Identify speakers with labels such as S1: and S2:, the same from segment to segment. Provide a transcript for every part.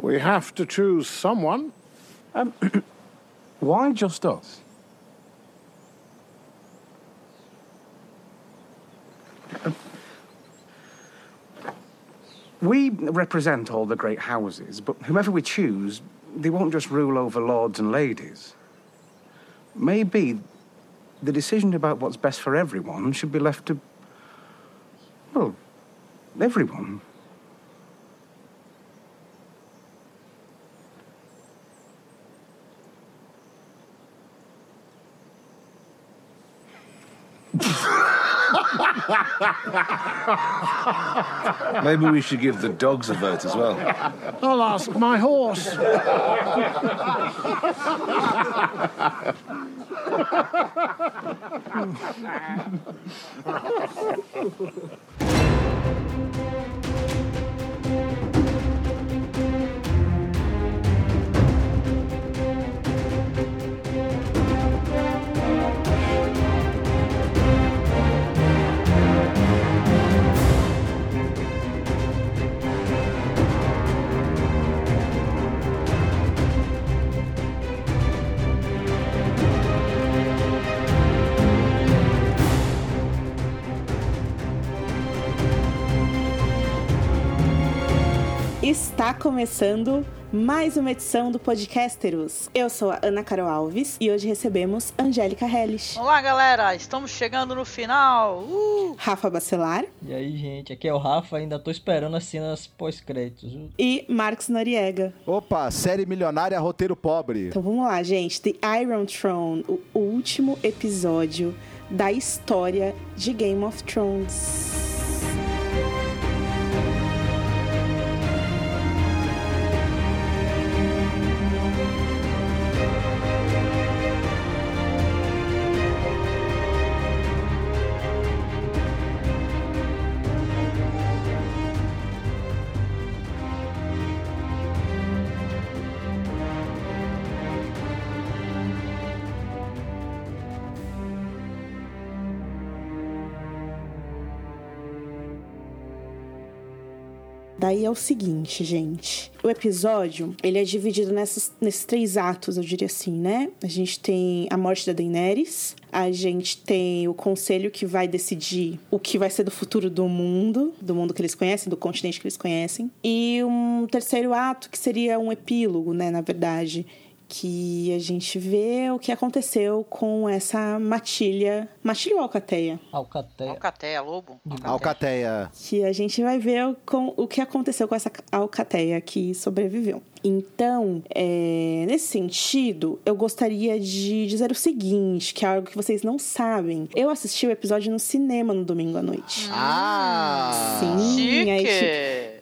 S1: We have to choose someone.
S2: Um, why just us?
S3: Um, we represent all the great houses, but whomever we choose, they won't just rule over lords and ladies. Maybe the decision about what's best for everyone should be left to, well, everyone.
S4: Maybe we should give the dogs a vote as well.
S1: I'll ask my horse.
S5: Está começando mais uma edição do Podcasteros. Eu sou a Ana Carol Alves e hoje recebemos Angélica Hellish,
S6: Olá, galera! Estamos chegando no final! Uh!
S5: Rafa Bacelar
S7: E aí, gente, aqui é o Rafa, ainda tô esperando as cenas pós-créditos.
S5: e Marcos Noriega.
S8: Opa, série milionária, roteiro pobre.
S5: Então vamos lá, gente. The Iron Throne, o último episódio da história de Game of Thrones. Daí é o seguinte, gente. O episódio, ele é dividido nessas, nesses três atos, eu diria assim, né? A gente tem a morte da Daenerys, a gente tem o conselho que vai decidir o que vai ser do futuro do mundo, do mundo que eles conhecem, do continente que eles conhecem. E um terceiro ato que seria um epílogo, né, na verdade, que a gente vê o que aconteceu com essa matilha, matilha ou alcateia?
S7: Alcateia.
S6: Alcateia, lobo?
S8: Alcateia.
S5: que a gente vai ver o, com, o que aconteceu com essa alcateia que sobreviveu. Então, é, nesse sentido, eu gostaria de dizer o seguinte, que é algo que vocês não sabem. Eu assisti o episódio no cinema no domingo à noite.
S8: Ah!
S5: Sim, aí, tipo,
S6: Chique!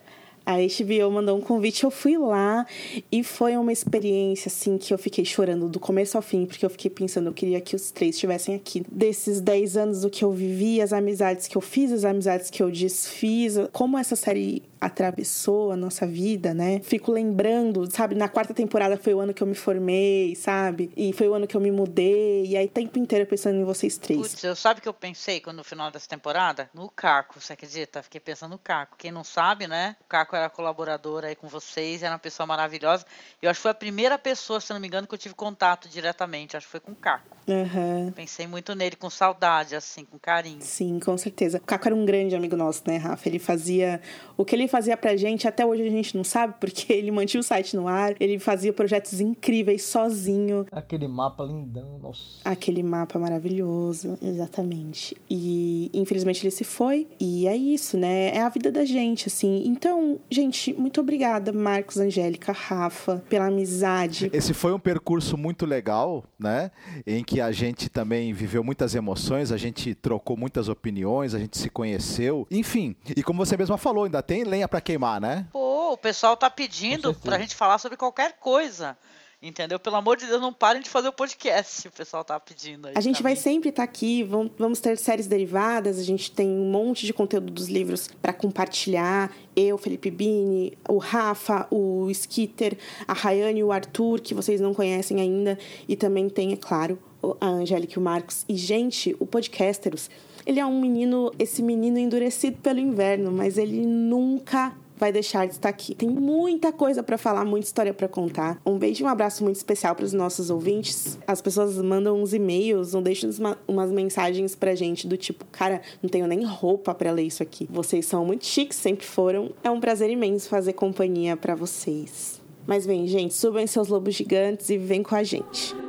S5: A HBO mandou um convite, eu fui lá e foi uma experiência assim que eu fiquei chorando do começo ao fim, porque eu fiquei pensando, eu queria que os três estivessem aqui. Desses 10 anos do que eu vivi, as amizades que eu fiz, as amizades que eu desfiz, como essa série atravessou a nossa vida, né? Fico lembrando, sabe, na quarta temporada foi o ano que eu me formei, sabe? E foi o ano que eu me mudei, e aí o tempo inteiro pensando em vocês três.
S6: Putz, eu sabe o que eu pensei quando no final dessa temporada? No Caco, você acredita? Fiquei pensando no Caco. Quem não sabe, né? O Caco era colaborador aí com vocês, era uma pessoa maravilhosa. Eu acho que foi a primeira pessoa, se não me engano, que eu tive contato diretamente. Acho que foi com o Caco.
S5: Aham.
S6: Pensei muito nele, com saudade, assim, com carinho.
S5: Sim, com certeza. O Caco era um grande amigo nosso, né, Rafa? Ele fazia. O que ele fazia pra gente, até hoje a gente não sabe, porque ele mantinha o site no ar, ele fazia projetos incríveis sozinho.
S7: Aquele mapa lindão, nossa.
S5: Aquele mapa maravilhoso, exatamente. E infelizmente ele se foi. E é isso, né? É a vida da gente, assim. Então, gente, muito obrigada, Marcos, Angélica, Rafa, pela amizade.
S8: Esse foi um percurso muito legal, né? Em que a gente também viveu muitas emoções, a gente trocou muitas opiniões, a gente se conheceu. Enfim, e como você mesma falou, ainda tem lenha pra queimar, né?
S6: Pô, o pessoal tá pedindo pra gente falar sobre qualquer coisa. Entendeu? Pelo amor de Deus, não parem de fazer o podcast. O pessoal tá pedindo aí.
S5: A gente vai
S6: mim.
S5: sempre estar aqui, vão- vamos ter séries derivadas, a gente tem um monte de conteúdo dos livros para compartilhar. Eu, Felipe Bini, o Rafa, o Skitter, a Rayane e o Arthur, que vocês não conhecem ainda. E também tem, é claro, a Angélica e o Marcos. E, gente, o Podcasteros, ele é um menino, esse menino endurecido pelo inverno, mas ele nunca vai deixar de estar aqui. Tem muita coisa para falar, muita história para contar. Um beijo e um abraço muito especial para os nossos ouvintes. As pessoas mandam uns e-mails, não deixam uma, umas mensagens pra gente do tipo, cara, não tenho nem roupa para ler isso aqui. Vocês são muito chiques, sempre foram. É um prazer imenso fazer companhia para vocês. Mas bem, gente, subam seus lobos gigantes e vem com a gente.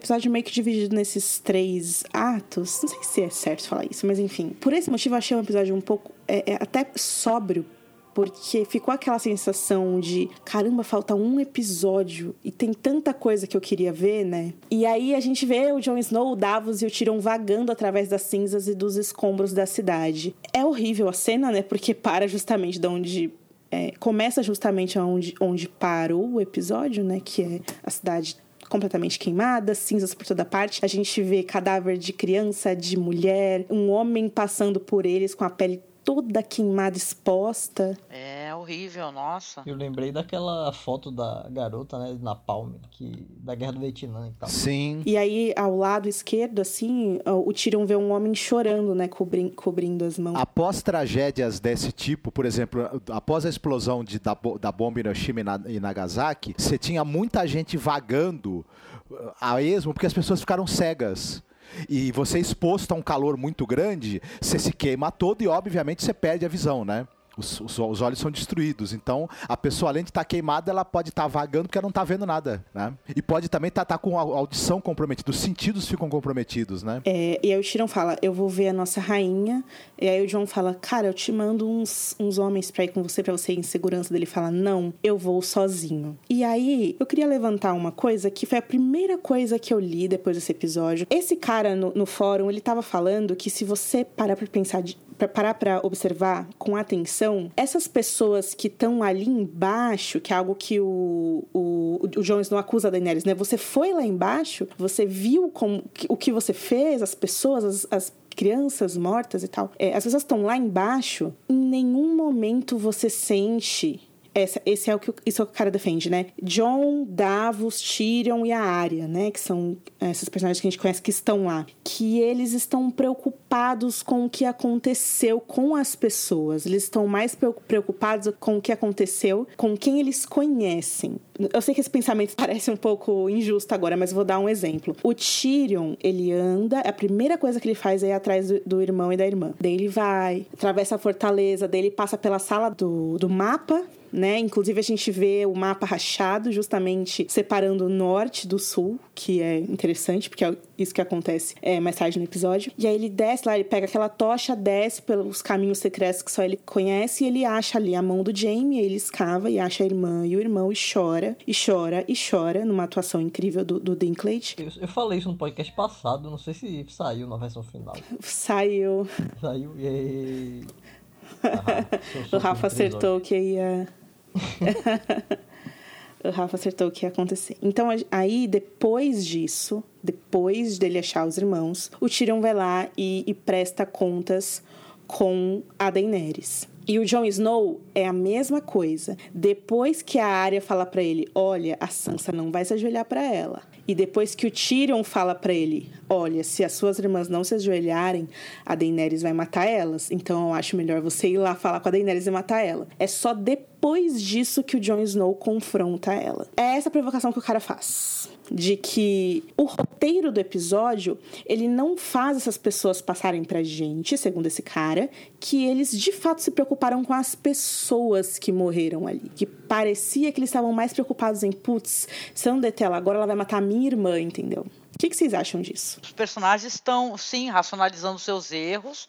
S5: Episódio meio que dividido nesses três atos. Não sei se é certo falar isso, mas enfim. Por esse motivo, eu achei um episódio um pouco. É, é até sóbrio porque ficou aquela sensação de caramba, falta um episódio e tem tanta coisa que eu queria ver, né? E aí a gente vê o Jon Snow, o Davos e o Tyrion vagando através das cinzas e dos escombros da cidade. É horrível a cena, né? Porque para justamente de onde é, começa justamente onde, onde parou o episódio, né? Que é a cidade completamente queimada, cinzas por toda parte. A gente vê cadáver de criança, de mulher, um homem passando por eles com a pele toda queimada, exposta.
S6: É horrível, nossa.
S7: Eu lembrei daquela foto da garota, né, na Palme, que da Guerra do Vietnã e tal.
S8: Sim.
S5: E aí, ao lado esquerdo, assim, o Tyrion vê um homem chorando, né, cobrindo, cobrindo as mãos.
S8: Após tragédias desse tipo, por exemplo, após a explosão de, da, da bomba em Hiroshima e Nagasaki, você tinha muita gente vagando a esmo porque as pessoas ficaram cegas e você é exposto a um calor muito grande, você se queima todo e, obviamente, você perde a visão, né? Os, os, os, olhos são destruídos. Então, a pessoa, além de estar tá queimada, ela pode estar tá vagando porque ela não está vendo nada, né? E pode também estar tá, tá com a audição comprometida, os sentidos ficam comprometidos, né?
S5: É, e aí o Tyrion fala, eu vou ver a nossa rainha. E aí o John fala, cara, eu te mando uns, uns homens pra ir com você, pra você ir em segurança. Dele fala, não, eu vou sozinho. E aí, eu queria levantar uma coisa que foi a primeira coisa que eu li depois desse episódio. Esse cara no, no fórum, ele tava falando que se você parar pra pensar de, para parar para observar com atenção, essas pessoas que estão ali embaixo, que é algo que o, o, o Jones não acusa a Daenerys, né? Você foi lá embaixo, você viu com, o que você fez, as pessoas, as, as crianças mortas e tal. É, as pessoas estão lá embaixo, em nenhum momento você sente essa, esse é o que isso é o que o cara defende, né? John, Davos, Tyrion e a Arya, né? Que são esses personagens que a gente conhece que estão lá. Que eles estão preocupados com o que aconteceu com as pessoas. Eles estão mais preocupados com o que aconteceu com quem eles conhecem. Eu sei que esse pensamento parece um pouco injusto agora, mas vou dar um exemplo. O Tyrion, ele anda, a primeira coisa que ele faz é ir atrás do, do irmão e da irmã. Daí ele vai, atravessa a fortaleza, daí ele passa pela sala do, do mapa né? Inclusive a gente vê o mapa rachado, justamente separando o norte do sul, que é interessante, porque é isso que acontece é, mais tarde no episódio. E aí ele desce lá, ele pega aquela tocha, desce pelos caminhos secretos que só ele conhece, e ele acha ali a mão do Jamie, ele escava e acha a irmã e o irmão e chora, e chora, e chora, numa atuação incrível do, do Dinklage.
S7: Eu, eu falei isso no podcast passado, não sei se saiu na versão final.
S5: Saiu.
S7: Saiu, e
S5: o Rafa acertou que ia o Rafa acertou o que ia acontecer. Então, aí, depois disso, depois dele achar os irmãos, o Tyrion vai lá e, e presta contas com a Daenerys. E o Jon Snow é a mesma coisa. Depois que a Arya fala para ele, olha, a Sansa não vai se ajoelhar para ela. E depois que o Tyrion fala para ele, olha, se as suas irmãs não se ajoelharem, a Daenerys vai matar elas. Então eu acho melhor você ir lá falar com a Daenerys e matar ela. É só depois disso que o Jon Snow confronta ela. É essa provocação que o cara faz de que o roteiro do episódio ele não faz essas pessoas passarem pra gente, segundo esse cara, que eles de fato se preocuparam com as pessoas que morreram ali. Que parecia que eles estavam mais preocupados em, putz, se eu não deter ela agora, ela vai matar a minha irmã, entendeu? O que, que vocês acham disso?
S6: Os personagens estão, sim, racionalizando seus erros,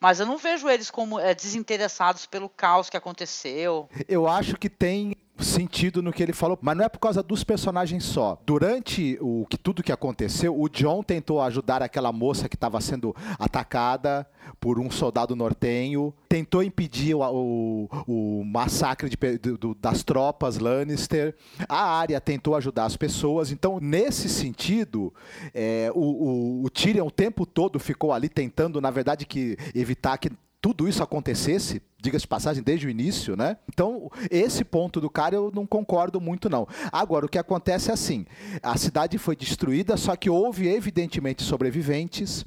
S6: Mas eu não vejo eles como é, desinteressados pelo caos que aconteceu.
S8: Eu acho que tem sentido no que ele falou, mas não é por causa dos personagens só. Durante o que tudo que aconteceu, o John tentou ajudar aquela moça que estava sendo atacada por um soldado nortenho, tentou impedir o, o, o massacre de, do, das tropas Lannister. A área tentou ajudar as pessoas. Então, nesse sentido, é, o, o, o Tyrion o tempo todo ficou ali tentando, na verdade, que evitar que tudo isso acontecesse, diga-se passagem, desde o início, né? Então, esse ponto do cara eu não concordo muito, não. Agora, o que acontece é assim: a cidade foi destruída, só que houve, evidentemente, sobreviventes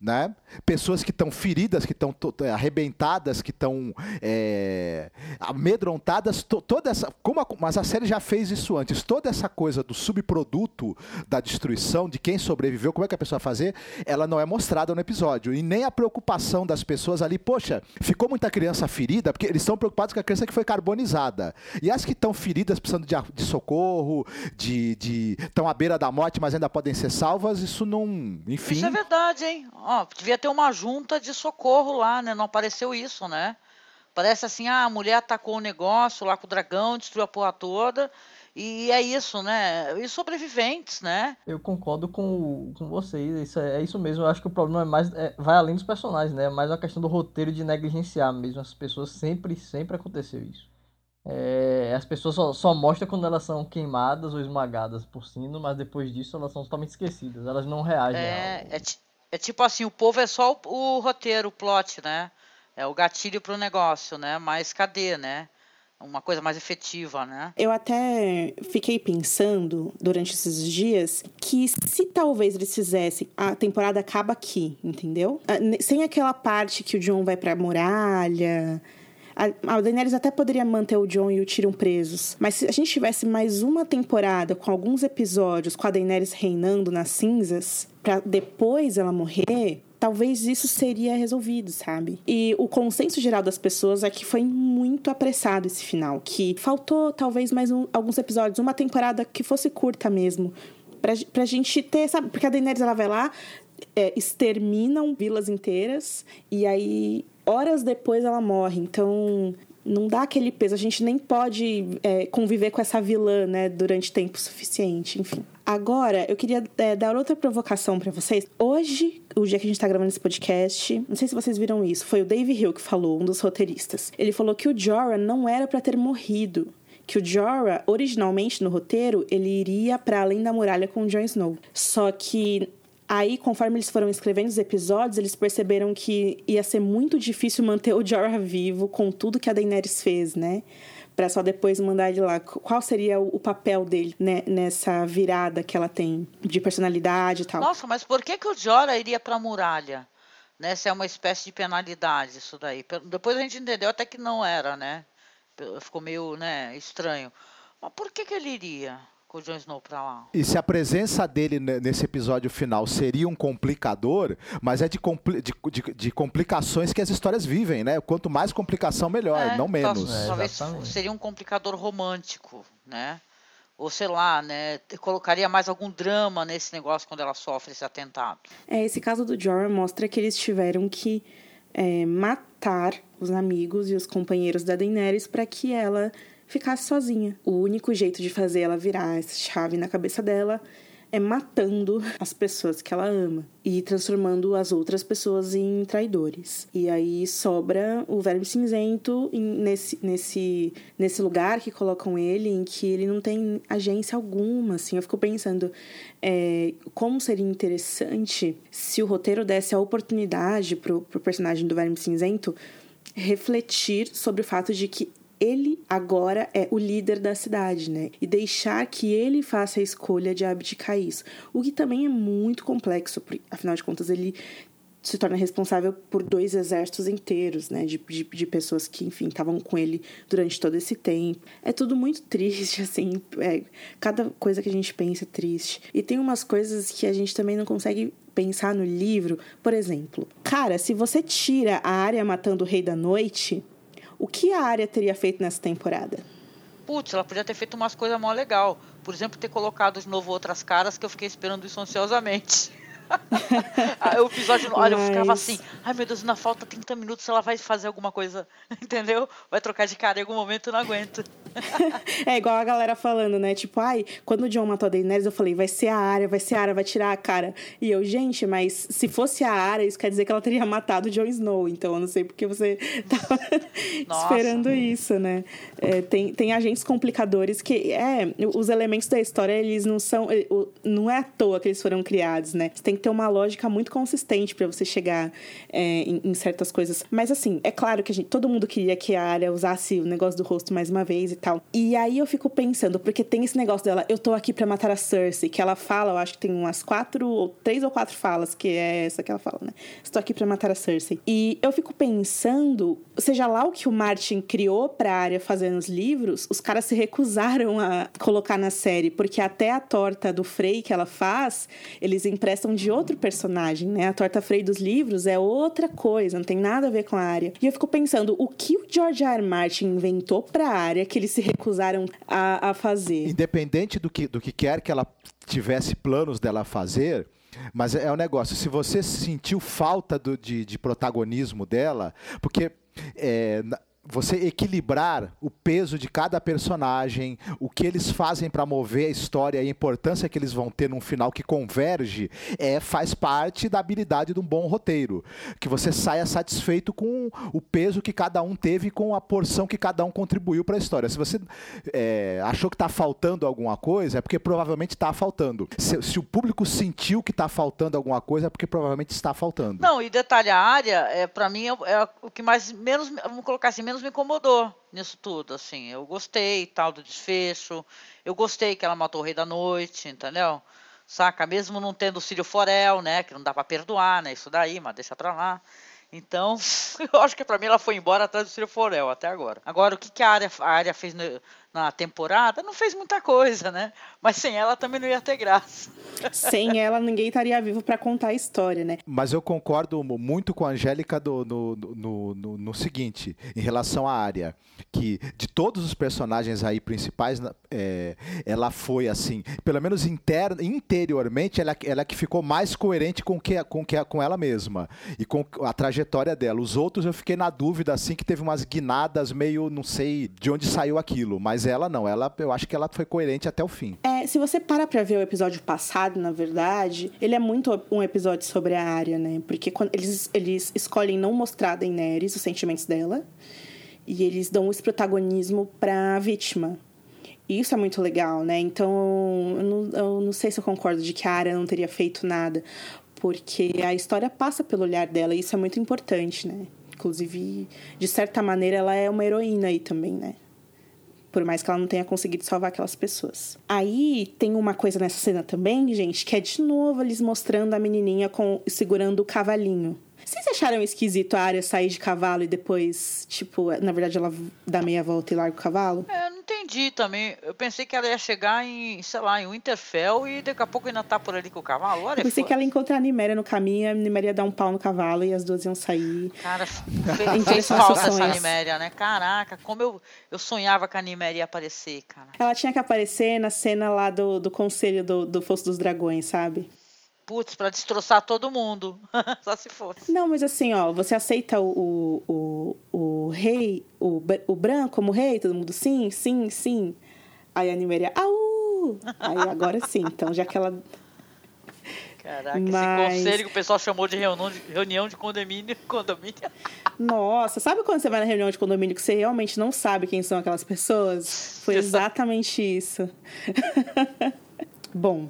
S8: né? Pessoas que estão feridas, que estão arrebentadas, que estão é, amedrontadas, to, toda essa, como a, mas a série já fez isso antes. Toda essa coisa do subproduto da destruição, de quem sobreviveu, como é que a pessoa vai fazer, ela não é mostrada no episódio e nem a preocupação das pessoas ali. Poxa, ficou muita criança ferida porque eles estão preocupados com a criança que foi carbonizada e as que estão feridas precisando de, de socorro, de estão à beira da morte, mas ainda podem ser salvas. Isso não, enfim. Isso
S6: é verdade, hein? Ó, devia ter uma junta de socorro lá, né? Não apareceu isso, né? Parece assim, ah, a mulher atacou o negócio lá com o dragão, destruiu a porra toda. E é isso, né? E sobreviventes, né?
S7: Eu concordo com, com vocês. Isso é, é isso mesmo. Eu acho que o problema é mais. É, vai além dos personagens, né? É mais uma questão do roteiro de negligenciar mesmo. As pessoas sempre, sempre aconteceu isso. É, as pessoas só, só mostram quando elas são queimadas ou esmagadas por sino, mas depois disso elas são totalmente esquecidas. Elas não reagem.
S6: É, ao... é, é tipo assim, o povo é só o, o roteiro, o plot, né? É o gatilho para o negócio, né? Mas cadê, né? Uma coisa mais efetiva, né?
S5: Eu até fiquei pensando durante esses dias que se talvez eles fizessem a temporada acaba aqui, entendeu? Ah, sem aquela parte que o John vai pra muralha, a, Daenerys até poderia manter o Jon e o Tyrion presos, mas se a gente tivesse mais uma temporada com alguns episódios com a Daenerys reinando nas cinzas, para depois ela morrer, talvez isso seria resolvido, sabe? E o consenso geral das pessoas é que foi muito apressado esse final, que faltou talvez mais um, alguns episódios, uma temporada que fosse curta mesmo, pra, pra gente ter, sabe? Porque a Daenerys ela vai lá, é, exterminam vilas inteiras e aí horas depois ela morre. Então, não dá aquele peso. A gente nem pode é, conviver com essa vilã, né, durante tempo suficiente, enfim. Agora, eu queria é, dar outra provocação para vocês. Hoje, o dia que a gente tá gravando esse podcast, não sei se vocês viram isso, foi o Dave Hill que falou, um dos roteiristas. Ele falou que o Jorah não era para ter morrido. Que o Jorah, originalmente no roteiro, ele iria para além da muralha com o Jon Snow. Só que Aí, conforme eles foram escrevendo os episódios, eles perceberam que ia ser muito difícil manter o Jorah vivo com tudo que a Daenerys fez, né? Pra só depois mandar ele lá. Qual seria o papel dele né? nessa virada que ela tem de personalidade e tal?
S6: Nossa, mas por que, que o Jorah iria pra muralha? Né? Se é uma espécie de penalidade isso daí. Depois a gente entendeu até que não era, né? Ficou meio né, estranho. Mas por que, que ele iria? Com o Jon Snow pra lá.
S8: E se a presença dele nesse episódio final seria um complicador, mas é de, compli de, de, de complicações que as histórias vivem, né? Quanto mais complicação, melhor, é, não menos.
S6: É, talvez seria um complicador romântico, né? Ou sei lá, né? Colocaria mais algum drama nesse negócio quando ela sofre esse atentado.
S5: É, esse caso do Jorah mostra que eles tiveram que é, matar os amigos e os companheiros da Daenerys para que ela ficasse sozinha. O único jeito de fazer ela virar essa chave na cabeça dela é matando as pessoas que ela ama e transformando as outras pessoas em traidores. E aí sobra o verme cinzento nesse, nesse, nesse lugar que colocam ele, em que ele não tem agência alguma. Assim, eu fico pensando é, como seria interessante se o roteiro desse a oportunidade pro, pro personagem do verme cinzento refletir sobre o fato de que ele agora é o líder da cidade, né? E deixar que ele faça a escolha de abdicar isso. O que também é muito complexo, porque, afinal de contas, ele se torna responsável por dois exércitos inteiros, né? De, de, de pessoas que, enfim, estavam com ele durante todo esse tempo. É tudo muito triste, assim. É, cada coisa que a gente pensa é triste. E tem umas coisas que a gente também não consegue pensar no livro. Por exemplo, cara, se você tira a área matando o Rei da Noite o que a área teria feito nessa temporada?
S6: Putz, ela podia ter feito umas coisas mó legal. Por exemplo, ter colocado de novo outras caras que eu fiquei esperando isso ansiosamente. O episódio, olha, eu ficava
S5: Mas-
S6: assim, ai meu Deus, ainda falta 30 minutos, ela vai fazer alguma coisa, entendeu? Vai trocar de cara em algum momento, eu não aguento.
S5: É igual a galera falando, né? Tipo, ai, quando o John matou a Daenerys, eu falei, vai ser a área, vai ser a área, vai tirar a cara. E eu, gente, mas se fosse a área, isso quer dizer que ela teria matado o Jon Snow. Então eu não sei porque você tava esperando isso, né? É, tem, tem agentes complicadores que, é, os elementos da história, eles não são. eh, Não é à toa que eles foram criados, né? Você que ter uma lógica muito consistente pra você chegar é, em, em certas coisas. Mas assim, é claro que gente, todo mundo queria que a área usasse o negócio do rosto mais uma vez e tal. E aí eu fico pensando, porque tem esse negócio dela, eu tô aqui pra matar a Cersei, que ela fala, eu acho que tem umas quatro, ou três ou quatro falas, que é essa que ela fala, né? Estou aqui pra matar a Cersei. E eu fico pensando, seja lá o que o Martin criou pra área fazer nos livros, os caras se recusaram a colocar na série, porque até a torta do Frey que ela faz, eles emprestam de outro personagem, né? A torta Frey dos livros é outra coisa, não tem nada a ver com a área. E eu fico pensando, o que o George R. R. Martin inventou pra área que eles se recusaram a, a fazer?
S8: Independente do que, do que quer que ela tivesse planos dela fazer, mas é o negócio, se você sentiu falta do- de, de protagonismo dela, porque é, você equilibrar o peso de cada personagem, o que eles fazem para mover a história e a importância que eles vão ter num final que converge, é faz parte da habilidade de um bom roteiro. Que você saia satisfeito com o peso que cada um teve, com a porção que cada um contribuiu para a história. Se você é, achou que está faltando alguma coisa, é porque provavelmente está faltando. Se, se o público sentiu que está faltando alguma coisa, é porque provavelmente está faltando.
S6: Não, e detalhe, a área, é, pra mim, é, é o que mais, menos, vamos colocar assim, menos me incomodou nisso tudo, assim. Eu gostei tal do desfecho, eu gostei que ela matou o Rei da Noite, entendeu? Saca? Mesmo não tendo o Círio Forel, né, que não dá pra perdoar, né, isso daí, mas deixa pra lá. Então, eu acho que pra mim ela foi embora atrás do Círio Forel, até agora. Agora, o que, que a área, a área fez na temporada? Não fez muita coisa, né? Mas sem ela também não ia ter graça.
S5: Sem ela, ninguém estaria vivo pra contar a história, né?
S8: Mas eu concordo mu- muito com a Angélica do- no, no, no, no seguinte, em relação à área, que de todos os personagens aí principais, é, ela foi assim, pelo menos interna, interiormente, ela, ela que ficou mais coerente com, que, com, que, com ela mesma e com a trajetória dela. Os outros eu fiquei na dúvida, assim, que teve umas guinadas meio, não sei de onde saiu aquilo, mas ela não, ela, eu acho que ela foi coerente até o fim.
S5: É, se você para pra ver o episódio passado, na verdade, ele é muito um episódio sobre a área, né? Porque quando eles, eles escolhem não mostrar a Daenerys, os sentimentos dela, e eles dão esse protagonismo pra vítima. E isso é muito legal, né? Então, eu não, eu não sei se eu concordo de que a área não teria feito nada, porque a história passa pelo olhar dela, e isso é muito importante, né? Inclusive, de certa maneira, ela é uma heroína aí também, né? Por mais que ela não tenha conseguido salvar aquelas pessoas. Aí tem uma coisa nessa cena também, gente, que é de novo eles mostrando a menininha com, segurando o cavalinho. Vocês acharam esquisito a área sair de cavalo e depois, tipo, na verdade ela dá meia volta e larga o cavalo?
S6: É, eu não entendi também. Eu pensei que ela ia chegar em, sei lá, em Winterfell e daqui a pouco ainda tá por ali com o cavalo. Olha,
S5: Eu pensei que ela ia encontrar a Niméria no caminho, a Niméria ia dar um pau no cavalo e as duas iam sair.
S6: Cara, fez, fez falta essa. Niméria, né? Caraca, como eu, eu sonhava que a Niméria ia aparecer, cara.
S5: Ela tinha que aparecer na cena lá do, do conselho do, do Fosso dos Dragões, sabe?
S6: Putz, pra destroçar todo mundo. Só se fosse.
S5: Não, mas assim, ó, você aceita o, o, o, o rei, o, o branco como rei? Todo mundo sim, sim, sim. Aí a Niméria, au! Aí agora sim, então já que ela.
S6: Caraca,
S5: Mas-
S6: esse conselho que o pessoal chamou de reunião de, reunião de condomínio. condomínio.
S5: Nossa, sabe quando você vai na reunião de condomínio que você realmente não sabe quem são aquelas pessoas? Foi exatamente isso. Bom,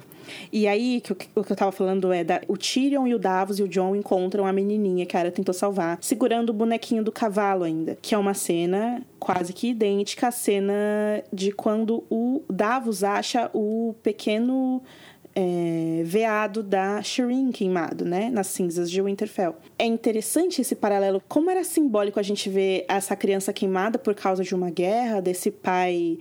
S5: e aí que o que eu tava falando é da, o Tyrion e o Davos e o Jon encontram a menininha que a Arya tentou salvar, segurando o bonequinho do cavalo ainda, que é uma cena quase que idêntica à cena de quando o Davos acha o pequeno é, veado da Shireen queimado, né? Nas cinzas de Winterfell. É interessante esse paralelo. Como era simbólico a gente ver essa criança queimada por causa de uma guerra, desse pai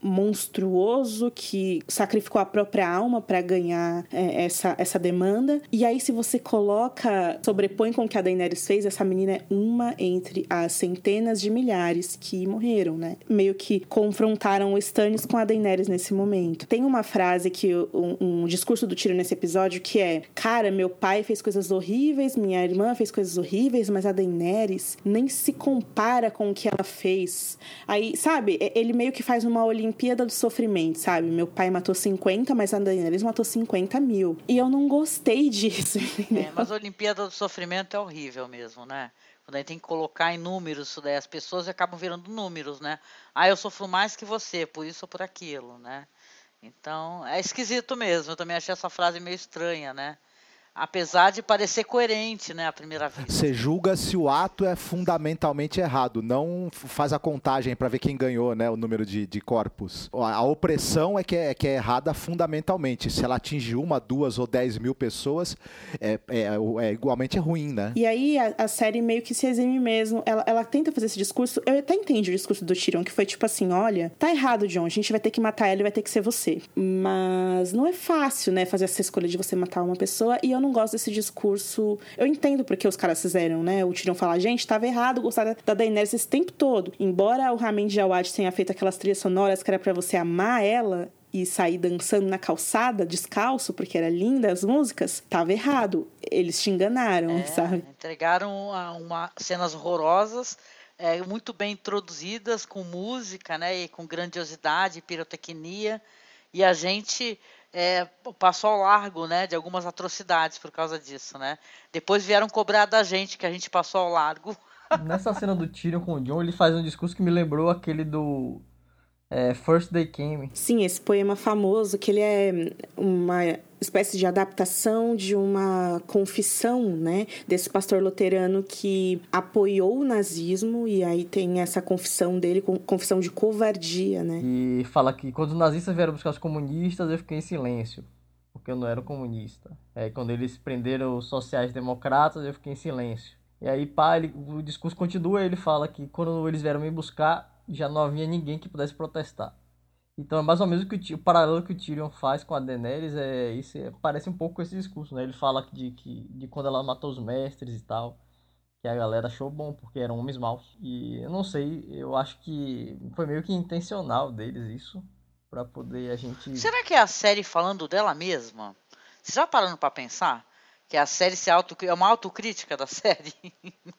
S5: monstruoso que sacrificou a própria alma para ganhar é, essa, essa demanda. E aí, se você coloca, sobrepõe com o que a Daenerys fez, essa menina é uma entre as centenas de milhares que morreram, né? Meio que confrontaram o Stannis com a Daenerys nesse momento. Tem uma frase que um, um discurso do tiro nesse episódio que é: Cara, meu pai fez coisas horríveis, minha irmã fez coisas horríveis, mas a Daenerys nem se compara com o que ela fez. Aí, sabe, ele meio que faz uma Olimpíada do sofrimento, sabe? Meu pai matou 50, mas a Daenerys matou 50 mil. E eu não gostei disso?
S6: É, mas a Olimpíada do Sofrimento é horrível mesmo, né? Quando a gente tem que colocar em números isso daí, as pessoas acabam virando números, né? Ah, eu sofro mais que você, por isso ou por aquilo, né? Então, é esquisito mesmo. Eu também achei essa frase meio estranha, né? Apesar de parecer coerente, né, à primeira vista.
S8: Você julga se o ato é fundamentalmente errado, não faz a contagem para ver quem ganhou, né, o número de, de corpos. A opressão é que é, que é errada fundamentalmente. Se ela atinge uma, duas ou dez mil pessoas, é, é, é igualmente ruim, né?
S5: E aí a, a, série meio que se exime mesmo. Ela, ela tenta fazer esse discurso. Eu até entendi o discurso do Tyrion, que foi tipo assim: olha, tá errado, John, a gente vai ter que matar ela e vai ter que ser você. Mas não é fácil, né, fazer essa escolha de você matar uma pessoa e eu não não gosto desse discurso. Eu entendo porque os caras fizeram, né? O Tyrion falar, gente, tava errado gostar da Daenerys esse tempo todo. Embora o Ramin Djawad tenha feito aquelas trilhas sonoras que era para você amar ela, e sair dançando na calçada, descalço, porque era linda as músicas, tava errado. Eles te enganaram,
S6: é,
S5: sabe?
S6: Entregaram uma, uma cenas horrorosas, é, muito bem introduzidas, com música, né? E com grandiosidade, pirotecnia. E a gente é, passou ao largo né, de algumas atrocidades por causa disso, né? Depois vieram cobrar da gente que a gente passou ao largo.
S7: Nessa cena do Tyrion com o John, ele faz um discurso que me lembrou aquele do é, First Day Came.
S5: Sim, esse poema famoso, que ele é uma espécie de adaptação de uma confissão, né, desse pastor luterano que apoiou o nazismo e aí tem essa confissão dele, confissão de covardia, né?
S7: E fala que quando os nazistas vieram buscar os comunistas, eu fiquei em silêncio, porque eu não era comunista. Aí quando eles prenderam os sociais-democratas, eu fiquei em silêncio. E aí, pá, ele, o discurso continua, ele fala que quando eles vieram me buscar, já não havia ninguém que pudesse protestar. Então é mais ou menos o, que o, o paralelo que o Tyrion faz com a Daenerys, é, isso é, parece um pouco com esse discurso, né? Ele fala de, que, de quando ela matou os mestres e tal, que a galera achou bom, porque eram homens maus. E eu não sei, eu acho que foi meio que intencional deles isso, para poder a gente...
S6: Será que é a série falando dela mesma? Você já parando para pensar? Que a série se auto é uma autocrítica da série.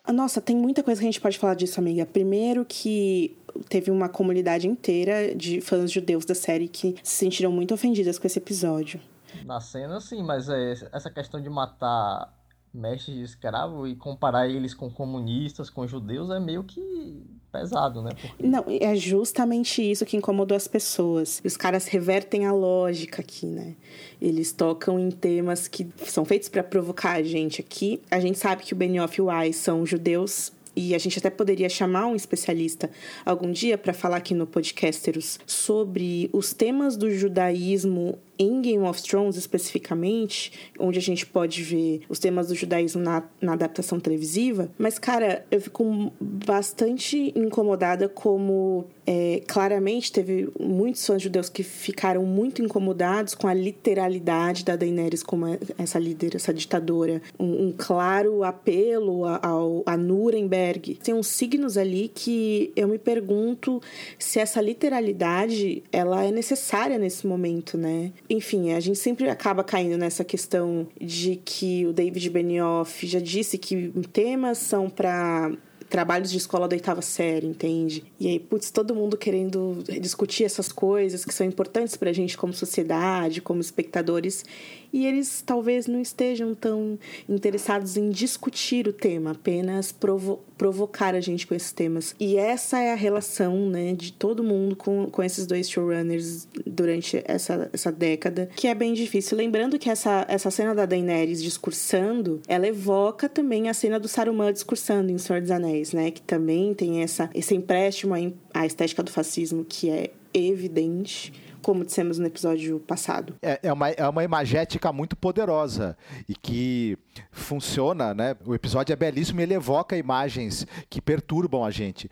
S5: Nossa, tem muita coisa que a gente pode falar disso, amiga. Primeiro que teve uma comunidade inteira de fãs judeus da série que se sentiram muito ofendidas com esse episódio.
S7: Na cena, sim, mas é, essa questão de matar mestres de escravo e comparar eles com comunistas, com judeus, é meio que pesado, né?
S5: Porque... Não, é justamente isso que incomodou as pessoas. Os caras revertem a lógica aqui, né? Eles tocam em temas que são feitos para provocar a gente aqui. A gente sabe que o Benioff e o Weiss são judeus e a gente até poderia chamar um especialista algum dia para falar aqui no Podcasteros sobre os temas do judaísmo em Game of Thrones especificamente, onde a gente pode ver os temas do judaísmo na, na adaptação televisiva. Mas, cara, eu fico bastante incomodada como é, claramente teve muitos fãs judeus que ficaram muito incomodados com a literalidade da Daenerys como essa líder, essa ditadora. Um, um claro apelo ao, a Nuremberg. Tem uns signos ali que eu me pergunto se essa literalidade ela é necessária nesse momento, né? Enfim, a gente sempre acaba caindo nessa questão de que o David Benioff já disse que temas são para trabalhos de escola da oitava série, entende? E aí, putz, todo mundo querendo discutir essas coisas que são importantes pra gente como sociedade, como espectadores e eles talvez não estejam tão interessados em discutir o tema, apenas provo provocar a gente com esses temas. E essa é a relação né, de todo mundo com, com esses dois showrunners durante essa, essa década, que é bem difícil. Lembrando que essa, essa cena da Daenerys discursando, ela evoca também a cena do Saruman discursando em Senhor dos Anéis, né? Que também tem essa, esse empréstimo à estética do fascismo que é evidente como dissemos no episódio passado.
S8: É, é, uma, é uma imagética muito poderosa e que funciona, né? O episódio é belíssimo e ele evoca imagens que perturbam a gente.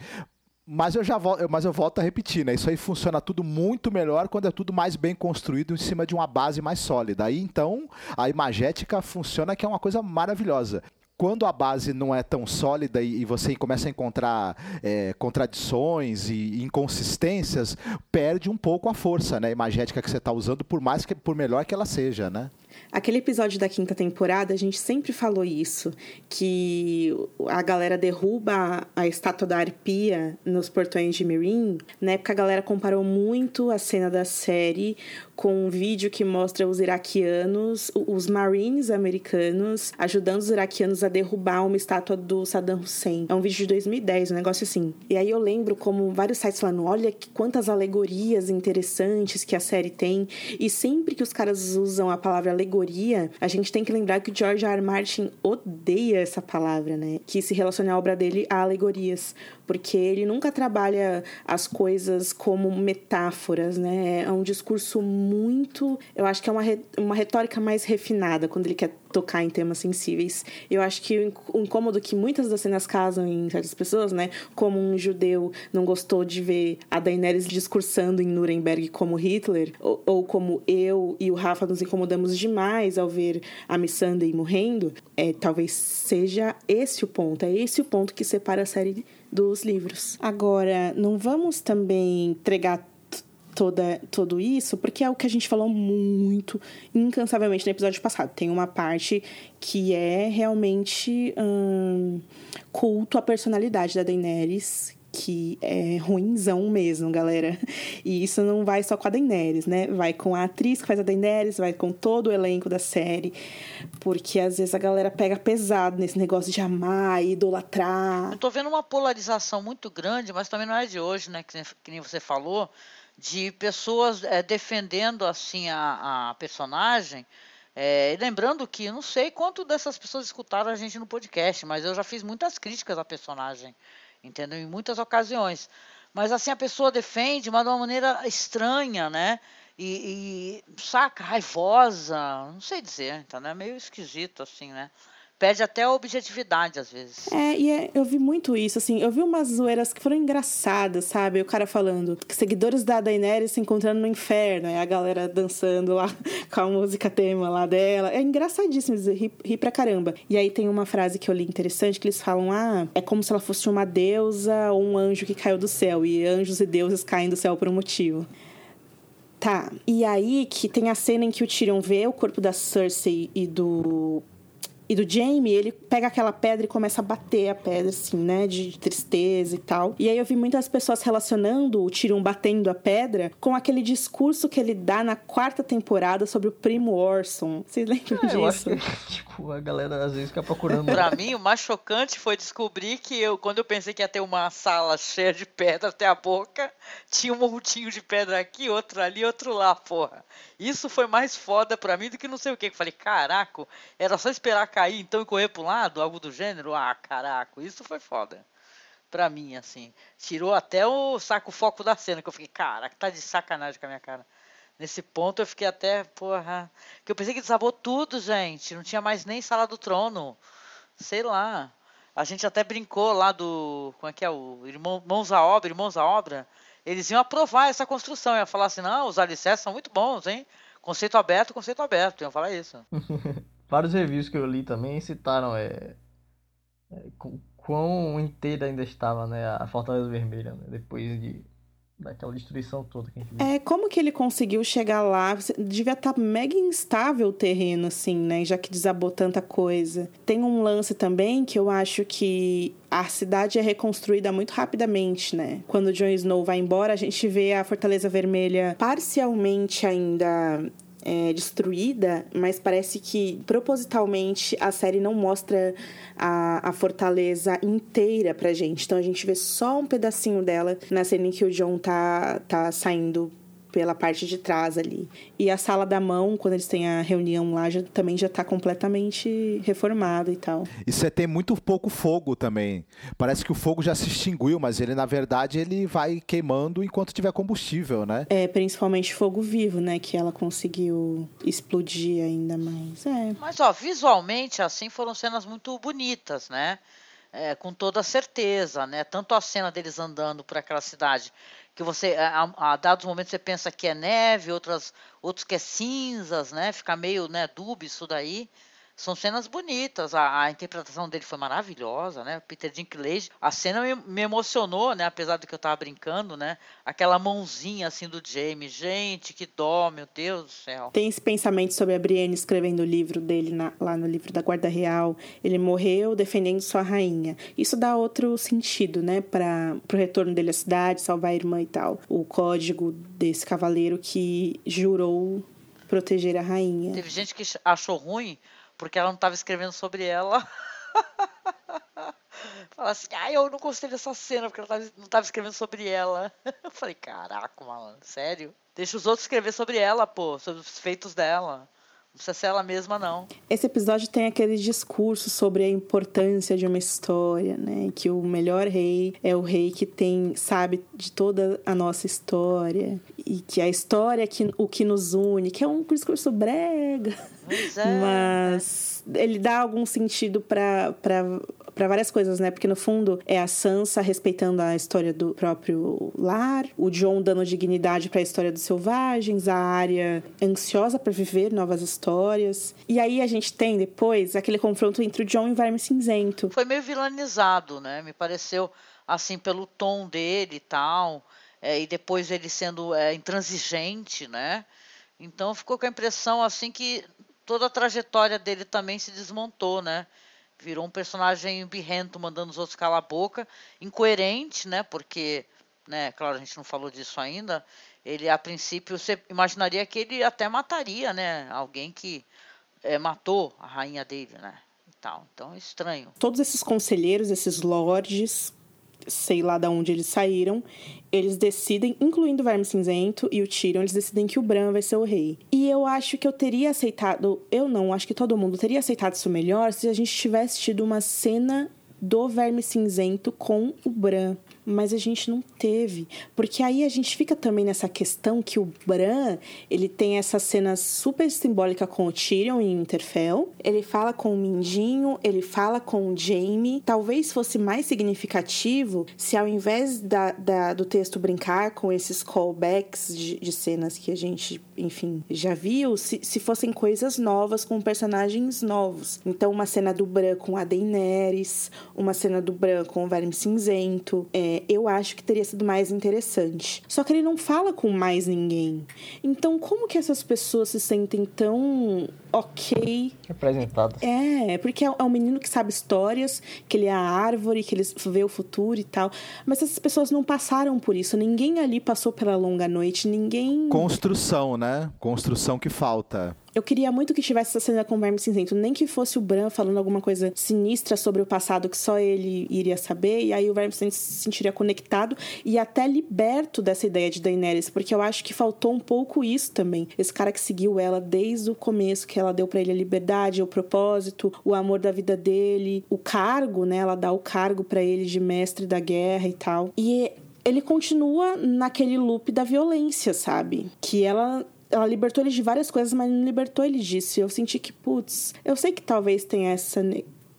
S8: Mas eu já volto, mas eu volto a repetir, né? Isso aí funciona tudo muito melhor quando é tudo mais bem construído em cima de uma base mais sólida. Aí então a imagética funciona que é uma coisa maravilhosa quando a base não é tão sólida e, você começa a encontrar é, contradições e inconsistências, perde um pouco a força, né, imagética que você está usando, por mais que por melhor que ela seja, né?
S5: Aquele episódio da quinta temporada, a gente sempre falou isso, que a galera derruba a estátua da arpia nos portões de Mirim. Na época, a galera comparou muito a cena da série com um vídeo que mostra os iraquianos, os Marines americanos, ajudando os iraquianos a derrubar uma estátua do Saddam Hussein. É um vídeo de 2010, um negócio assim. E aí eu lembro como vários sites falando, olha quantas alegorias interessantes que a série tem. E sempre que os caras usam a palavra alegoria, a gente tem que lembrar que o George R. R. Martin odeia essa palavra, né? Que se relaciona à obra dele a alegorias porque ele nunca trabalha as coisas como metáforas, né? É um discurso muito. Eu acho que é uma, uma retórica mais refinada quando ele quer tocar em temas sensíveis. Eu acho que o incômodo que muitas das cenas casam em certas pessoas, né? Como um judeu não gostou de ver a Daenerys discursando em Nuremberg como Hitler, ou, ou como eu e o Rafa nos incomodamos demais ao ver a Missandei morrendo, é, talvez seja esse o ponto. É esse o ponto que separa a série dos livros. Agora, não vamos também entregar toda, tudo isso, porque é o que a gente falou muito incansavelmente no episódio passado. Tem uma parte que é realmente hum, culto à personalidade da Daenerys, que é ruinzão mesmo, galera. E isso não vai só com a Daenerys, né? Vai com a atriz que faz a Daenerys, vai com todo o elenco da série. Porque às vezes a galera pega pesado nesse negócio de amar idolatrar.
S6: Eu tô vendo uma polarização muito grande, mas também não é de hoje, né? Que, que nem você falou, de pessoas é, defendendo assim a, a personagem. É, lembrando que não sei quanto dessas pessoas escutaram a gente no podcast, mas eu já fiz muitas críticas à personagem entendeu? Em muitas ocasiões. Mas assim a pessoa defende, mas de uma maneira estranha, né? E, e saca, raivosa, não sei dizer, entendeu? É meio esquisito, assim, né? Perde até a objetividade às vezes.
S5: É, e é, eu vi muito isso, assim, eu vi umas zoeiras que foram engraçadas, sabe? O cara falando que seguidores da Daenerys se encontrando no inferno, e a galera dançando lá com a música tema lá dela. É engraçadíssimo, ri, ri pra caramba. E aí tem uma frase que eu li interessante que eles falam: ah, é como se ela fosse uma deusa ou um anjo que caiu do céu, e anjos e deuses caem do céu por um motivo. Tá. E aí que tem a cena em que o Tyrion vê o corpo da Cersei e do e do Jamie, ele pega aquela pedra e começa a bater a pedra, assim, né? De tristeza e tal. E aí eu vi muitas pessoas relacionando o Tyrion batendo a pedra com aquele discurso que ele dá na quarta temporada sobre o primo Orson. Vocês lembram é, disso?
S7: Eu acho que, tipo, a galera às vezes fica procurando.
S6: pra mim, o mais chocante foi descobrir que eu, quando eu pensei que ia ter uma sala cheia de pedra até a boca, tinha um montinho de pedra aqui, outro ali, outro lá, porra. Isso foi mais foda pra mim do que não sei o que. Eu falei, caraca, era só esperar cair então e correr um lado, algo do gênero? Ah, caraca, isso foi foda. Pra mim, assim. Tirou até o saco foco da cena, que eu fiquei, caraca, tá de sacanagem com a minha cara. Nesse ponto eu fiquei até, porra. Que eu pensei que desabou tudo, gente. Não tinha mais nem sala do trono. Sei lá. A gente até brincou lá do. Como é que é? O Irmãos à Obra, Irmãos à Obra. Eles iam aprovar essa construção. Ia falar assim: não, os alicerces são muito bons, hein? Conceito aberto, conceito aberto. Iam falar isso.
S7: vários reviews que eu li também citaram é, é quão inteira ainda estava né, a Fortaleza Vermelha, né, depois de daquela destruição toda que a gente viu.
S5: É, como que ele conseguiu chegar lá? Devia estar tá mega instável o terreno, assim, né? Já que desabou tanta coisa. Tem um lance também que eu acho que a cidade é reconstruída muito rapidamente, né? Quando o Jon Snow vai embora, a gente vê a Fortaleza Vermelha parcialmente ainda é, destruída, mas parece que propositalmente a série não mostra a, a fortaleza inteira pra gente. Então a gente vê só um pedacinho dela na cena em que o John tá, tá saindo pela parte de trás ali. E a sala da mão, quando eles têm a reunião lá, já, também já está completamente reformada e tal.
S8: E você tem muito pouco fogo também. Parece que o fogo já se extinguiu, mas ele, na verdade, ele vai queimando enquanto tiver combustível, né?
S5: É, principalmente fogo vivo, né? Que ela conseguiu explodir ainda mais. É.
S6: Mas, ó, visualmente, assim, foram cenas muito bonitas, né? é, com toda certeza, né? Tanto a cena deles andando por aquela cidade, que você, a, a dados momentos você pensa que é neve, outras, outros que é cinzas, né? Fica meio, né, dúbio isso daí são cenas bonitas. A, a, interpretação dele foi maravilhosa, né? Peter Dinklage. A cena me, me, emocionou, né? Apesar do que eu tava brincando, né? Aquela mãozinha assim do Jamie. Gente, que dó, meu Deus do céu.
S5: Tem esse pensamento sobre a Brienne escrevendo o livro dele na, lá no livro da Guarda Real. Ele morreu defendendo sua rainha. Isso dá outro sentido, né? Para o retorno dele à cidade, salvar a irmã e tal. O código desse cavaleiro que jurou proteger a rainha.
S6: Teve gente que achou ruim porque ela não estava escrevendo sobre ela. Fala assim, ah, eu não gostei dessa cena porque ela não estava escrevendo sobre ela. Eu falei, caraca, mano, sério? Deixa os outros escrever sobre ela, pô, sobre os feitos dela. Não precisa ser ela mesma, não.
S5: Esse episódio tem aquele discurso sobre a importância de uma história, né? Que o melhor rei é o rei que tem, sabe, de toda a nossa história. E que a história é que, o que nos une, que é um discurso brega.
S6: Pois é,
S5: Mas ele dá algum sentido para para várias coisas, né? Porque no fundo é a Sansa respeitando a história do próprio lar, o John dando dignidade para a história dos selvagens, a área ansiosa para viver novas histórias. E aí a gente tem depois aquele confronto entre o John e o Verme Cinzento.
S6: Foi meio vilanizado, né? Me pareceu assim pelo tom dele e tal, é, e depois ele sendo é, intransigente, né? Então ficou com a impressão assim que toda a trajetória dele também se desmontou, né? Virou um personagem birrento, mandando os outros calar a boca, incoerente, né? Porque, né, claro, a gente não falou disso ainda. Ele, a princípio, você imaginaria que ele até mataria, né? Alguém que é, matou a rainha dele, né? Então, é estranho.
S5: Todos esses conselheiros, esses lords, sei lá de onde eles saíram, eles decidem, incluindo o Verme Cinzento e o Tyrion, eles decidem que o Bran vai ser o rei. E eu acho que eu teria aceitado, eu não, acho que todo mundo teria aceitado isso melhor se a gente tivesse tido uma cena do Verme Cinzento com o Bran mas a gente não teve. Porque aí a gente fica também nessa questão que o Bran, ele tem essa cena super simbólica com o Tyrion em Interfell. Ele fala com o Mindinho, ele fala com o Jaime. Talvez fosse mais significativo se ao invés da, da do texto brincar com esses callbacks de, de, cenas que a gente, enfim, já viu, se, se fossem coisas novas com personagens novos. Então, uma cena do Bran com a Daenerys, uma cena do Bran com o Verme Cinzento, é, eu acho que teria sido mais interessante. Só que ele não fala com mais ninguém. Então, como que essas pessoas se sentem tão ok?
S7: Representadas.
S5: É, porque é, é um menino que sabe histórias, que ele é a árvore, que ele vê o futuro e tal. Mas essas pessoas não passaram por isso. Ninguém ali passou pela longa noite, ninguém.
S8: Construção, né? Construção que falta.
S5: Eu queria muito que tivesse essa cena com o Verme Cinzento, nem que fosse o Bran falando alguma coisa sinistra sobre o passado que só ele iria saber, e aí o Verme Cinzento se sentiria conectado e até liberto dessa ideia de Daenerys, porque eu acho que faltou um pouco isso também. Esse cara que seguiu ela desde o começo, que ela deu para ele a liberdade, o propósito, o amor da vida dele, o cargo, né? Ela dá o cargo para ele de mestre da guerra e tal. E ele continua naquele loop da violência, sabe? Que ela ela libertou ele de várias coisas, mas não libertou ele disso. E eu senti que, putz, eu sei que talvez tenha essa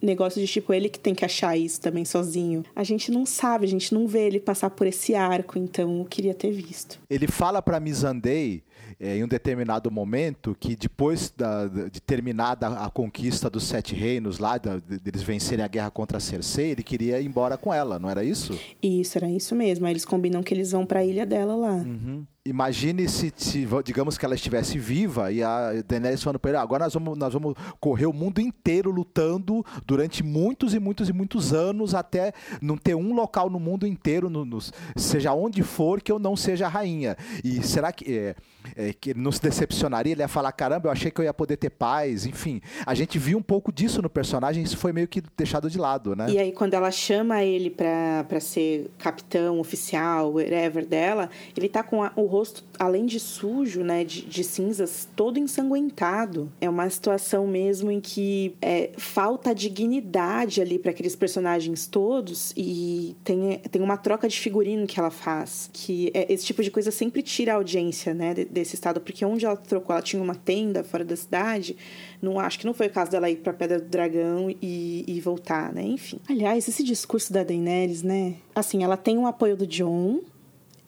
S5: negócio de tipo ele que tem que achar isso também sozinho. A gente não sabe, a gente não vê ele passar por esse arco, então eu queria ter visto.
S8: Ele fala para Missandei é, em um determinado momento que depois da, de terminada a conquista dos sete reinos lá, da, vencerem a guerra contra a Cersei, ele queria ir embora com ela, não era isso?
S5: Isso, era isso mesmo. Aí eles combinam que eles vão para a ilha dela lá.
S8: Uhum. Imagine se, se, digamos que ela estivesse viva e a Daenerys falando para ele, ah, agora nós vamos, nós vamos correr o mundo inteiro lutando durante muitos e muitos e muitos anos até não ter um local no mundo inteiro, no, no, seja onde for, que eu não seja rainha. E será que... É, é, que ele não se decepcionaria, ele ia falar, caramba, eu achei que eu ia poder ter paz, enfim. A gente viu um pouco disso no personagem, isso foi meio que deixado de lado, né?
S5: E aí, quando ela chama ele pra ser capitão, oficial, whatever dela, ele tá com a, o rosto, além de sujo, né, de, de, cinzas, todo ensanguentado. É uma situação mesmo em que é, falta dignidade ali para aqueles personagens todos e tem, tem uma troca de figurino que ela faz, que é, esse tipo de coisa sempre tira a audiência, né, desse estado, porque onde ela trocou, ela tinha uma tenda fora da cidade. Não acho que não foi o caso dela ir pra Pedra do Dragão e, e voltar, né? Enfim. Aliás, esse discurso da Daenerys, né? Assim, ela tem o apoio do John,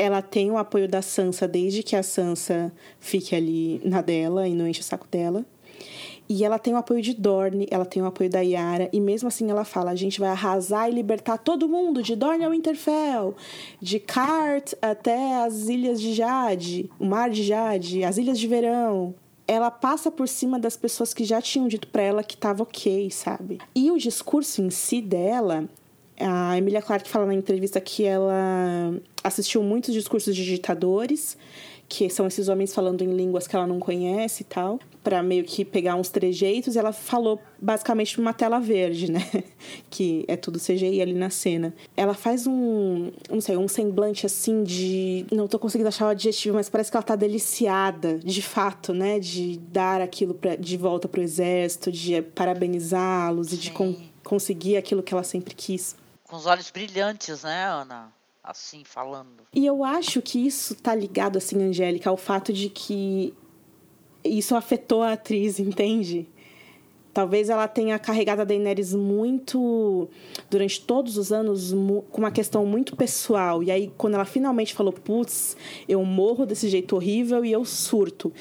S5: ela tem o apoio da Sansa desde que a Sansa fique ali na dela e não enche o saco dela. E ela tem o apoio de Dorne, ela tem o apoio da Yara, e mesmo assim ela fala: a gente vai arrasar e libertar todo mundo, de Dorne ao Winterfell, de Cart até as ilhas de Jade, o mar de Jade, as ilhas de verão. Ela passa por cima das pessoas que já tinham dito para ela que tava ok, sabe? E o discurso em si dela, a Emilia Clarke fala na entrevista que ela assistiu muitos discursos de ditadores que são esses homens falando em línguas que ela não conhece e tal, para meio que pegar uns trejeitos. E ela falou basicamente numa tela verde, né? que é tudo CGI ali na cena. Ela faz um, não sei, um semblante assim de. Não tô conseguindo achar o adjetivo, mas parece que ela tá deliciada, de fato, né? De dar aquilo pra, de volta pro exército, de parabenizá-los e de con conseguir aquilo que ela sempre quis.
S6: Com os olhos brilhantes, né, Ana? assim falando.
S5: E eu acho que isso tá ligado, assim, Angélica, ao fato de que isso afetou a atriz, entende? Talvez ela tenha carregado a Daenerys muito durante todos os anos com uma questão muito pessoal. E aí, quando ela finalmente falou, putz, eu morro desse jeito horrível e eu surto.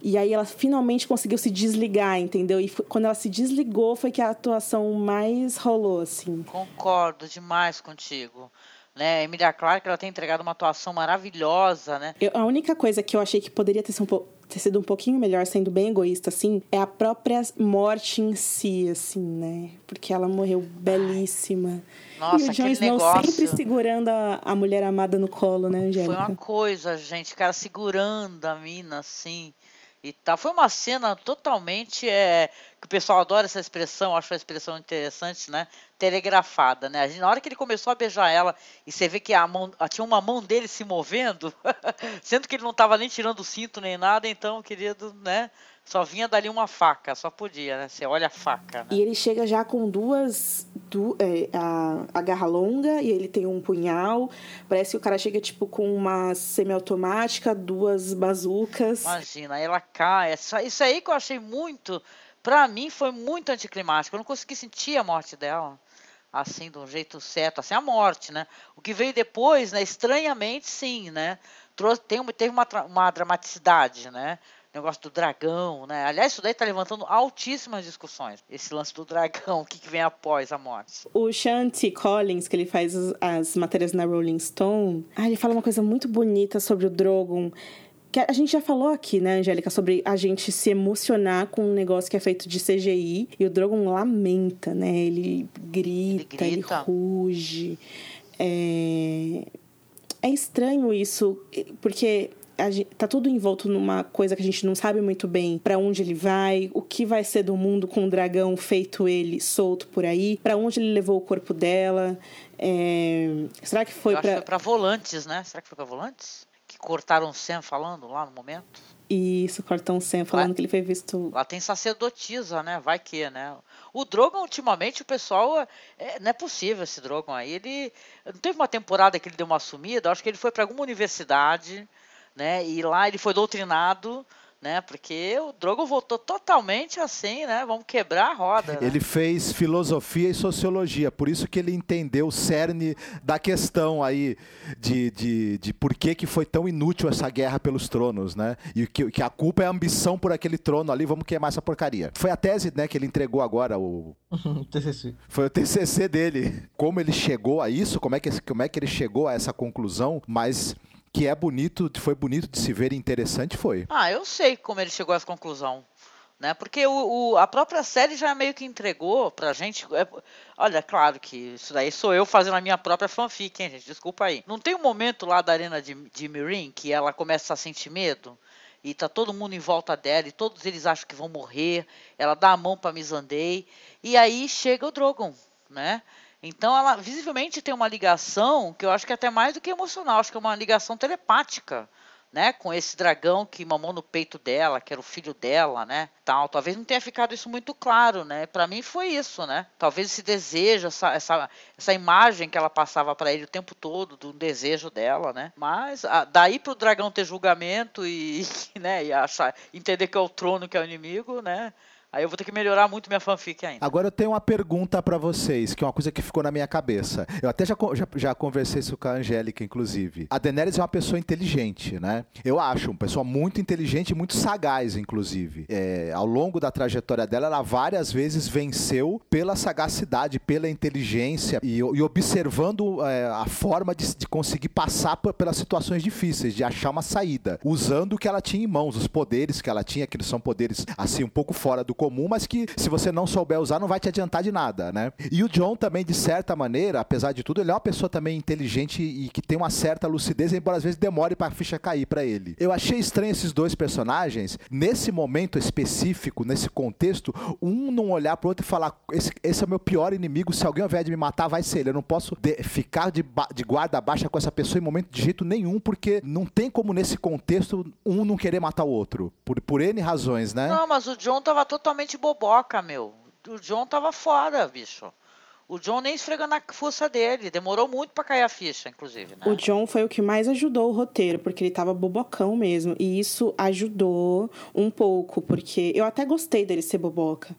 S5: E aí ela finalmente conseguiu se desligar, entendeu? E foi, quando ela se desligou foi que a atuação mais rolou, assim.
S6: Concordo demais contigo né? Emilia Clarke ela tem entregado uma atuação maravilhosa, né?
S5: Eu, a única coisa que eu achei que poderia ter sido, um ter sido um pouquinho melhor, sendo bem egoísta, assim, é a própria morte em si, assim, né? Porque ela morreu belíssima.
S6: Nossa,
S5: e o Jon
S6: Snow
S5: negócio... sempre segurando a, a mulher amada no colo, né, Angélica?
S6: Foi uma coisa, gente, cara segurando a mina, assim e tal. Foi uma cena totalmente é, que o pessoal adora essa expressão, acho a expressão interessante, né? Telegrafada, né? Na hora que ele começou a beijar ela e você vê que a mão, tinha uma mão dele se movendo, sendo que ele não estava nem tirando o cinto nem nada, então, querido, né? Só vinha dali uma faca, só podia, né? Você olha a faca. Né?
S5: E ele chega já com duas. Du, é, a, a garra longa e ele tem um punhal. Parece que o cara chega, tipo, com uma semiautomática, duas bazucas.
S6: Imagina, ela cai. Isso aí que eu achei muito. Pra mim foi muito anticlimático. Eu não consegui sentir a morte dela assim, de um jeito certo, assim, a morte, né? O que veio depois, né, estranhamente, sim, né? Trouxe, tem, teve uma, uma dramaticidade, né? Negócio do dragão, né? Aliás, isso daí tá levantando altíssimas discussões. Esse lance do dragão, o que, que vem após a morte.
S5: O Shanti Collins, que ele faz as, as matérias na Rolling Stone, ah, ele fala uma coisa muito bonita sobre o Drogon. Que a gente já falou aqui, né, Angélica, sobre a gente se emocionar com um negócio que é feito de CGI. E o Drogon lamenta, né? Ele grita, ele, grita. ele ruge. É... é estranho isso, porque gente, tá tudo envolto numa coisa que a gente não sabe muito bem para onde ele vai, o que vai ser do mundo com o dragão feito ele solto por aí, para onde ele levou o corpo dela. É... Será que foi para
S6: para volantes, né? Será que foi para volantes? Que cortaram o Sam falando lá no momento?
S5: Isso, cortam o Sam falando lá, que ele foi visto.
S6: Lá tem sacerdotisa, né? Vai que, né? O Drogon, ultimamente, o pessoal. É, não é possível esse Drogon aí. Ele. Não teve uma temporada que ele deu uma sumida, acho que ele foi para alguma universidade né? E lá ele foi doutrinado, né? Porque o Drogo voltou totalmente assim, né? Vamos quebrar a roda. Né?
S8: Ele fez filosofia e sociologia, por isso que ele entendeu o cerne da questão aí de, de, de por que, que foi tão inútil essa guerra pelos tronos, né? E que, que a culpa é a ambição por aquele trono ali, vamos queimar essa porcaria. Foi a tese, né, que ele entregou agora, o...
S7: TCC.
S8: Foi o TCC dele. Como ele chegou a isso, como é que, como é que ele chegou a essa conclusão, mas que é bonito, foi bonito de se ver interessante foi.
S6: Ah, eu sei como ele chegou a essa conclusão. Né? Porque o, o, a própria série já meio que entregou pra gente. É, olha, claro que isso daí sou eu fazendo a minha própria fanfic, hein, gente? Desculpa aí. Não tem um momento lá da arena de, de Mirin que ela começa a sentir medo? E tá todo mundo em volta dela, e todos eles acham que vão morrer. Ela dá a mão pra Missandei. E aí chega o Drogon, né? Então ela visivelmente tem uma ligação que eu acho que é até mais do que emocional, acho que é uma ligação telepática, né, com esse dragão que mamou no peito dela, que era o filho dela, né, tal. Talvez não tenha ficado isso muito claro, né? Para mim foi isso, né? Talvez esse desejo, essa, essa, essa imagem que ela passava para ele o tempo todo do desejo dela, né? Mas a, daí pro dragão ter julgamento e, né, e achar, entender que é o trono que é o inimigo, né? Aí eu vou ter que melhorar muito minha fanfic ainda.
S8: Agora eu tenho uma pergunta para vocês, que é uma coisa que ficou na minha cabeça. Eu até já, já, já, conversei isso com a Angélica, inclusive. A Daenerys é uma pessoa inteligente, né? Eu acho, uma pessoa muito inteligente e muito sagaz, inclusive. É, ao longo da trajetória dela, ela várias vezes venceu pela sagacidade, pela inteligência e, e observando é, a forma de, de conseguir passar pelas situações difíceis, de achar uma saída, usando o que ela tinha em mãos, os poderes que ela tinha, que são poderes assim um pouco fora do comum, mas que se você não souber usar, não vai te adiantar de nada, né? E o John também, de certa maneira, apesar de tudo, ele é uma pessoa também inteligente e que tem uma certa lucidez, embora às vezes demore para ficha cair para ele. Eu achei estranho esses dois personagens, nesse momento específico, nesse contexto, um não olhar pro outro e falar: esse, esse é o meu pior inimigo, se alguém vier de me matar, vai ser ele. Eu não posso de, ficar de, de guarda baixa com essa pessoa em momento de jeito nenhum, porque não tem como nesse contexto um não querer matar o outro. Por, por N razões, né?
S6: Não, mas o John tava totalmente totalmente boboca, meu. O John tava fora, bicho. O John nem esfregando a força dele. Demorou muito para cair a ficha, inclusive. Né?
S5: O John foi o que mais ajudou o roteiro, porque ele tava bobocão mesmo. E isso ajudou um pouco, porque eu até gostei dele ser boboca.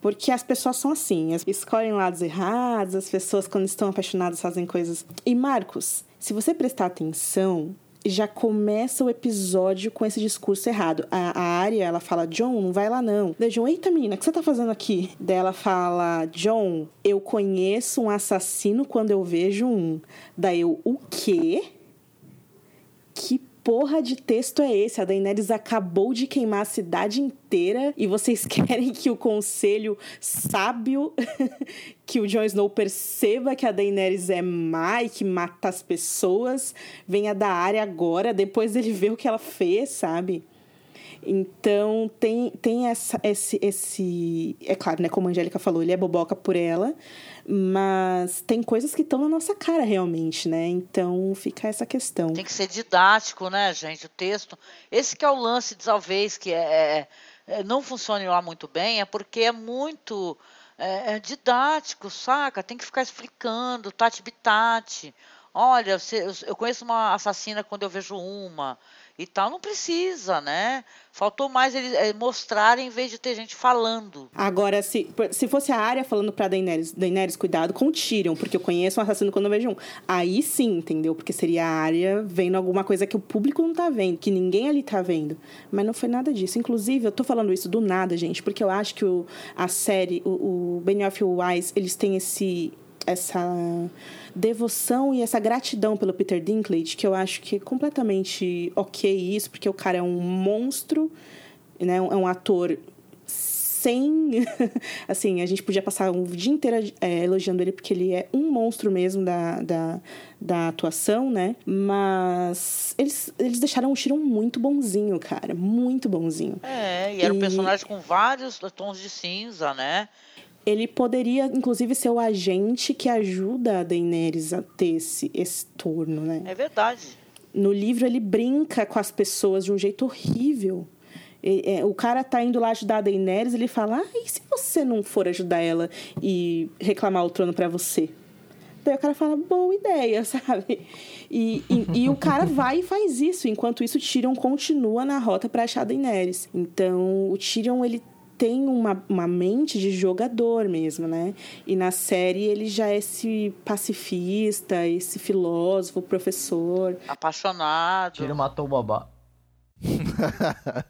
S5: Porque as pessoas são assim, escolhem lados errados, as pessoas, quando estão apaixonadas, fazem coisas. E Marcos, se você prestar atenção, já começa o episódio com esse discurso errado. A, a Arya, ela fala, John, não vai lá não. Daí John, eita menina, o que você tá fazendo aqui? Daí ela fala, John, eu conheço um assassino quando eu vejo um. Daí eu, o quê? Que porra de texto é esse? A Daenerys acabou de queimar a cidade inteira e vocês querem que o conselho sábio, que o Jon Snow perceba que a Daenerys é má e que mata as pessoas, venha da área agora, depois dele ver o que ela fez, sabe? Então tem, tem essa, esse, esse. É claro, né? Como a Angélica falou, ele é boboca por ela, mas tem coisas que estão na nossa cara realmente, né? Então fica essa questão.
S6: Tem que ser didático, né, gente? O texto. Esse que é o lance, talvez, que é, é, é não funcione lá muito bem, é porque é muito é, é didático, saca? Tem que ficar explicando, tati bitati. Olha, eu conheço uma assassina quando eu vejo uma e tal, não precisa, né? Faltou mais eles é, mostrarem em vez de ter gente falando.
S5: Agora, se, se fosse a área falando pra Daenerys, Daenerys, cuidado com o Tyrion, porque eu conheço um assassino quando eu vejo um. Aí sim, entendeu? Porque seria a área vendo alguma coisa que o público não tá vendo, que ninguém ali tá vendo. Mas não foi nada disso. Inclusive, eu tô falando isso do nada, gente, porque eu acho que o, a série, o, o Benioff Wise, eles têm esse essa devoção e essa gratidão pelo Peter Dinklage, que eu acho que é completamente ok isso, porque o cara é um monstro, né? É um ator sem. assim, a gente podia passar um dia inteiro é, elogiando ele, porque ele é um monstro mesmo da, da, da atuação, né? Mas eles, eles deixaram o Tyrion muito bonzinho, cara. Muito bonzinho.
S6: É, e era e... um personagem com vários tons de cinza, né?
S5: Ele poderia, inclusive, ser o agente que ajuda a Daenerys a ter esse, esse turno, né?
S6: É verdade.
S5: No livro, ele brinca com as pessoas de um jeito horrível. E, é, o cara tá indo lá ajudar a Daenerys, ele fala: Ah, e se você não for ajudar ela e reclamar o trono para você? Daí o cara fala, boa ideia, sabe? E, e, e, o cara vai e faz isso. Enquanto isso, o Tyrion continua na rota para achar a Daenerys. Então, o Tyrion, ele tem uma, uma mente de jogador mesmo, né? E na série ele já é esse pacifista, esse filósofo, professor.
S6: Apaixonado.
S7: Tiro matou o babá.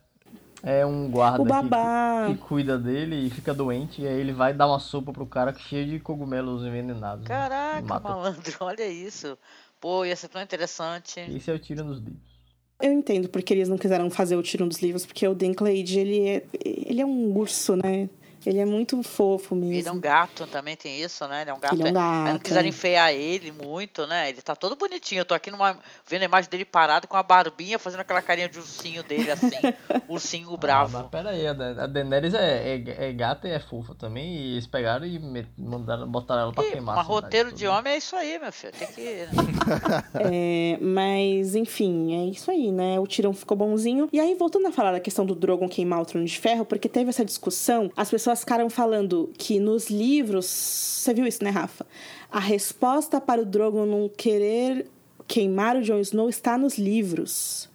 S7: é um guarda
S5: o babá.
S7: Que, que, cuida dele e fica doente, e aí ele vai dar uma sopa pro cara cheio de cogumelos envenenados.
S6: Né? Caraca, né? malandro, olha isso. Pô, ia ser tão interessante.
S7: Esse é o tiro nos livros.
S5: Eu entendo porque eles não quiseram fazer o tiro dos livros, porque o Dinklage, ele é, ele é um urso, né? Ele é muito fofo mesmo.
S6: Ele é um gato, também tem isso, né? Ele é um gato.
S5: Ele é um
S6: não
S5: gato,
S6: quiseram
S5: é.
S6: enfeiar ele muito, né? Ele tá todo bonitinho. Eu tô aqui numa, vendo a imagem dele parado com a barbinha, fazendo aquela carinha de ursinho dele, assim. ursinho
S7: Ah,
S6: bravo.
S7: mas pera aí, a Da- a Daenerys é, é, é gata e é fofa também. E eles pegaram e mandaram, botaram ela pra
S6: Ih,
S7: queimar.
S6: mas roteiro de homem é isso aí, meu filho. Tem que.
S5: É, mas, enfim, é isso aí, né? O Tirão ficou bonzinho. E aí, voltando a falar da questão do Drogon queimar o Trono de Ferro, porque teve essa discussão, as pessoas ficaram falando que nos livros. Você viu isso, né, Rafa? A resposta para o Drogon não querer queimar o Jon Snow está nos livros.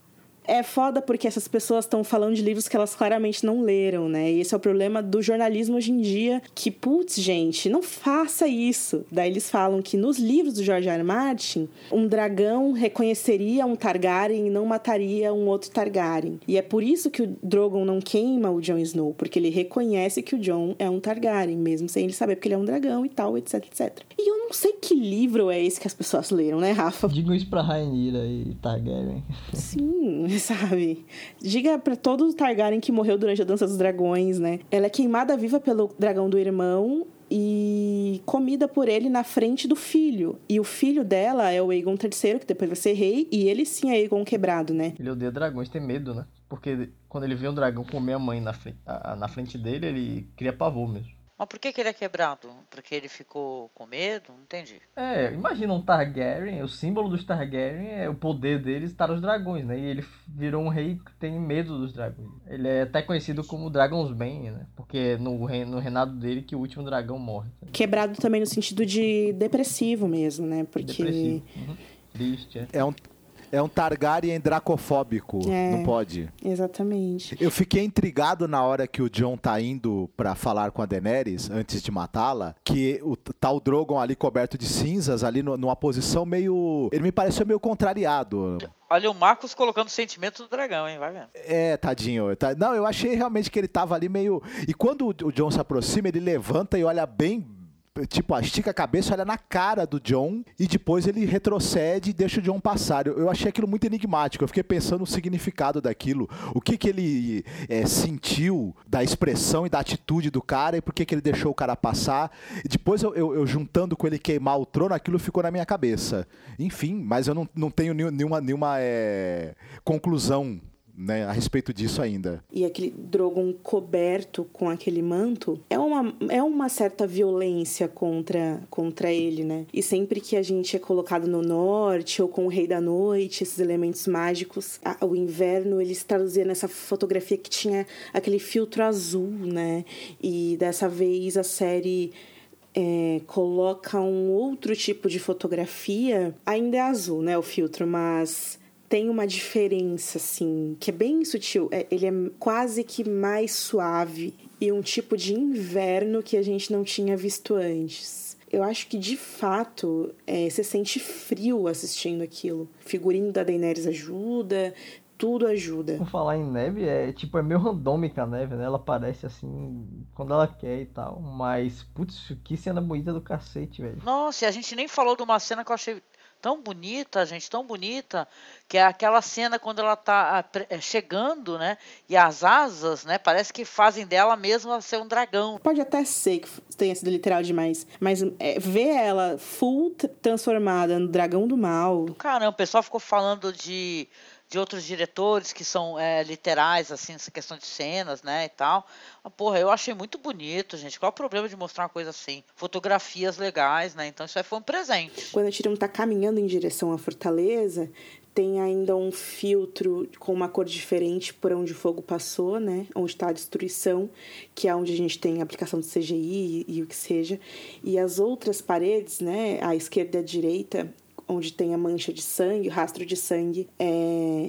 S5: É foda porque essas pessoas estão falando de livros que elas claramente não leram, né? E esse é o problema do jornalismo hoje em dia, que, putz, gente, não faça isso. Daí eles falam que nos livros do George R. R. Martin, um dragão reconheceria um Targaryen e não mataria um outro Targaryen. E é por isso que o Drogon não queima o Jon Snow, porque ele reconhece que o Jon é um Targaryen, mesmo sem ele saber porque ele é um dragão e tal, etc, etc. E eu não sei que livro é esse que as pessoas leram, né, Rafa?
S7: Digam isso pra Rainira e Targaryen.
S5: Sim, sabe? Diga pra todo Targaryen que morreu durante a Dança dos Dragões, né? Ela é queimada viva pelo dragão do irmão e comida por ele na frente do filho. E o filho dela é o Aegon III, que depois vai ser rei, e ele sim é Aegon quebrado, né?
S7: Ele odeia dragões, tem medo, né? Porque quando ele vê um dragão comer a mãe na na frente dele, ele cria pavor mesmo.
S6: Mas por que, que ele é quebrado? Porque ele ficou com medo? Não entendi.
S7: É, imagina um Targaryen, o símbolo dos Targaryen é o poder deles estar os dragões, né? E ele virou um rei que tem medo dos dragões. Ele é até conhecido como Dragonsbane, né? Porque é no, reino, no reinado dele que o último dragão morre. tá?
S5: Quebrado também no sentido de depressivo mesmo, né? Porque.
S7: Depressivo. Uhum. Triste, é.
S8: É um, é um Targaryen dracofóbico.
S5: É.
S8: Não pode.
S5: Exatamente.
S8: Eu fiquei intrigado na hora que o John tá indo pra falar com a Daenerys, antes de matá-la, que o tá o Drogon ali coberto de cinzas, ali no- numa posição meio... Ele me pareceu meio contrariado.
S6: Olha o Marcos colocando o sentimento do dragão, hein? Vai vendo.
S8: É, tadinho. tá- Não, eu achei realmente que ele tava ali meio... E quando o o John se aproxima, ele levanta e olha bem... Tipo, estica a cabeça, olha na cara do John e depois ele retrocede e deixa o John passar. Eu, eu achei aquilo muito enigmático. Eu fiquei pensando no significado daquilo. O que que ele é, sentiu da expressão e da atitude do cara e por que que ele deixou o cara passar. E depois eu, eu- eu juntando com ele queimar o trono, aquilo ficou na minha cabeça. Enfim, mas eu não, não tenho nenhum- nenhuma, nenhuma é, conclusão né, a respeito disso ainda.
S5: e aquele Drogon coberto com aquele manto é uma, é uma certa violência contra, contra ele, né? E sempre que a gente é colocado no norte ou com o Rei da Noite, esses elementos mágicos, a- o inverno eles traduziam nessa fotografia que tinha aquele filtro azul, né? E dessa vez a série é, coloca um outro tipo de fotografia, ainda é azul, né? O filtro, mas tem uma diferença, assim, que é bem sutil. É, ele é quase que mais suave e um tipo de inverno que a gente não tinha visto antes. Eu acho que, de fato, é, você sente frio assistindo aquilo. O figurino da Daenerys ajuda, tudo ajuda.
S7: Por falar em neve, é tipo, é meio randômica a neve, né? Ela aparece assim quando ela quer e tal. Mas, putz, que cena bonita do cacete, velho.
S6: Nossa, e a gente nem falou de uma cena que eu achei tão bonita, gente, tão bonita, que é aquela cena quando ela tá ah, eh, chegando, né? E as asas, né? Parece que fazem dela mesma ser um dragão.
S5: Pode até ser que tenha sido literal demais, mas é, ver ela full transformada no dragão do mal.
S6: Caramba, o pessoal ficou falando de, de outros diretores que são é, literais, assim, essa questão de cenas, né, e tal. Mas, porra, eu achei muito bonito, gente. Qual o problema de mostrar uma coisa assim? Fotografias legais, né? Então isso aí foi um presente.
S5: Quando a Tyrion tá caminhando em direção à fortaleza, tem ainda um filtro com uma cor diferente por onde o fogo passou, né? Onde tá a destruição, que é onde a gente tem a aplicação do CGI e, e o que seja. E as outras paredes, né? À esquerda e à direita, onde tem a mancha de sangue, o rastro de sangue,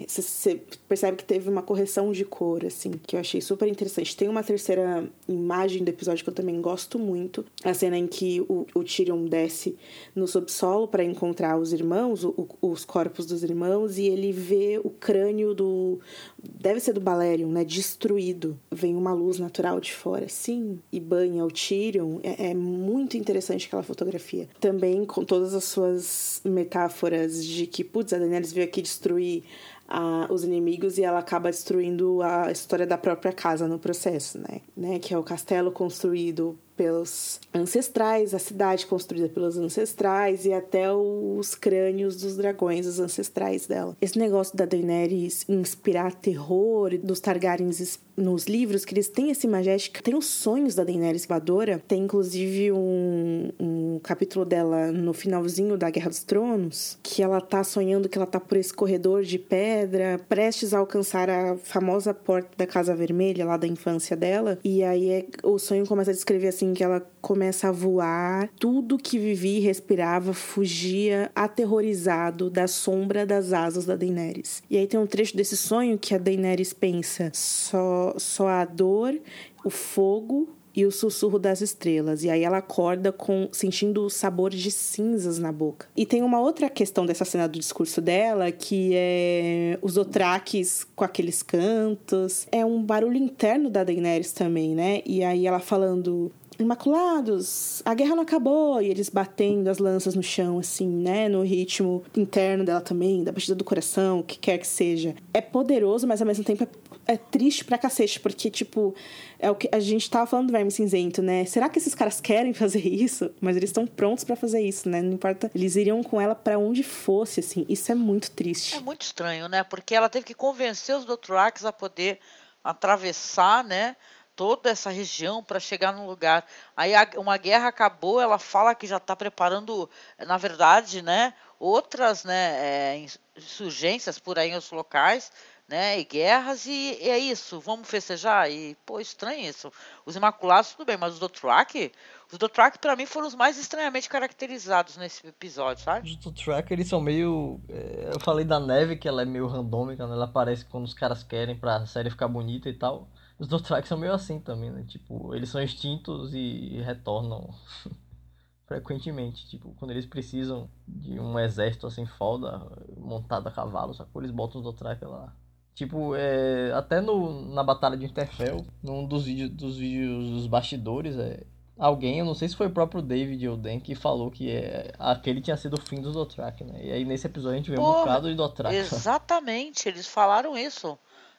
S5: você percebe que teve uma correção de cor, assim, que eu achei super interessante. Tem uma terceira imagem do episódio que eu também gosto muito, a cena em que o, o Tyrion desce no subsolo para encontrar os irmãos, o- os corpos dos irmãos, e ele vê o crânio do. Deve ser do Balerion, né? Destruído. Vem uma luz natural de fora, assim, e banha o Tyrion. É, é muito interessante aquela fotografia. Também com todas as suas metáforas de que, putz, a Daenerys veio aqui destruir a, os inimigos e ela acaba destruindo a história da própria casa no processo, né? né? Que é o castelo construído pelos ancestrais, a cidade construída pelos ancestrais e até os crânios dos dragões, os ancestrais dela. Esse negócio da Daenerys inspirar terror dos Targaryens nos livros, que eles têm esse magética, tem os sonhos da Daenerys voadora, tem inclusive um, um capítulo dela no finalzinho da Guerra dos Tronos, que ela tá sonhando que ela tá por esse corredor de pedra, prestes a alcançar a famosa porta da Casa Vermelha, lá da infância dela, e aí é, o sonho começa a descrever assim, que ela começa a voar, tudo que vivia e respirava fugia aterrorizado da sombra das asas da Daenerys. E aí tem um trecho desse sonho que a Daenerys pensa: só, só a dor, o fogo e o sussurro das estrelas. E aí ela acorda com sentindo o sabor de cinzas na boca. E tem uma outra questão dessa cena do discurso dela, que é os Dothraques com aqueles cantos. É um barulho interno da Daenerys também, né? E aí ela falando Imaculados, a guerra não acabou, e eles batendo as lanças no chão, assim, né? No ritmo interno dela também, da batida do coração, o que quer que seja. É poderoso, mas ao mesmo tempo é, é, triste pra cacete, porque, tipo, é o que a gente tava falando do Verme Cinzento, né? Será que esses caras querem fazer isso? Mas eles estão prontos para fazer isso, né? Não importa, eles iriam com ela para onde fosse, assim. Isso é muito triste.
S6: É muito estranho, né? Porque ela teve que convencer os Dothraques a poder atravessar, né? Toda essa região para chegar num lugar. Aí a, uma guerra acabou, ela fala que já está preparando, na verdade, né, outras né, é, insurgências por aí nos locais, né, e guerras, e, e, é isso, vamos festejar. E, pô, estranho isso. Os Imaculados, tudo bem, mas os Dothraki, os Dothraki para mim foram os mais estranhamente caracterizados nesse episódio, sabe?
S7: Os Dothraki, eles são meio... É, eu falei da neve, que ela é meio randômica, né? ela aparece quando os caras querem pra série ficar bonita e tal. Os Dothraki são meio assim também, né? Tipo, eles são extintos e retornam frequentemente. Tipo, quando eles precisam de um exército assim foda, montado a cavalo, sacou? Eles botam os Dothraki lá. Tipo, é, até no, na batalha de Interfell, num dos vídeos dos vídeos dos bastidores, é, alguém, eu não sei se foi o próprio David Oden, que falou que é, aquele tinha sido o fim dos Dothraki, né? E aí nesse episódio a gente vê Porra, um bocado de Dothraki.
S6: Exatamente, eles falaram isso.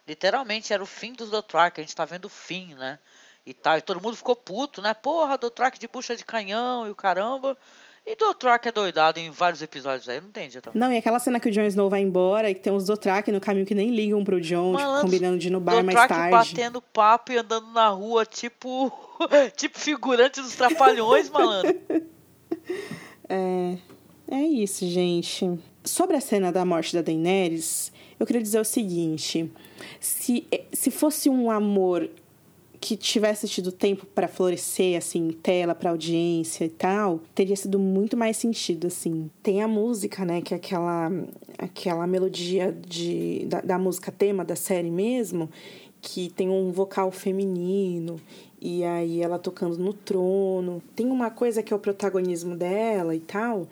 S6: Literalmente era o fim dos Dothraki, a gente tá vendo o fim, né? E tal, e todo mundo ficou puto, né? Porra, Dothraki de bucha de canhão e o caramba. E Dothraki é doidado em vários episódios aí, não tem, então.
S5: Não, e aquela cena que o Jon Snow vai embora e que tem uns Dothraki no caminho que nem ligam pro Jon, tipo, combinando de ir no bar Dothraki mais tarde.
S6: batendo papo e andando na rua, tipo, tipo figurante dos trapalhões, malandro.
S5: É, é isso, gente. Sobre a cena da morte da Daenerys, eu queria dizer o seguinte: se, se fosse um amor que tivesse tido tempo para florescer, assim, tela para audiência e tal, teria sido muito mais sentido, assim. Tem a música, né, que é aquela, aquela melodia de, da, da música tema da série mesmo, que tem um vocal feminino e aí ela tocando no trono. Tem uma coisa que é o protagonismo dela e tal.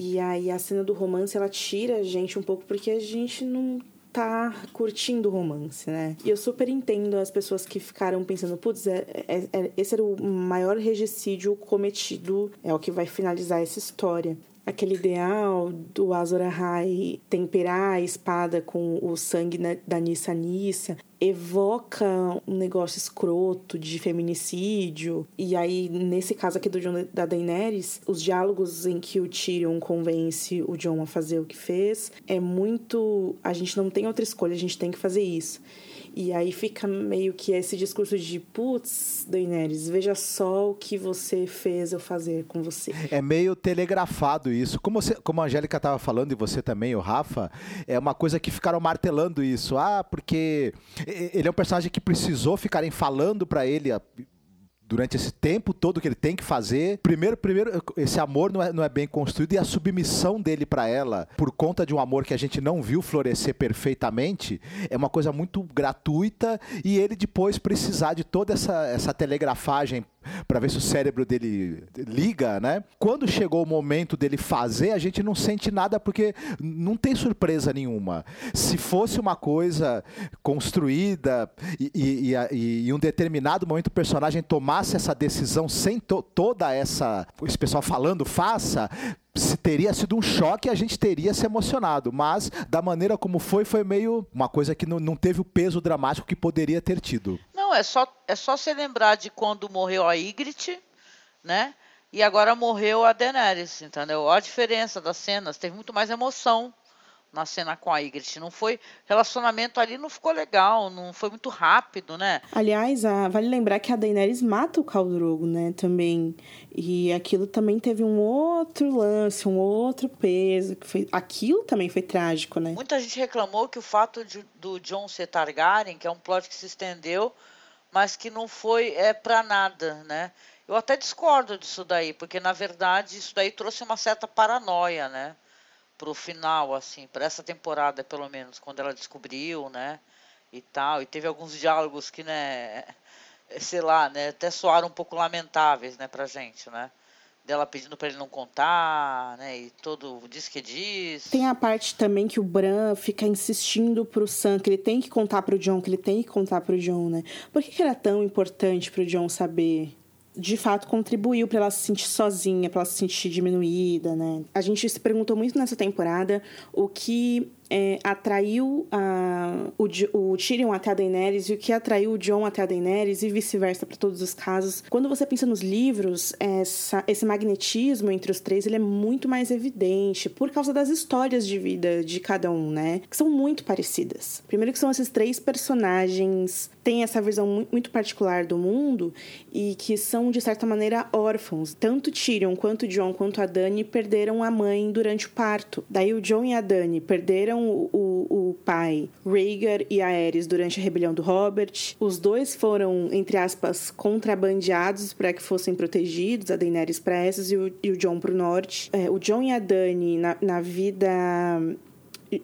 S5: E aí a cena do romance ela tira a gente um pouco porque a gente não tá curtindo o romance, né? E eu super entendo as pessoas que ficaram pensando, putz, é, é, é, esse era o maior regicídio cometido, é o que vai finalizar essa história aquele ideal do Azor Ahai temperar a espada com o sangue da Nissa Nissa evoca um negócio escroto de feminicídio. E aí, nesse caso aqui do John da Daenerys, os diálogos em que o Tyrion convence o John a fazer o que fez é muito. A gente não tem outra escolha, a gente tem que fazer isso. E aí fica meio que esse discurso de putz, Daenerys, veja só o que você fez eu fazer com você.
S8: É meio telegrafado isso. Como, você, como a Angélica estava falando, e você também, o Rafa, é uma coisa que ficaram martelando isso. Ah, porque ele é um personagem que precisou ficarem falando para ele durante esse tempo todo que ele tem que fazer. Primeiro, primeiro esse amor não é, não é bem construído e a submissão dele para ela, por conta de um amor que a gente não viu florescer perfeitamente, é uma coisa muito gratuita e ele depois precisar de toda essa, essa telegrafagem para ver se o cérebro dele liga, né? Quando chegou o momento dele fazer, a gente não sente nada porque não tem surpresa nenhuma. Se fosse uma coisa construída e, e, e, e um determinado momento o personagem tomasse essa decisão sem to toda essa. Esse pessoal falando, faça se teria sido um choque, a gente teria se emocionado. Mas, da maneira como foi, foi meio uma coisa que não, não teve o peso dramático que poderia ter tido.
S6: Não, é só, é só se lembrar de quando morreu a Ygritte, né? E agora morreu a Daenerys, entendeu? Olha a diferença das cenas. Teve muito mais emoção na cena com a Ygritte. Não foi relacionamento ali não ficou legal, não foi muito rápido, né?
S5: Aliás, a, vale lembrar que a Daenerys mata o Khal Drogo, né, também. E aquilo também teve um outro lance, um outro peso, que foi aquilo também foi trágico, né?
S6: Muita gente reclamou que o fato de, do Jon ser Targaryen, que é um plot que se estendeu, mas que não foi é para nada, né? Eu até discordo disso daí, porque na verdade isso daí trouxe uma certa paranoia, né? Pro final, assim, para essa temporada, pelo menos, quando ela descobriu, né? E tal. E teve alguns diálogos que, né? Sei lá, né? Até soaram um pouco lamentáveis, né, pra gente, né? Dela pedindo para ele não contar, né? E todo diz que diz.
S5: Tem a parte também que o Bran fica insistindo pro Sam que ele tem que contar pro John, que ele tem que contar pro John, né? Por que, que era tão importante pro John saber de fato contribuiu para ela se sentir sozinha, para ela se sentir diminuída, né? A gente se perguntou muito nessa temporada o que é, atraiu a, o, o Tyrion até a Daenerys e o que atraiu o Jon até a Daenerys e vice-versa para todos os casos. Quando você pensa nos livros, essa, esse magnetismo entre os três ele é muito mais evidente por causa das histórias de vida de cada um, né? Que são muito parecidas. Primeiro que são esses três personagens têm essa visão muito particular do mundo e que são de certa maneira órfãos. Tanto Tyrion quanto Jon quanto a Dany perderam a mãe durante o parto. Daí o Jon e a Dany perderam o, o, o pai Rhaegar e Aerys durante a rebelião do Robert. Os dois foram, entre aspas, contrabandeados para que fossem protegidos, a Daenerys para essas e o, o Jon para o norte. É, o Jon e a Dany, na, na vida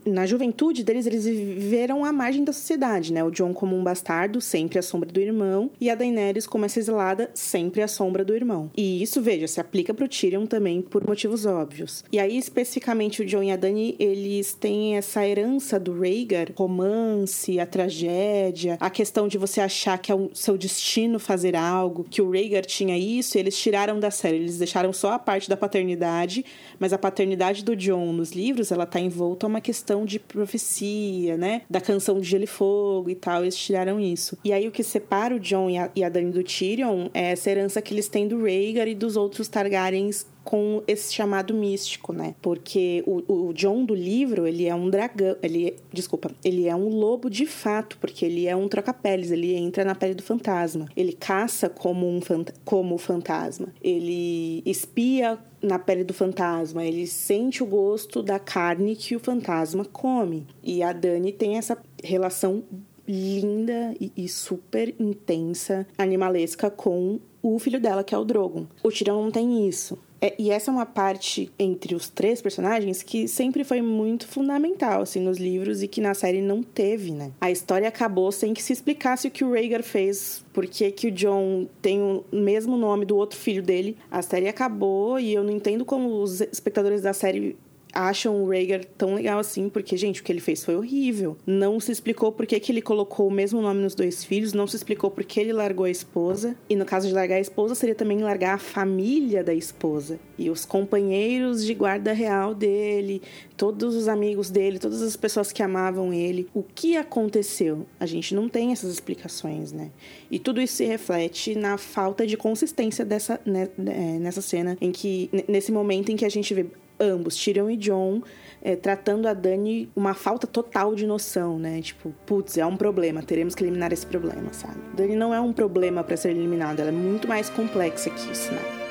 S5: na juventude deles, eles viveram à margem da sociedade, né? O John como um bastardo, sempre à sombra do irmão, e a Daenerys como essa exilada, sempre à sombra do irmão. E isso, veja, se aplica pro Tyrion também por motivos óbvios. E aí, especificamente, o John e a Dany, eles têm essa herança do Rhaegar, romance, a tragédia, a questão de você achar que é o seu destino fazer algo, que o Rhaegar tinha isso, e eles tiraram da série, eles deixaram só a parte da paternidade, mas a paternidade do John nos livros, ela tá envolta a uma questão questão de profecia, né? Da canção de Gelo e Fogo e tal, eles tiraram isso. E aí o que separa o Jon e a, e a Dany do Tyrion é essa herança que eles têm do Rhaegar e dos outros Targaryens com esse chamado místico, né? Porque o, o John do livro, ele é um dragão, ele, desculpa, ele é um lobo de fato, porque ele é um troca-peles, ele entra na pele do fantasma. Ele caça como um como fantasma. Ele espia na pele do fantasma, ele sente o gosto da carne que o fantasma come. E a Dani tem essa relação linda e, e super intensa, animalesca com o filho dela, que é o Drogon. O Tirão não tem isso. É, e essa é uma parte entre os três personagens que sempre foi muito fundamental, assim, nos livros e que na série não teve, né? A história acabou sem que se explicasse o que o Rhaegar fez, por que que o John tem o mesmo nome do outro filho dele. A série acabou e eu não entendo como os espectadores da série acham o Rhaegar tão legal assim, porque, gente, o que ele fez foi horrível. Não se explicou por que, que ele colocou o mesmo nome nos dois filhos, não se explicou por que ele largou a esposa. E no caso de largar a esposa, seria também largar a família da esposa. E os companheiros de guarda real dele, todos os amigos dele, todas as pessoas que amavam ele. O que aconteceu? A gente não tem essas explicações, né? E tudo isso se reflete na falta de consistência dessa, né, é, nessa cena, em que, nesse momento em que a gente vê ambos, Tyrion e John, é, tratando a Dani uma falta total de noção, né? Tipo, putz, é um problema, teremos que eliminar esse problema, sabe? Dani não é um problema para ser eliminada, ela é muito mais complexa que isso, né?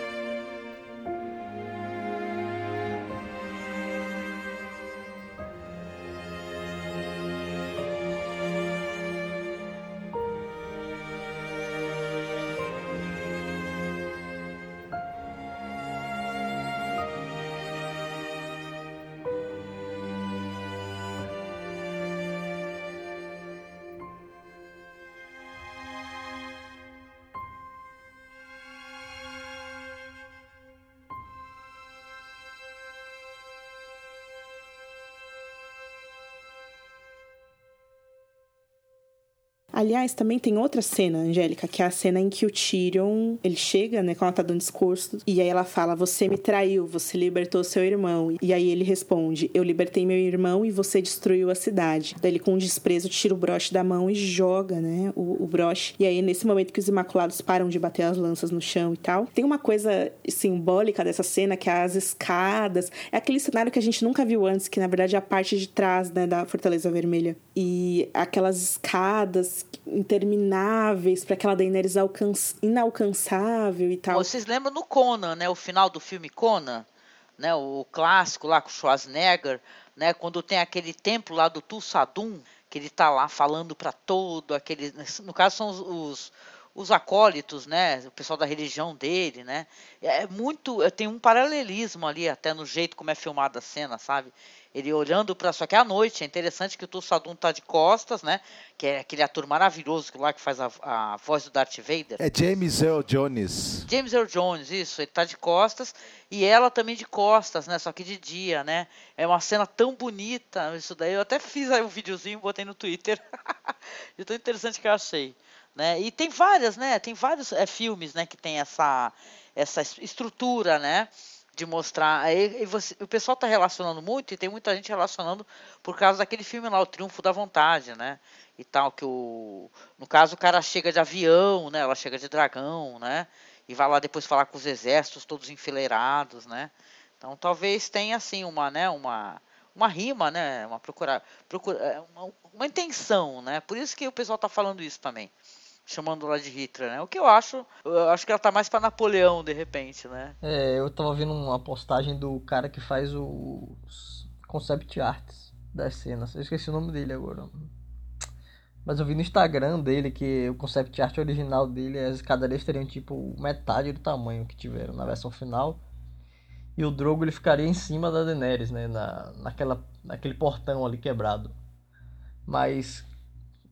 S5: Aliás, também tem outra cena, Angélica, que é a cena em que o Tyrion, ele chega, né, quando ela tá dando discurso, e aí ela fala: "Você me traiu, você libertou seu irmão". E aí ele responde: "Eu libertei meu irmão e você destruiu a cidade". Daí ele com desprezo tira o broche da mão e joga, né, o, o broche. E aí nesse momento que os imaculados param de bater as lanças no chão e tal, tem uma coisa simbólica dessa cena que é as escadas, é aquele cenário que a gente nunca viu antes, que na verdade é a parte de trás, né, da Fortaleza Vermelha. E aquelas escadas intermináveis para aquela Daenerys alcanç... inalcançável e tal.
S6: Vocês lembram no Conan, né? O final do filme Conan, né? O clássico lá com Schwarzenegger, né? Quando tem aquele templo lá do Tulsadum, que ele tá lá falando para todo aquele, no caso são os, os os acólitos, né, o pessoal da religião dele, né, é muito, tem um paralelismo ali até no jeito como é filmada a cena, sabe? Ele olhando para só que à noite é interessante que o Tulsadum tá de costas, né? Que é aquele ator maravilhoso lá que faz a, a voz do Darth Vader.
S8: É James Earl Jones.
S6: James Earl Jones, isso. Ele tá de costas e ela também de costas, né? Só que de dia, né? É uma cena tão bonita isso daí. Eu até fiz aí um videozinho, botei no Twitter. de tão interessante que eu achei, né? E tem várias, né? Tem vários é, filmes, né? Que tem essa essa estrutura, né? De mostrar. Aí você, o pessoal está relacionando muito e tem muita gente relacionando por causa daquele filme lá, O Triunfo da Vontade, né? E tal, que o. No caso, o cara chega de avião, né? Ela chega de dragão, né? E vai lá depois falar com os exércitos todos enfileirados, né? Então talvez tenha assim uma, né? Uma, uma rima, né? Uma procura, procura é, uma, uma intenção, né? Por isso que o pessoal está falando isso também chamando lá de Hitler, né? O que eu acho, eu acho que ela tá mais para Napoleão de repente, né?
S7: É, eu tava vendo uma postagem do cara que faz os concept arts das cenas. Eu esqueci o nome dele agora. Mas eu vi no Instagram dele que o concept art original dele, as escadarias teriam tipo metade do tamanho que tiveram na versão final. E o Drogo ele ficaria em cima da Daenerys, né? Na, naquela, naquele portão ali quebrado. Mas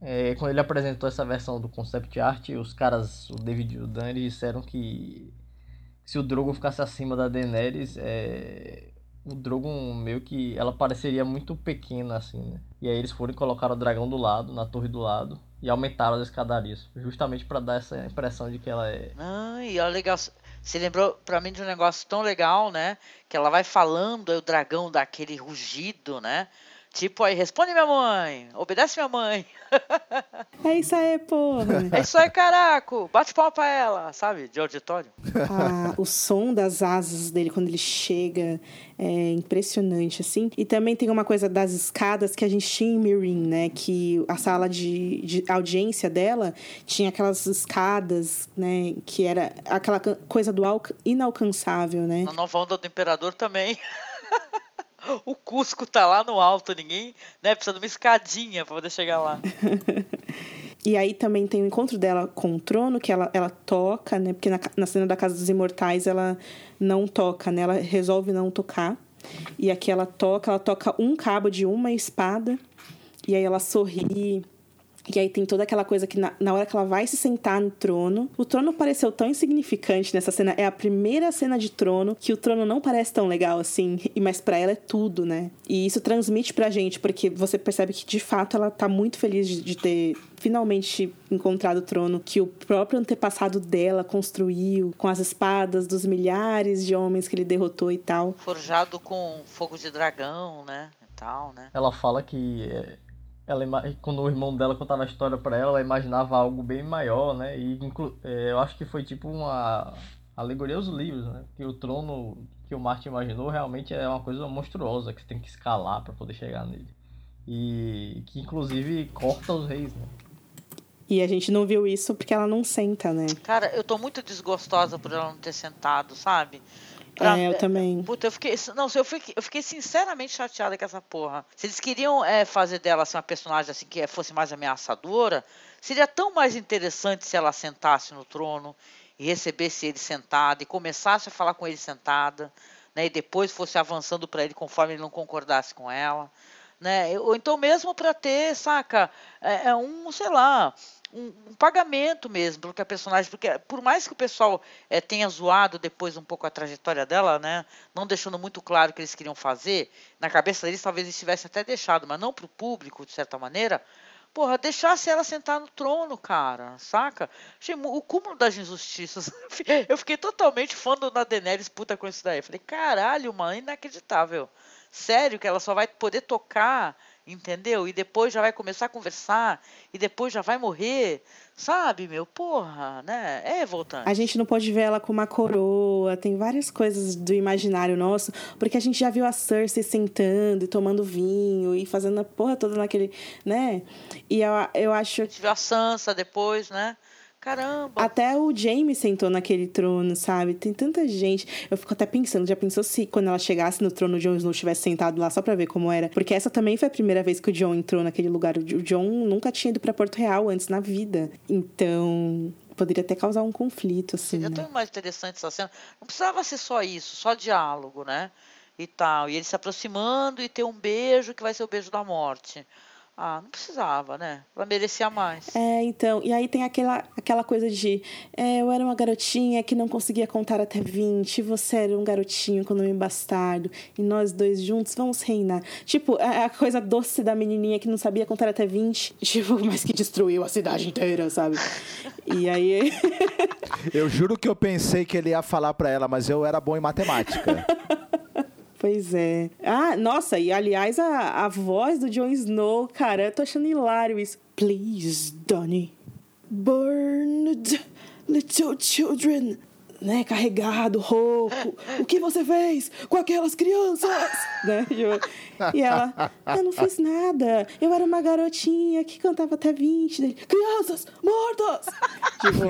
S7: é, quando ele apresentou essa versão do concept art, os caras, o David e o Dani, disseram que se o Drogon ficasse acima da Daenerys, é, o Drogon meio que ela pareceria muito pequena assim, né? E aí eles foram e colocaram o dragão do lado, na torre do lado, e aumentaram as escadarias, justamente para dar essa impressão de que ela é.
S6: Ah, e olha legal. Você lembrou para mim de um negócio tão legal, né? Que ela vai falando, aí o dragão dá aquele rugido, né? Tipo aí, responde minha mãe, obedece minha mãe.
S5: É isso aí, porra.
S6: É isso aí, caraco. Bate palma pra ela, sabe? De auditório.
S5: Ah, o som das asas dele quando ele chega é impressionante, assim. E também tem uma coisa das escadas que a gente tinha em Mirin, né? Que a sala de, de audiência dela tinha aquelas escadas, né? Que era aquela coisa do inalcançável, né?
S6: Na nova onda do Imperador também. o Cusco tá lá no alto, ninguém né, precisa de uma escadinha para poder chegar lá.
S5: E aí também tem o encontro dela com o trono, que ela, ela toca, né? Porque na, na cena da Casa dos Imortais ela não toca, né? Ela resolve não tocar. E aqui ela toca, ela toca um cabo de uma espada. E aí ela sorri e aí tem toda aquela coisa que na, na, hora que ela vai se sentar no trono, o trono pareceu tão insignificante nessa cena. É a primeira cena de trono que o trono não parece tão legal assim, mas para ela é tudo, né? E isso transmite pra gente, porque você percebe que de fato ela tá muito feliz de, de ter finalmente encontrado o trono que o próprio antepassado dela construiu com as espadas dos milhares de homens que ele derrotou e tal.
S6: Forjado com fogo de dragão, né? E tal, né?
S7: Ela fala que é, ela quando o irmão dela contava a história para ela, ela imaginava algo bem maior, né? E inclu, é, eu acho que foi tipo uma alegoria aos livros, né? Que o trono que o Martin imaginou realmente é uma coisa monstruosa que você tem que escalar para poder chegar nele. E que inclusive corta os reis, né?
S5: E a gente não viu isso porque ela não senta, né?
S6: Cara, eu tô muito desgostosa por ela não ter sentado, sabe?
S5: Pra, é, eu também.
S6: Puta, eu fiquei. Não, eu fiquei, eu fiquei sinceramente chateada com essa porra. Se eles queriam é, fazer dela assim, uma personagem assim que fosse mais ameaçadora, seria tão mais interessante se ela sentasse no trono e recebesse ele sentado e começasse a falar com ele sentada, né? E depois fosse avançando para ele conforme ele não concordasse com ela. Né? Ou então mesmo para ter, saca, é, é um, sei lá, um, um, pagamento mesmo porque a personagem, porque por mais que o pessoal é, tenha zoado depois um pouco a trajetória dela, né, não deixando muito claro o que eles queriam fazer, na cabeça deles talvez eles tivessem até deixado, mas não para o público de certa maneira, Porra, deixasse ela sentar no trono, cara, saca? Achei o cúmulo das injustiças. Eu fiquei totalmente fã do da Daenerys puta com isso daí. Falei, caralho, mano, inacreditável. Sério que ela só vai poder tocar, entendeu? E depois já vai começar a conversar, e depois já vai morrer, sabe, meu? Porra, né? É revoltante.
S5: A gente não pode ver ela com uma coroa, tem várias coisas do imaginário nosso, porque a gente já viu a Cersei sentando e tomando vinho e fazendo a porra toda naquele, né? E eu, eu acho
S6: A gente viu a Sansa depois, né? Caramba.
S5: Até o Jaime sentou naquele trono, sabe? Tem tanta gente. Eu fico até pensando, já pensou se quando ela chegasse no trono o Jon Snow estivesse sentado lá só pra ver como era? Porque essa também foi a primeira vez que o Jon entrou naquele lugar. O Jon nunca tinha ido pra Porto Real antes na vida. Então, poderia até causar um conflito, assim.
S6: Seria
S5: né?
S6: tão mais interessante essa cena. Não precisava ser só isso, só diálogo, né? E tal. E ele se aproximando e ter um beijo que vai ser o beijo da morte. Ah, não precisava, né? Ela merecia mais.
S5: É, então, e aí tem aquela, aquela coisa de é, eu era uma garotinha que não conseguia contar até 20, e você era um garotinho com nome bastardo, e nós dois juntos vamos reinar. Tipo, a, a coisa doce da menininha que não sabia contar até 20, tipo, mas que destruiu a cidade inteira, sabe? E aí.
S8: Eu juro que eu pensei que ele ia falar pra ela, mas eu era bom em matemática.
S5: Pois é. Ah, nossa, e aliás, a, a voz do Jon Snow, cara, eu tô achando hilário isso. Please, Donnie, burned little children. Né, carregado, rouco. O que você fez com aquelas crianças? Né? E ela, eu não fiz nada. Eu era uma garotinha que cantava até 20. Dele, crianças mortas! Tipo,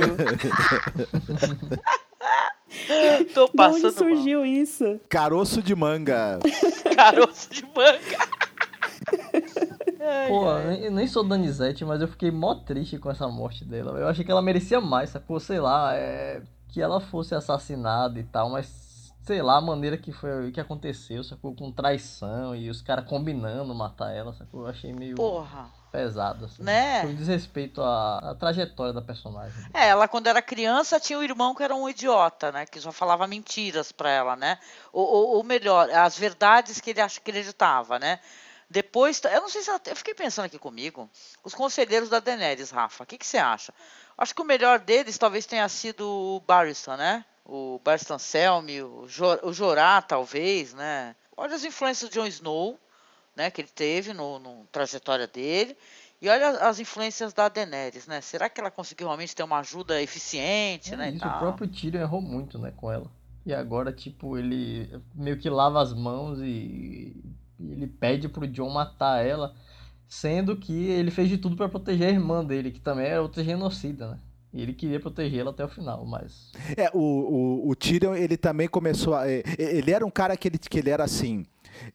S6: Tô
S5: de onde
S6: passando
S5: surgiu isso?
S8: Caroço de manga.
S6: mal. Caroço de manga.
S7: Pô, eu nem- eu nem sou Danizete, mas eu fiquei mó triste com essa morte dela. Eu achei que ela merecia mais, sacou? Sei lá, é... que ela fosse assassinada e tal, mas sei lá, a maneira que foi que aconteceu, sacou? Com traição e os caras combinando matar ela, sacou? Eu achei meio
S6: Porra.
S7: Pesado, assim.
S6: Né?
S7: Um desrespeito à, à trajetória da personagem.
S6: É, ela quando era criança tinha um irmão que era um idiota, né? Que só falava mentiras pra ela, né? Ou, ou, ou melhor, as verdades que ele acreditava, né? Depois, eu não sei se ela, eu fiquei pensando aqui comigo, os conselheiros da Daenerys, Rafa, o que, que você acha? Acho que o melhor deles talvez tenha sido o Barristan, né? O Barristan Selmy, o, Jor, o Jorah, talvez, né? Olha as influências de Jon Snow, né? Que ele teve no, no trajetória dele. E olha as influências da Daenerys, né? Será que ela conseguiu realmente ter uma ajuda eficiente,
S7: É
S6: né? e
S7: isso, o próprio Tyrion errou muito, né, com ela. E agora, tipo, ele meio que lava as mãos e, e ele pede pro John matar ela, sendo que ele fez de tudo pra proteger a irmã dele, que também era outra genocida, né? E ele queria protegê-la até o final, mas
S8: É, o, o, o Tyrion, ele também começou a... é, Ele era um cara que ele, que ele era assim...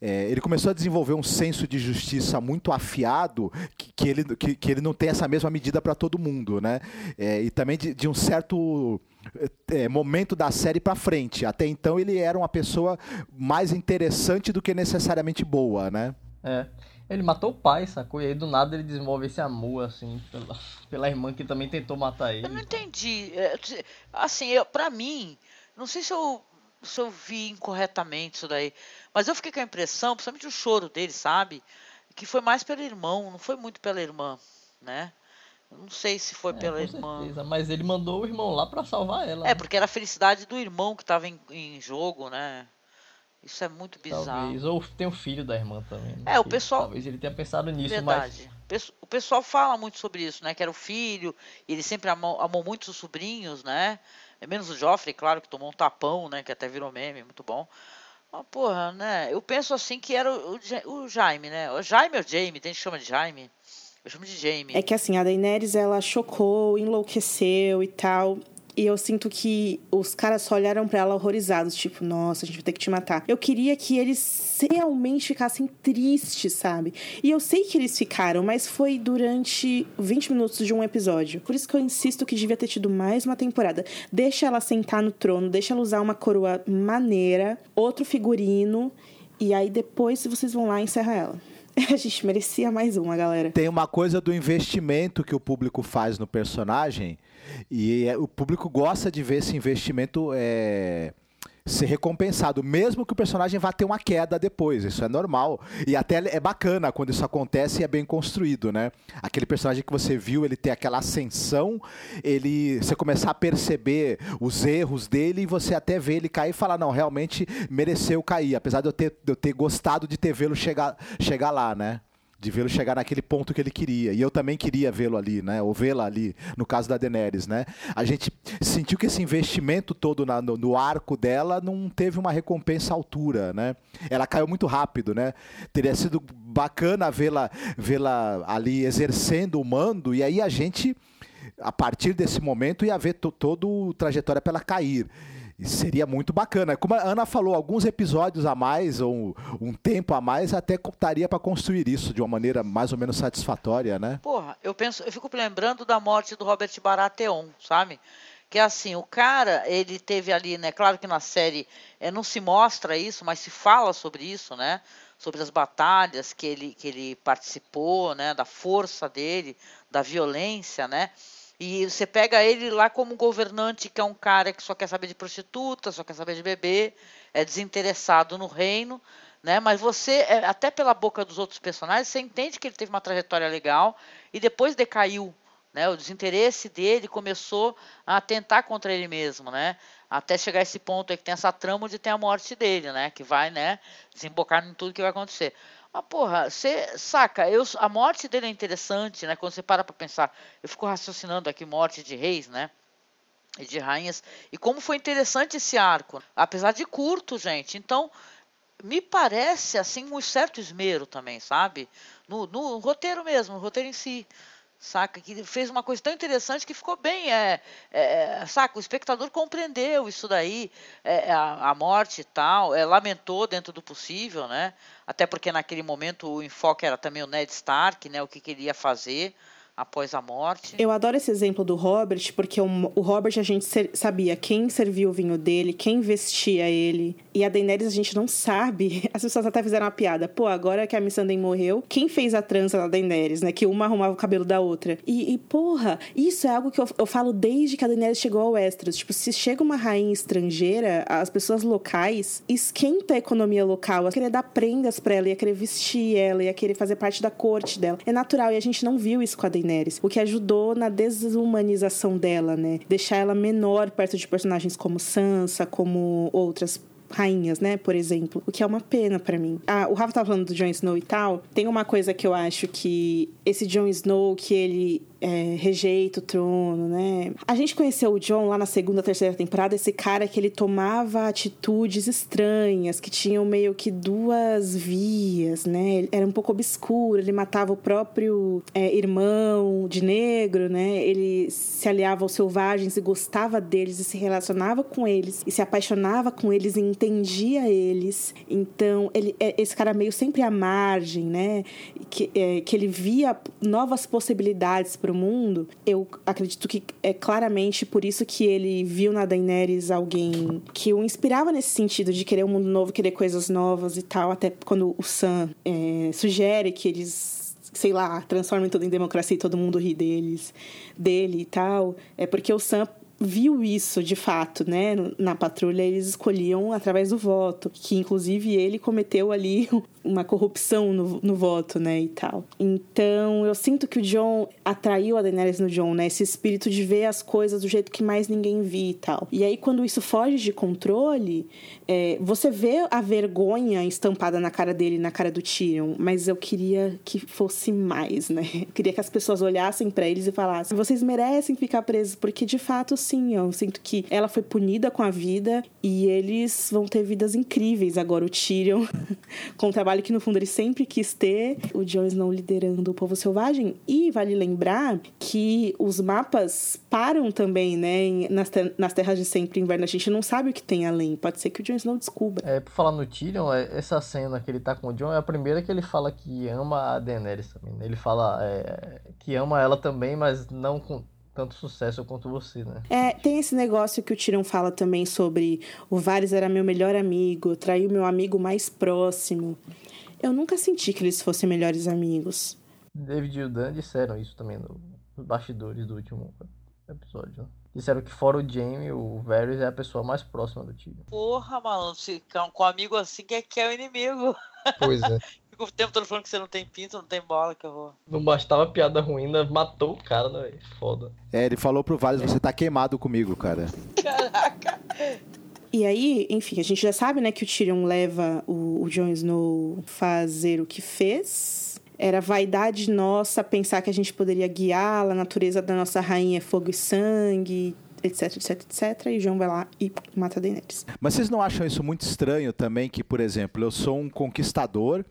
S8: é, ele começou a desenvolver um senso de justiça muito afiado, que, que ele, que, que ele não tem essa mesma medida para todo mundo, né? É, e também de, de um certo é, momento da série para frente. Até então ele era uma pessoa mais interessante do que necessariamente boa, né?
S7: é. Ele matou o pai, sacou? E aí do nada ele desenvolve esse amor, assim, pela, pela irmã que também tentou matar ele.
S6: Eu não entendi. É, Assim, eu, pra mim, não sei se eu, se eu vi incorretamente isso daí, mas eu fiquei com a impressão, principalmente o choro dele, sabe? Que foi mais pelo irmão, não foi muito pela irmã, né? Não sei se foi
S7: É,
S6: pela
S7: com
S6: irmã.
S7: certeza, mas ele mandou o irmão lá pra salvar ela.
S6: É,
S7: né?
S6: porque era a felicidade do irmão que estava em, em jogo, né? Isso é muito bizarro.
S7: Talvez. Ou tem o filho da irmã também. né?
S6: É, o pessoal-
S7: Talvez ele tenha pensado nisso,
S6: Verdade. Pesso- O pessoal fala muito sobre isso, né? Que era o filho, ele sempre amou, amou muito os sobrinhos, né? É menos o Joffrey, claro, que tomou um tapão, né? Que até virou meme, muito bom. Mas, porra, né? Eu penso assim que era o, o o Jaime, né? O Jaime ou Jaime? Tem gente que chama de Jaime? Eu chamo de Jaime.
S5: É que assim, a Daenerys, ela chocou, enlouqueceu e tal. E eu sinto que os caras só olharam pra ela horrorizados, tipo, nossa, a gente vai ter que te matar. Eu queria que eles realmente ficassem tristes, sabe? E eu sei que eles ficaram, mas foi durante 20 minutos de um episódio. Por isso que eu insisto que devia ter tido mais uma temporada. Deixa ela sentar no trono, deixa ela usar uma coroa maneira, outro figurino, e aí depois vocês vão lá e encerra ela. A gente merecia mais uma, galera.
S8: Tem uma coisa do investimento que o público faz no personagem e é- o público gosta de ver esse investimento é, ser recompensado, mesmo que o personagem vá ter uma queda depois. Isso é normal. E até é bacana quando isso acontece e é bem construído, né? Aquele personagem que você viu, ele ter aquela ascensão, ele você começar a perceber os erros dele e você até ver ele cair e falar, não, realmente mereceu cair, apesar de eu ter, de eu ter gostado de ter vê-lo chegar, chegar lá, né? De vê-lo chegar naquele ponto que ele queria. E eu também queria vê-lo ali, né? Ou vê-la ali, no caso da Daenerys, né? A gente sentiu que esse investimento todo na, no, no, arco dela não teve uma recompensa à altura, né? Ela caiu muito rápido, né? Teria sido bacana vê-la vê-la ali exercendo o mando e aí a gente a partir desse momento ia ver todo o trajetória para ela cair. Seria muito bacana. Como a Ana falou, alguns episódios a mais, ou um tempo a mais, até contaria para construir isso de uma maneira mais ou menos satisfatória, né?
S6: Porra, eu penso, eu fico lembrando da morte do Robert Baratheon, sabe? Que é assim, o cara, ele teve ali, né? Claro que na série é, não se mostra isso, mas se fala sobre isso, né? Sobre as batalhas que ele, que ele participou, né? Da força dele, da violência, né? E você pega ele lá como governante, que é um cara que só quer saber de prostituta, só quer saber de bebê, é desinteressado no reino, né? Mas você, é, até pela boca dos outros personagens, você entende que ele teve uma trajetória legal e depois decaiu, né? O desinteresse dele começou a atentar contra ele mesmo, né? Até chegar a esse ponto aí que tem essa trama de ter a morte dele, né? Que vai, né? Desembocar em tudo que vai acontecer. Mas, porra, você saca, eu, a morte dele é interessante, né? Quando você para pra pensar. Eu fico raciocinando aqui morte de reis, né? E de rainhas. E como foi interessante esse arco. Apesar de curto, gente. Então, me parece, assim, um certo esmero também, sabe? No, no roteiro mesmo, no roteiro em si saca? Que fez uma coisa tão interessante que ficou bem, é, é saca? O espectador compreendeu isso daí, é, a, a, morte e tal, é, lamentou dentro do possível, né? Até porque naquele momento o enfoque era também o Ned Stark, né? O que queria fazer após a morte.
S5: Eu adoro esse exemplo do Robert, porque o, o Robert a gente ser, sabia quem servia o vinho dele, quem vestia ele. E a Daenerys a gente não sabe. As pessoas até fizeram uma piada. Pô, agora que a Missandei morreu, quem fez a trança da Daenerys, né? Que uma arrumava o cabelo da outra. E, e porra, isso é algo que eu, eu falo desde que a Daenerys chegou ao Westeros. Tipo, se chega uma rainha estrangeira, as pessoas locais esquenta a economia local. Ia querer dar prendas pra ela, ia querer vestir ela, ia querer fazer parte da corte dela. É natural, e a gente não viu isso com a Daenerys. Daenerys, o que ajudou na desumanização dela, né? Deixar ela menor perto de personagens como Sansa, como outras rainhas, né, por exemplo, o que é uma pena para mim. Ah, o Rafa tava falando do Jon Snow e tal, tem uma coisa que eu acho que esse Jon Snow que ele é, rejeita o trono, né? A gente conheceu o John lá na segunda, terceira temporada, esse cara que ele tomava atitudes estranhas, que tinham meio que duas vias, né? Ele era um pouco obscuro, ele matava o próprio é, irmão de negro, né? Ele se aliava aos selvagens e gostava deles e se relacionava com eles e se apaixonava com eles e entendia eles. Então, ele é esse cara meio sempre à margem, né? Que, é, que ele via novas possibilidades para o mundo, eu acredito que é claramente por isso que ele viu na Daenerys alguém que o inspirava nesse sentido de querer um mundo novo, querer coisas novas e tal, até quando o Sam é, sugere que eles sei lá, transformem tudo em democracia e todo mundo ri deles, dele e tal, é porque o Sam viu isso de fato, né? Na patrulha eles escolhiam através do voto, que inclusive ele cometeu ali uma corrupção no, no voto, né, e tal. Então, eu sinto que o John atraiu a Daenerys no John, né, esse espírito de ver as coisas do jeito que mais ninguém via e tal. E aí, quando isso foge de controle, é, você vê a vergonha estampada na cara dele, na cara do Tyrion, mas eu queria que fosse mais, né? Eu queria que as pessoas olhassem para eles e falassem: vocês merecem ficar presos, porque de fato, sim, eu sinto que ela foi punida com a vida e eles vão ter vidas incríveis agora. O Tyrion, com o trabalho trabalho que no fundo ele sempre quis ter, o Jon Snow liderando o povo selvagem. E vale lembrar que os mapas param também, né, nas, ter nas terras de sempre inverno. A gente não sabe o que tem além. Pode ser que o Jon Snow descubra.
S7: É, por falar no Tyrion, é, essa cena que ele tá com o Jon é a primeira que ele fala que ama a Daenerys também. Né? Ele fala é, que ama ela também, mas não com tanto sucesso quanto você, né?
S5: É, tem esse negócio que o Tyrion fala também sobre o Varys era meu melhor amigo, traiu meu amigo mais próximo. Eu nunca senti que eles fossem melhores amigos.
S7: David e o Dan disseram isso também no, nos bastidores do último episódio. né? Disseram que fora o Jamie, o Varys é a pessoa mais próxima do Tyrion.
S6: Porra, malandro, se com um amigo assim, quem é que é o inimigo?
S7: Pois é.
S6: Fica o tempo todo falando que você não tem pinto, não tem bola, que eu vou.
S7: Não bastava piada ruim, ainda matou o cara, né? velho? Foda.
S8: É, ele falou pro Varys, você tá queimado comigo, cara.
S6: Caraca!
S5: E aí, enfim, a gente já sabe, né, que o Tyrion leva o, o Jon Snow fazer o que fez. Era vaidade nossa pensar que a gente poderia guiá-la, a natureza da nossa rainha é fogo e sangue, etc, etc, etc. E João vai lá e mata Daenerys.
S8: Mas vocês não acham isso muito estranho também que, por exemplo, eu sou um conquistador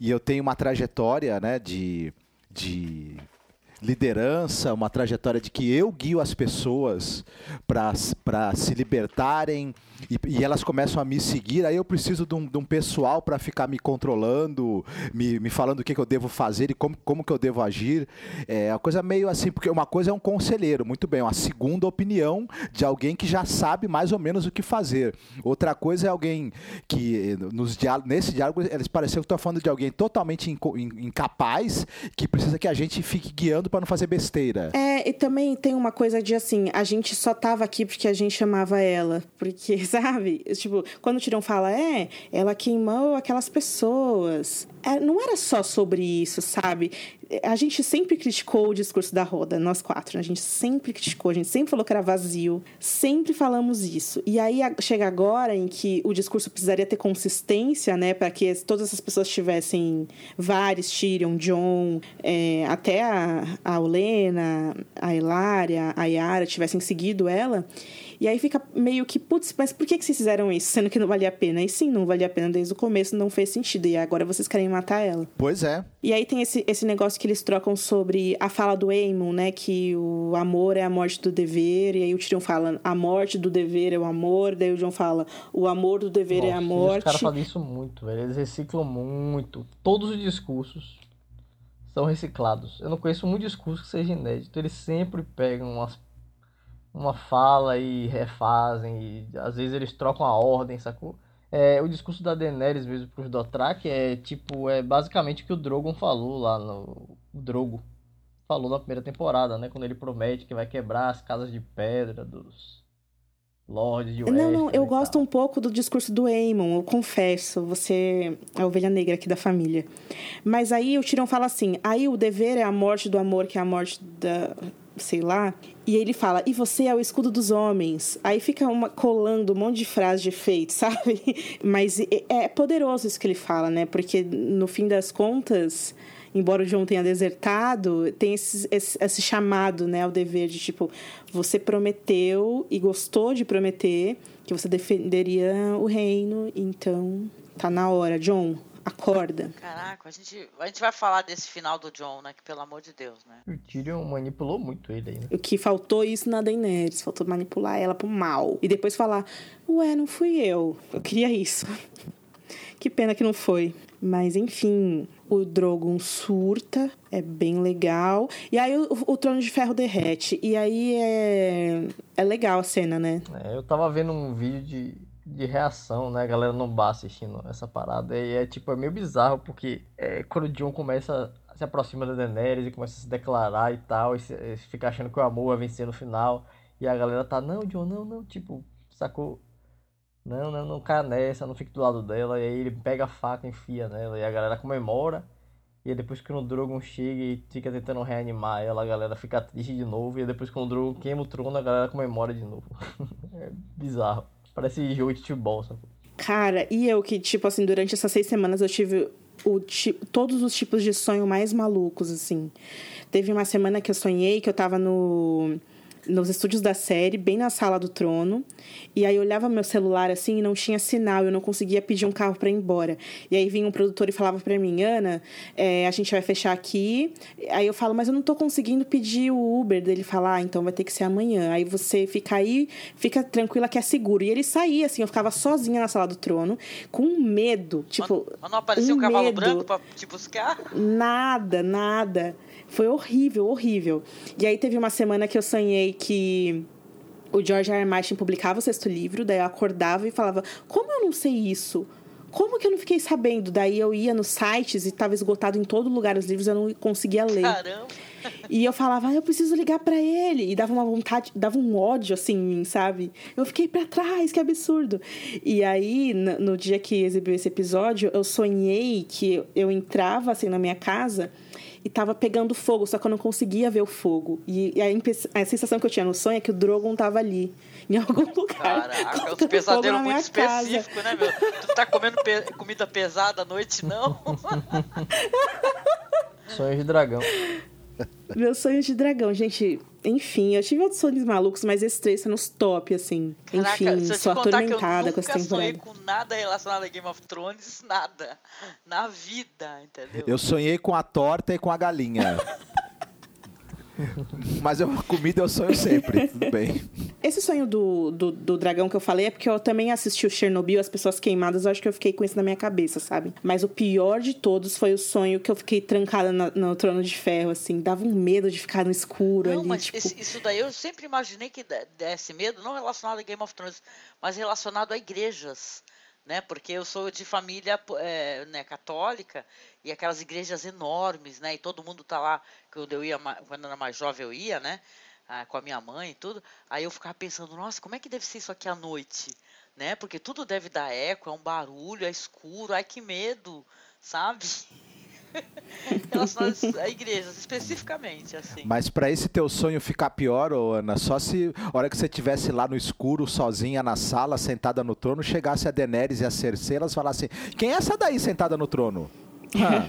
S8: e eu tenho uma trajetória, né, de, de liderança, uma trajetória de que eu guio as pessoas para se libertarem e, e elas começam a me seguir, aí eu preciso de um, de um pessoal para ficar me controlando, me, me falando o que, que eu devo fazer e como, como que eu devo agir. É uma coisa meio assim, porque uma coisa é um conselheiro, muito bem, uma segunda opinião de alguém que já sabe mais ou menos o que fazer. Outra coisa é alguém que, nos nesse diálogo, eles pareceram que estão falando de alguém totalmente incapaz, que precisa que a gente fique guiando para não fazer besteira.
S5: É, e também tem uma coisa de assim, a gente só tava aqui porque a gente amava ela. Porque, sabe? Tipo, quando o Tirão fala, é, ela queimou aquelas pessoas. É, não era só sobre isso, sabe? A gente sempre criticou o discurso da Roda, nós quatro. né? A gente sempre criticou, a gente sempre falou que era vazio. Sempre falamos isso. E aí chega agora em que o discurso precisaria ter consistência, né? Para que as- todas essas pessoas tivessem vários, Tyrion, John, é, até a, a Olena, a Hilária, a Yara tivessem seguido ela. E aí fica meio que, putz, mas por que, que vocês fizeram isso? Sendo que não valia a pena. E sim, não valia a pena desde o começo, não fez sentido. E agora vocês querem matar ela.
S8: Pois é.
S5: E aí tem esse, esse negócio que eles trocam sobre a fala do Aemon, né? Que o amor é a morte do dever. E aí o Tyrion fala, a morte do dever é o amor. Daí o John fala, o amor do dever é a
S7: Nossa, Os
S5: morte.
S7: caras fazem isso muito, velho. Eles reciclam muito. Todos os discursos são reciclados. Eu não conheço um discurso que seja inédito. Eles sempre pegam umas, uma fala e refazem. E às vezes eles trocam a ordem, sacou? É, o discurso da Daenerys mesmo pros Dothraki é tipo, é basicamente o que o Drogon falou lá no. O Drogo falou na primeira temporada, né? Quando ele promete que vai quebrar as casas de pedra dos lords de
S5: Não, não,
S7: Westeros
S5: eu gosto
S7: tal.
S5: um pouco do discurso do Aemon, eu confesso, você é a ovelha negra aqui da família. Mas aí o Tirão fala assim, aí o dever é a morte do amor, que é a morte da, sei lá, e ele fala, e você é o escudo dos homens. Aí fica uma, colando um monte de frase de efeito, sabe? Mas é, poderoso isso que ele fala, né? Porque no fim das contas embora o João tenha desertado, tem esse, esse, esse chamado né, ao dever de tipo, você prometeu e gostou de prometer que você defenderia o reino, então tá na hora, John, acorda.
S6: Caraca, a gente, a gente vai falar desse final do John, né? Que pelo amor de Deus, né?
S7: O Tyrion manipulou muito ele aí, né?
S5: O que faltou isso na Daenerys, faltou manipular ela pro mal. E depois falar, ué, não fui eu, eu queria isso. que pena que não foi. Mas enfim, o Drogon surta, é bem legal. E aí o, o Trono de Ferro derrete. E aí é, é legal a cena, né?
S7: É, eu tava vendo um vídeo de, de reação, né? A galera no bar assistindo essa parada. E é tipo, é meio bizarro, porque é, quando o Jon começa, se aproxima da Daenerys e começa a se declarar e tal, e, se, e fica achando que o amor vai vencer no final. E a galera tá, não, Jon, não, não, tipo, sacou? Não, não, não caia nessa, não fique do lado dela. E aí ele pega a faca e enfia nela. E a galera comemora. E depois que o Drogon chega e fica tentando reanimar ela, a galera fica triste de novo. E depois que o Drogon queima o trono, a galera comemora de novo. é bizarro. Parece jogo de futebol, sabe?
S5: Cara, e eu que, tipo assim, durante essas seis semanas eu tive o, todos os tipos de sonho mais malucos, assim. Teve uma semana que eu sonhei que eu tava no, nos estúdios da série, bem na sala do trono. E aí eu olhava meu celular assim e não tinha sinal, eu não conseguia pedir um carro pra ir embora. E aí vinha um produtor e falava pra mim, Ana, é, a gente vai fechar aqui. Aí eu falo, mas eu não tô conseguindo pedir o Uber. Ele fala, ah, então vai ter que ser amanhã. Aí você fica aí, fica tranquila que é seguro. E ele saía, assim, eu ficava sozinha na sala do trono, com medo. Tipo,
S6: Mas não apareceu um,
S5: um
S6: cavalo
S5: medo.
S6: branco pra te buscar?
S5: Nada, nada. Foi horrível, horrível. E aí teve uma semana que eu sonhei que o George R. R. Martin publicava o sexto livro, daí eu acordava e falava: Como eu não sei isso? Como que eu não fiquei sabendo? Daí eu ia nos sites e estava esgotado em todo lugar os livros, eu não conseguia ler.
S6: Caramba.
S5: E eu falava, ah, eu preciso ligar para ele. E dava uma vontade, dava um ódio assim em mim, sabe? Eu fiquei para trás, que absurdo. E aí, no, no dia que exibiu esse episódio, eu sonhei que eu entrava assim na minha casa e tava pegando fogo, só que eu não conseguia ver o fogo. E, e a, a, sensação que eu tinha no sonho é que o Drogon tava ali, em algum lugar.
S6: Caraca, é um pesadelo muito específico, casa. né, meu? Tu tá comendo pe comida pesada à noite, não?
S7: Sonho de dragão.
S5: Meus sonhos de dragão, gente. Enfim, eu tive outros sonhos malucos, mas esses três são nos top, assim. Caraca, enfim, sou atormentada com essa temporada. Eu
S6: sonhei com nada relacionado a Game of Thrones, nada. Na vida, entendeu?
S8: Eu sonhei com a torta e com a galinha. Mas eu, comida eu sonho sempre, tudo bem.
S5: Esse sonho do, do, do, dragão que eu falei é porque eu também assisti o Chernobyl, as pessoas queimadas, eu acho que eu fiquei com isso na minha cabeça, sabe? Mas o pior de todos foi o sonho que eu fiquei trancada no, no trono de ferro, assim. Dava um medo de ficar no escuro
S6: não,
S5: ali.
S6: Mas
S5: tipo...
S6: isso daí eu sempre imaginei que desse medo, não relacionado a Game of Thrones, mas relacionado a igrejas né? Porque eu sou de família é, né, católica e aquelas igrejas enormes, né? E todo mundo tá lá quando eu ia, quando eu era mais jovem eu ia, né? Ah, com a minha mãe e tudo. Aí eu ficava pensando, nossa, como é que deve ser isso aqui à noite, né? Porque tudo deve dar eco, é um barulho, é escuro, ai que medo, sabe? relacionadas a igrejas, especificamente, assim.
S8: Mas para esse teu sonho ficar pior, ô Ana, só se a hora que você estivesse lá no escuro, sozinha na sala, sentada no trono, chegasse a Daenerys e a Cersei, elas falassem, quem é essa daí sentada no trono?
S5: Ah.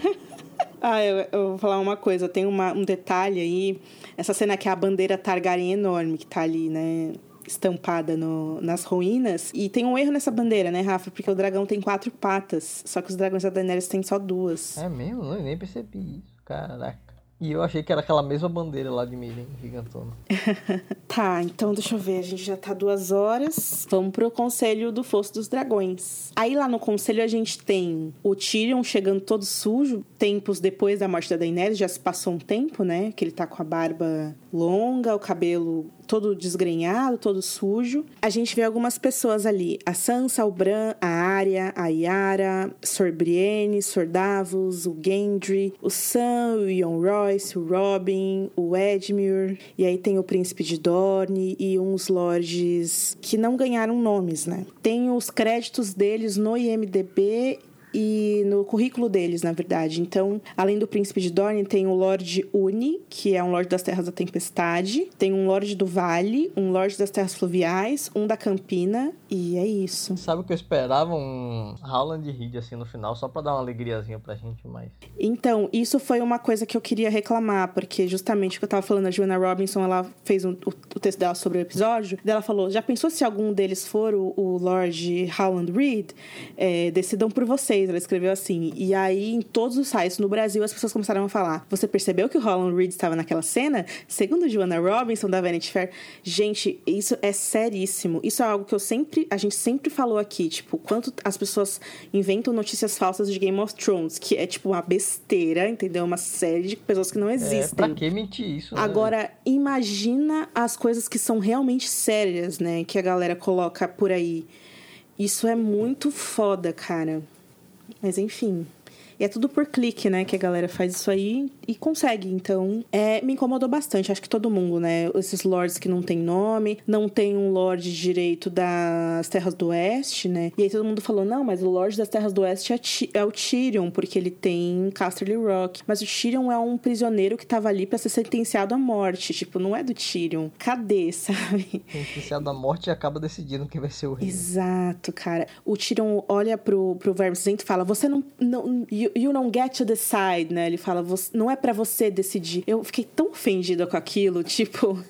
S5: Ah, eu, eu, vou falar uma coisa, tem uma, um detalhe aí, essa cena que é a bandeira Targaryen enorme que tá ali, né? estampada no, nas ruínas. E tem um erro nessa bandeira, né, Rafa? Porque o dragão tem quatro patas, só que os dragões da Daenerys têm só duas.
S7: É mesmo? Eu nem percebi isso, caraca. E eu achei que era aquela mesma bandeira lá de Miren, gigantona.
S5: tá, então deixa eu ver. A gente já tá duas horas. Vamos pro Conselho do Fosso dos Dragões. Aí lá no Conselho a gente tem o Tyrion chegando todo sujo. Tempos depois da morte da Daenerys, já se passou um tempo, né? Que ele tá com a barba longa, o cabelo todo desgrenhado, todo sujo. A gente vê algumas pessoas ali: a Sansa, o Bran, a Arya, a Yara, Sor Brienne, Sor Davos, o Gendry, o Sam, o Ion Royce, o Robin, o Edmure, e aí tem o Príncipe de Dorne e uns lords que não ganharam nomes, né? Tem os créditos deles no IMDb e no currículo deles, na verdade. Então, além do Príncipe de Dorne, tem o Lorde Uni, que é um Lorde das Terras da Tempestade, tem um Lorde do Vale, um Lorde das Terras Fluviais, um da Campina, e é isso.
S7: Sabe o que eu esperava? Um Howland Reed assim no final, só pra dar uma alegriazinha pra gente mais.
S5: Então, isso foi uma coisa que eu queria reclamar, porque justamente o que eu tava falando, a Joanna Robinson, ela fez um, o, o, texto dela sobre o episódio, e ela falou: já pensou se algum deles for o, o Lorde Howland Reed? É, decidam por vocês ela escreveu assim. E aí, em todos os sites no Brasil, as pessoas começaram a falar: Você percebeu que o Holland Reed estava naquela cena? Segundo Joanna Robinson, da Vanity Fair. Gente, isso é seríssimo. Isso é algo que eu sempre. A gente sempre falou aqui, tipo, quanto as pessoas inventam notícias falsas de Game of Thrones, que é tipo uma besteira, entendeu? Uma série de pessoas que não existem. É,
S7: pra que mentir isso? Né?
S5: Agora, imagina as coisas que são realmente sérias, né? Que a galera coloca por aí. Isso é muito foda, cara. Mas enfim. E é tudo por clique, né? Que a galera faz isso aí e consegue. Então, é, me incomodou bastante. Acho que todo mundo, né? Esses lords que não tem nome, não tem um lord direito das Terras do Oeste, né? E aí todo mundo falou: não, mas o lord das Terras do Oeste é, é o Tyrion, porque ele tem Casterly Rock. Mas o Tyrion é um prisioneiro que tava ali para ser sentenciado à morte. Tipo, não é do Tyrion. Cadê, sabe?
S7: Sentenciado à morte e acaba decidindo quem vai ser o rei.
S5: Exato, cara. O Tyrion olha pro, pro Verme e fala: você não. não you, you don't get to decide, né? Ele fala, não é para você decidir. Eu fiquei tão ofendida com aquilo, tipo,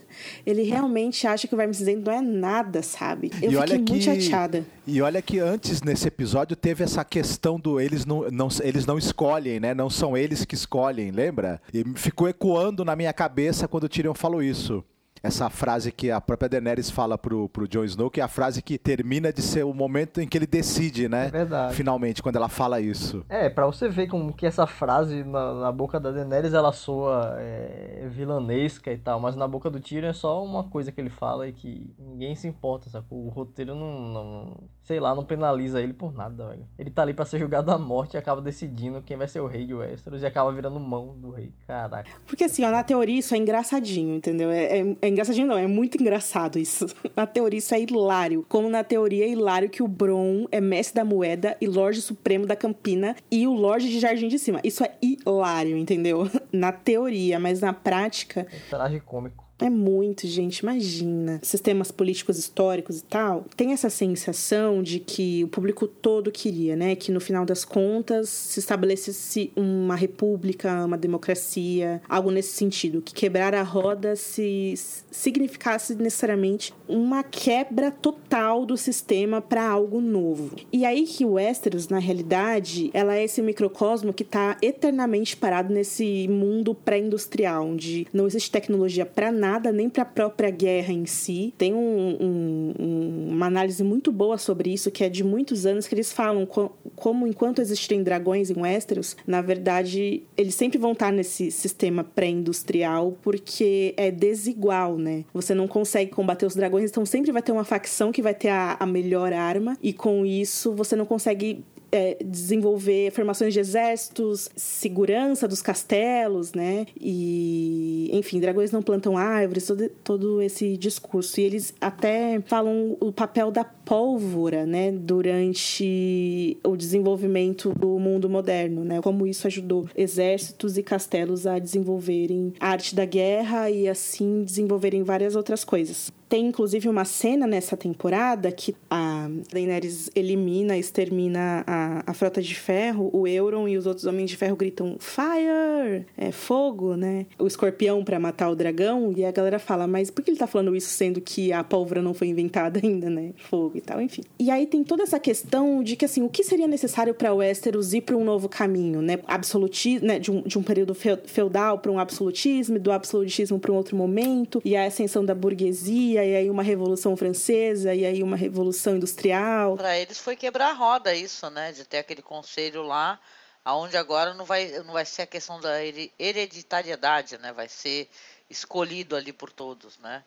S5: ele realmente acha que o Verme Cinzento não é nada, sabe? Eu e fiquei muito que, chateada.
S8: E olha que antes, nesse episódio, teve essa questão do eles não, não, eles não escolhem, né? Não são eles que escolhem, lembra? E ficou ecoando na minha cabeça quando o Tyrion falou isso essa frase que a própria Daenerys fala pro, pro Jon Snow, que é a frase que termina de ser o momento em que ele decide, né?
S7: É verdade.
S8: Finalmente, quando ela fala isso.
S7: É, pra você ver como que essa frase na, na boca da Daenerys, ela soa é, vilanesca e tal, mas na boca do Tyrion é só uma coisa que ele fala e que Ninguém se importa, sacou? O roteiro não, não, Sei lá, não penaliza ele por nada, velho. Ele tá ali pra ser julgado à morte e acaba decidindo quem vai ser o rei de Westeros e acaba virando mão do rei. Caraca.
S5: Porque assim, ó, na teoria isso é engraçadinho, entendeu? É, é, é engraçadinho, não, é muito engraçado isso. Na teoria isso é hilário. Como na teoria é hilário que o Bron é mestre da moeda e Lorde Supremo da Campina e o Lorde de Jardim de Cima. Isso é hilário, entendeu? Na teoria, mas na prática.
S7: É traje cômico.
S5: É muito, gente, imagina. Sistemas políticos históricos e tal. Tem essa sensação de que o público todo queria, né? Que no final das contas se estabelecesse uma república, uma democracia, algo nesse sentido. Que quebrar a roda se significasse necessariamente uma quebra total do sistema para algo novo. E aí que o Westeros, na realidade, ela é esse microcosmo que está eternamente parado nesse mundo pré-industrial, onde não existe tecnologia para nada nada nem para a própria guerra em si. Tem um, um, uma análise muito boa sobre isso, que é de muitos anos, que eles falam co como enquanto existirem dragões em Westeros, na verdade, eles sempre vão estar nesse sistema pré-industrial, porque é desigual, né? Você não consegue combater os dragões, então sempre vai ter uma facção que vai ter a, a melhor arma, e com isso você não consegue é, desenvolver formações de exércitos, segurança dos castelos, né? E, enfim, dragões não plantam árvores, todo, todo esse discurso. E eles até falam o papel da pólvora, né? Durante o desenvolvimento do mundo moderno, né? Como isso ajudou exércitos e castelos a desenvolverem a arte da guerra e assim desenvolverem várias outras coisas. Tem inclusive uma cena nessa temporada que a Daenerys elimina, extermina a, a frota de ferro, o Euron e os outros homens de ferro gritam Fire! É fogo, né? O escorpião para matar o dragão, e a galera fala, mas por que ele tá falando isso sendo que a pólvora não foi inventada ainda, né? Fogo e tal, enfim. E aí tem toda essa questão de que assim, o que seria necessário para Westeros ir para um novo caminho, né? Absolutismo, né? De um, de um período feudal para um absolutismo, do absolutismo para um outro momento, e a ascensão da burguesia e aí uma revolução francesa, e aí uma revolução industrial.
S6: Para eles foi quebrar a roda isso, né? De ter aquele conselho lá, aonde agora não vai, não vai ser a questão da hereditariedade, né? Vai ser escolhido ali por todos, né?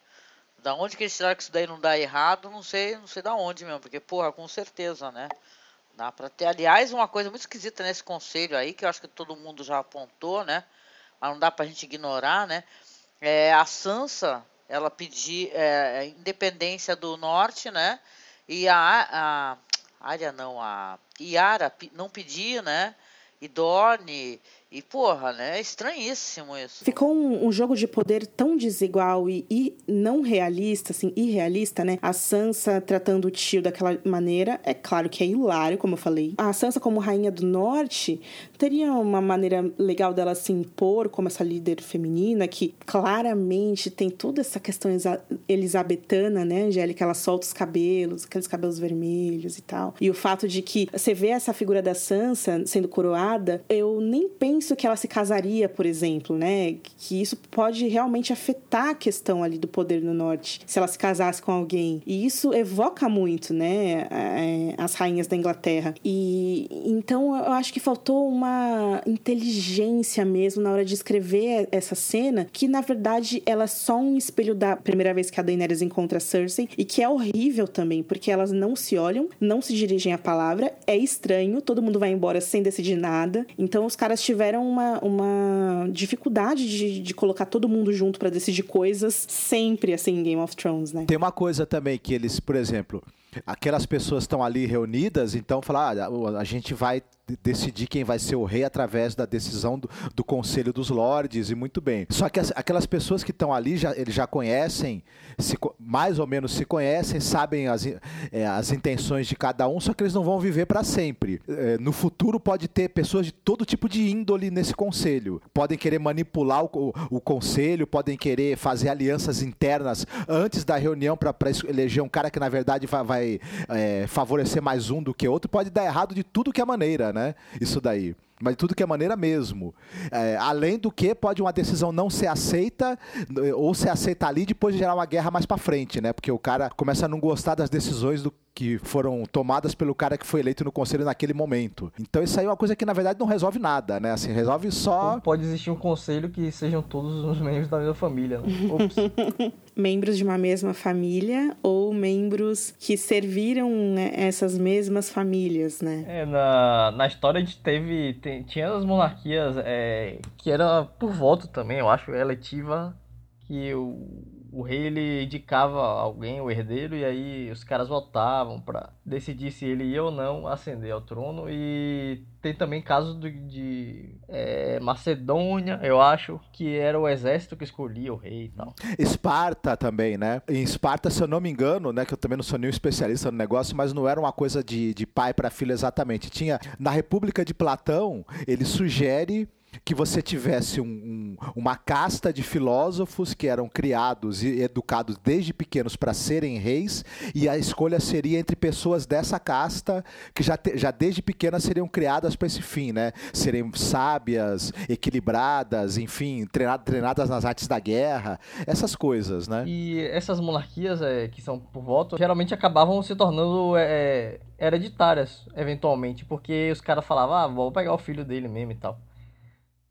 S6: Da onde que eles tiraram que isso daí não dá errado, não sei, não sei da onde mesmo, porque, porra, com certeza, né? Dá pra ter, aliás, uma coisa muito esquisita nesse conselho aí, que eu acho que todo mundo já apontou, né? Mas não dá pra gente ignorar, né? É, a Sansa ela pedir é, independência do norte, né? E a, a área não, a Iara não pedir, né? E Dorne e, porra, né? É estranhíssimo isso.
S5: Ficou um, um, jogo de poder tão desigual e, e, não realista, assim, irrealista, né? A Sansa tratando o tio daquela maneira, é claro que é hilário, como eu falei. A Sansa, como rainha do norte, teria uma maneira legal dela se impor como essa líder feminina, que claramente tem toda essa questão elisabetana, né, Angélica? Ela solta os cabelos, aqueles cabelos vermelhos e tal. E o fato de que você vê essa figura da Sansa sendo coroada, eu nem penso penso que ela se casaria, por exemplo, né? Que isso pode realmente afetar a questão ali do poder no norte, se ela se casasse com alguém. E isso evoca muito, né? É, as rainhas da Inglaterra. E então eu acho que faltou uma inteligência mesmo na hora de escrever essa cena, que na verdade ela é só um espelho da primeira vez que a Daenerys encontra a Cersei e que é horrível também, porque elas não se olham, não se dirigem a palavra, é estranho, todo mundo vai embora sem decidir nada. Então os caras tiveram tiveram uma, uma dificuldade de, de colocar todo mundo junto para decidir coisas sempre assim em Game of Thrones, né?
S8: Tem uma coisa também que eles, por exemplo, aquelas pessoas estão ali reunidas, então falar, ah, a gente vai decidir quem vai ser o rei através da decisão do, do Conselho dos Lordes e muito bem. Só que as, aquelas pessoas que estão ali, já, eles já conhecem, se, mais ou menos se conhecem, sabem as, é, as intenções de cada um, só que eles não vão viver para sempre. É, no futuro pode ter pessoas de todo tipo de índole nesse conselho. Podem querer manipular o, o, o conselho, podem querer fazer alianças internas antes da reunião para eleger um cara que na verdade vai, vai é, favorecer mais um do que outro. Pode dar errado de tudo que é maneira, né? Isso daí. Mas de tudo que é maneira mesmo. É, além do que, pode uma decisão não ser aceita, ou ser aceita ali, depois de gerar uma guerra mais para frente, né? Porque o cara começa a não gostar das decisões do que foram tomadas pelo cara que foi eleito no conselho naquele momento. Então isso aí é uma coisa que na verdade não resolve nada, né? Assim, resolve só.
S7: Ou pode existir um conselho que sejam todos os membros da mesma família. Né?
S5: membros de uma mesma família ou membros que serviram né, essas mesmas famílias, né?
S7: É, na, na história a gente teve. Tinha as monarquias é, que era por voto também, eu acho, eletiva, que o o rei ele indicava alguém, o herdeiro, e aí os caras votavam para decidir se ele ia ou não ascender ao trono. E tem também casos de, de é, Macedônia, eu acho, que era o exército que escolhia o rei e tal.
S8: Esparta também, né? Em Esparta, se eu não me engano, né, que eu também não sou nenhum especialista no negócio, mas não era uma coisa de, de pai para filho exatamente. Tinha na República de Platão, ele sugere que você tivesse um, um, uma casta de filósofos que eram criados e educados desde pequenos para serem reis, e a escolha seria entre pessoas dessa casta que já, te, já desde pequenas seriam criadas para esse fim, né? Serem sábias, equilibradas, enfim, treinadas, treinadas nas artes da guerra, essas coisas, né?
S7: E essas monarquias é, que são por voto geralmente acabavam se tornando é, hereditárias, eventualmente, porque os caras falavam, ah, vou pegar o filho dele mesmo e tal.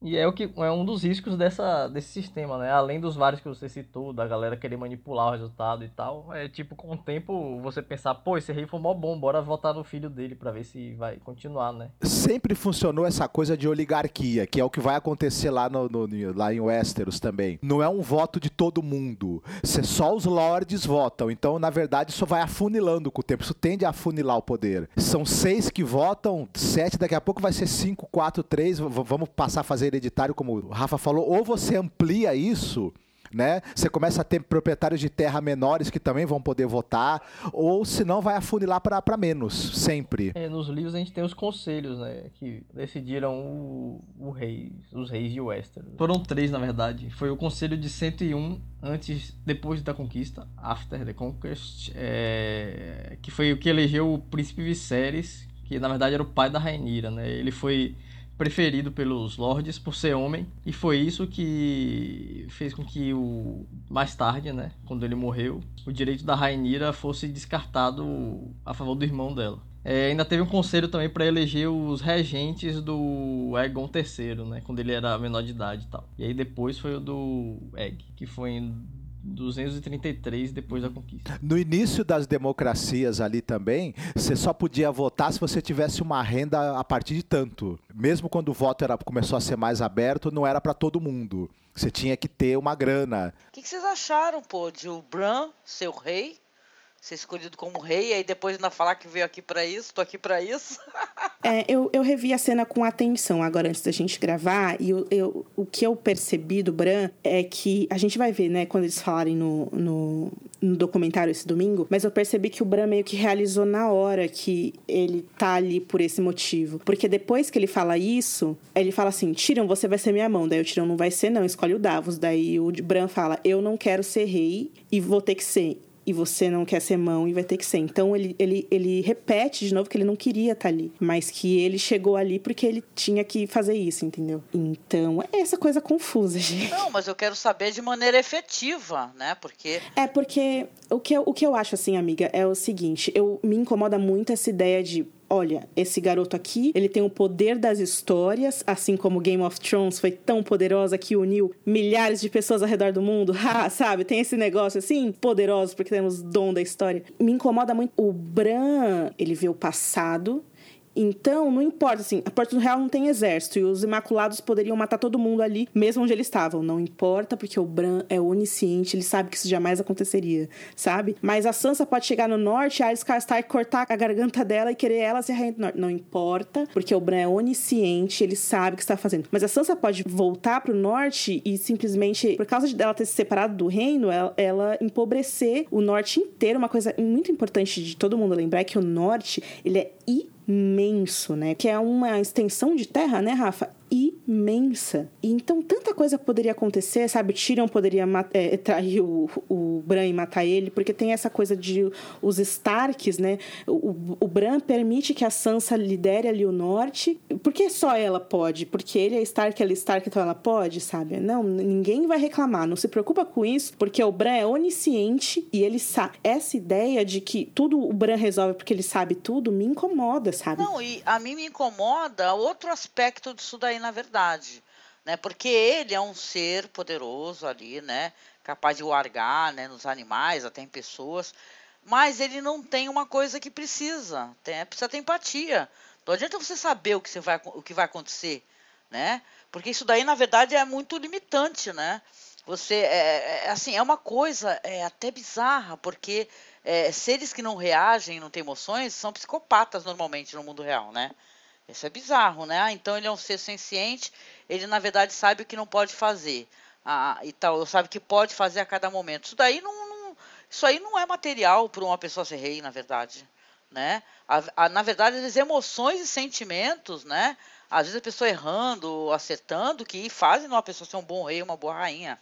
S7: E é o que é um dos riscos dessa, desse sistema, né? Além dos vários que você citou, da galera querer manipular o resultado e tal, é tipo, com o tempo você pensar, pô, esse rei foi mó bom, bora votar no filho dele para ver se vai continuar, né?
S8: Sempre funcionou essa coisa de oligarquia, que é o que vai acontecer lá, no, no lá em Westeros também. Não é um voto de todo mundo. Só os lords votam. Então, na verdade, isso vai afunilando com o tempo. Isso tende a afunilar o poder. São seis que votam, sete, daqui a pouco vai ser cinco, quatro, três. Vamos passar a fazer hereditário, como o Rafa falou, ou você amplia isso né? Você começa a ter proprietários de terra menores que também vão poder votar, ou se não vai afunilar para menos, sempre.
S7: É, nos livros a gente tem os conselhos, né, que decidiram o, o rei, os reis de Westeros. Foram três, na verdade. Foi o conselho de 101 antes, depois da conquista, after the conquest, é, que foi o que elegeu o príncipe Viserys, que na verdade era o pai da Rainira, né? Ele foi preferido pelos lords por ser homem e foi isso que fez com que o mais tarde, né, quando ele morreu, o direito da Rainira fosse descartado a favor do irmão dela. É, ainda teve um conselho também para eleger os regentes do Egon III, né, quando ele era menor de idade e tal. E aí depois foi o do Egg, que foi em 233 depois da conquista.
S8: No início das democracias ali também, você só podia votar se você tivesse uma renda a partir de tanto. Mesmo quando o voto era, começou a ser mais aberto, não era para todo mundo. Você tinha que ter uma grana.
S6: O que, que, vocês acharam, pô, de o Bran ser o rei? Ser escolhido como rei, aí depois ainda falar que veio aqui para isso, tô aqui para isso.
S5: é, eu, eu revi a cena com atenção agora antes da gente gravar, e eu, eu, o que eu percebi do Bran é que a gente vai ver, né, quando eles falarem no, no, no documentário esse domingo, mas eu percebi que o Bran meio que realizou na hora que ele tá ali por esse motivo. Porque depois que ele fala isso, ele fala assim: Tiram, você vai ser minha mão. Daí o Tiram não vai ser, não, escolhe o Davos. Daí o Bran fala: Eu não quero ser rei e vou ter que ser e você não quer ser mão e vai ter que ser. Então ele, ele, ele repete de novo que ele não queria estar tá ali, mas que ele chegou ali porque ele tinha que fazer isso, entendeu? Então é essa coisa confusa, gente.
S6: Não, mas eu quero saber de maneira efetiva, né? Porque.
S5: É porque o que eu, o que eu acho assim, amiga, é o seguinte: eu me incomoda muito essa ideia de olha, esse garoto aqui, ele tem o poder das histórias, assim como Game of Thrones foi tão poderosa que uniu milhares de pessoas ao redor do mundo, sabe? Tem esse negócio assim, poderoso porque temos dom da história. Me incomoda muito o Bran, ele vê o passado, então, não importa, assim, a Porta do Real não tem exército e os Imaculados poderiam matar todo mundo ali, mesmo onde eles estavam. Não importa, porque o Bran é onisciente, ele sabe que isso jamais aconteceria, sabe? Mas a Sansa pode chegar no norte, a Arya Stark cortar a garganta dela e querer ela ser rainha do norte. Não importa, porque o Bran é onisciente, ele sabe o que está fazendo. Mas a Sansa pode voltar pro norte e simplesmente, por causa de dela ter se separado do reino, ela, ela empobrecer o norte inteiro. Uma coisa muito importante de todo mundo lembrar é que o norte, ele é imenso, né? Que é uma extensão de terra, né, Rafa? Imensa. Então tanta coisa poderia acontecer, sabe? Tyrion poderia é, trair o, o Bran e matar ele, porque tem essa coisa de os Starks, né? O, o Bran permite que a Sansa lidere ali o norte. Por que só ela pode? Porque ele é Stark, ela é Stark, então ela pode, sabe? Não, ninguém vai reclamar. Não se preocupa com isso, porque o Bran é onisciente e ele sabe. Essa ideia de que tudo o Bran resolve porque ele sabe tudo me incomoda, sabe?
S6: Não, e a mim me incomoda outro aspecto disso daí, na verdade. Né? Porque ele é um ser poderoso ali, né? Capaz de largar né? nos animais, até em pessoas. Mas ele não tem uma coisa que precisa. Tem, precisa ter empatia. Não adianta você saber o que, você vai, o que vai acontecer, né? Porque isso daí, na verdade, é muito limitante, né? Você, é, é assim, é uma coisa é, até bizarra, porque é, seres que não reagem, não têm emoções, são psicopatas normalmente no mundo real, né? Isso é bizarro, né? Ah, então ele é um ser senciente, ele na verdade sabe o que não pode fazer. Ah, e tal, sabe que pode fazer a cada momento. Isso daí não, não isso aí não é material para uma pessoa ser rei, na verdade, né? A, a, na verdade, as emoções e sentimentos, né? Às vezes a pessoa errando, acertando, que fazem uma pessoa ser um bom rei, uma boa rainha.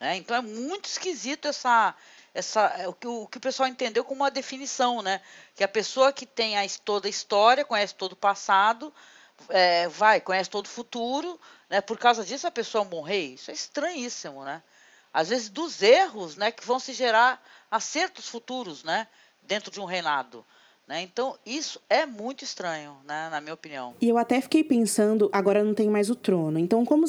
S6: Né? Então é muito esquisito essa, essa, é, o, que, o que o pessoal entendeu como uma definição, né? Que a pessoa que tem a, toda a história, conhece todo o passado, é, vai, conhece todo o futuro, né? Por causa disso a pessoa rei. Isso é estranhíssimo, né? Às vezes dos erros, né? Que vão se gerar acertos futuros, né? Dentro de um reinado. Né? Então, isso é muito estranho, né? na minha opinião.
S5: E eu até fiquei pensando, agora não tem mais o trono. Então, como,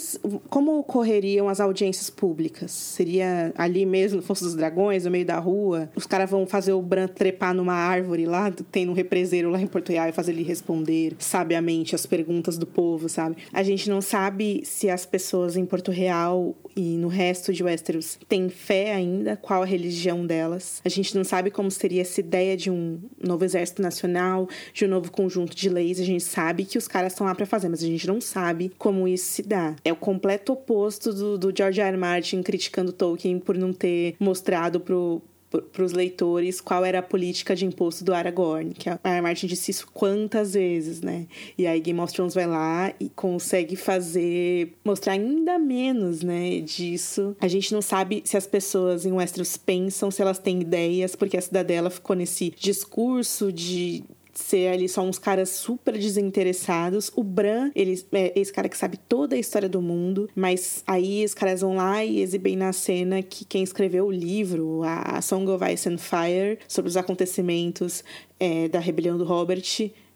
S5: como ocorreriam as audiências públicas? Seria ali mesmo, no Fosso dos Dragões, no meio da rua? Os caras vão fazer o Bran trepar numa árvore lá, tem um represeiro lá em Porto Real e fazer ele responder sabiamente as perguntas do povo, sabe? A gente não sabe se as pessoas em Porto Real e no resto de Westeros têm fé ainda, qual a religião delas. A gente não sabe como seria essa ideia de um novo exército Nacional, de um novo conjunto de leis. A gente sabe que os caras estão lá para fazer, mas a gente não sabe como isso se dá. É o completo oposto do, do George R. R. Martin criticando Tolkien por não ter mostrado pro para os leitores qual era a política de imposto do Aragorn, que a Martin disse isso quantas vezes, né? E aí Game of Thrones vai lá e consegue fazer mostrar ainda menos, né, disso. A gente não sabe se as pessoas em Westeros pensam, se elas têm ideias, porque a cidadela ficou nesse discurso de ser ali só uns caras super desinteressados. O Bran, ele é esse cara que sabe toda a história do mundo, mas aí os caras vão lá e exibem na cena que quem escreveu o livro, a Song of Ice and Fire, sobre os acontecimentos é, da rebelião do Robert,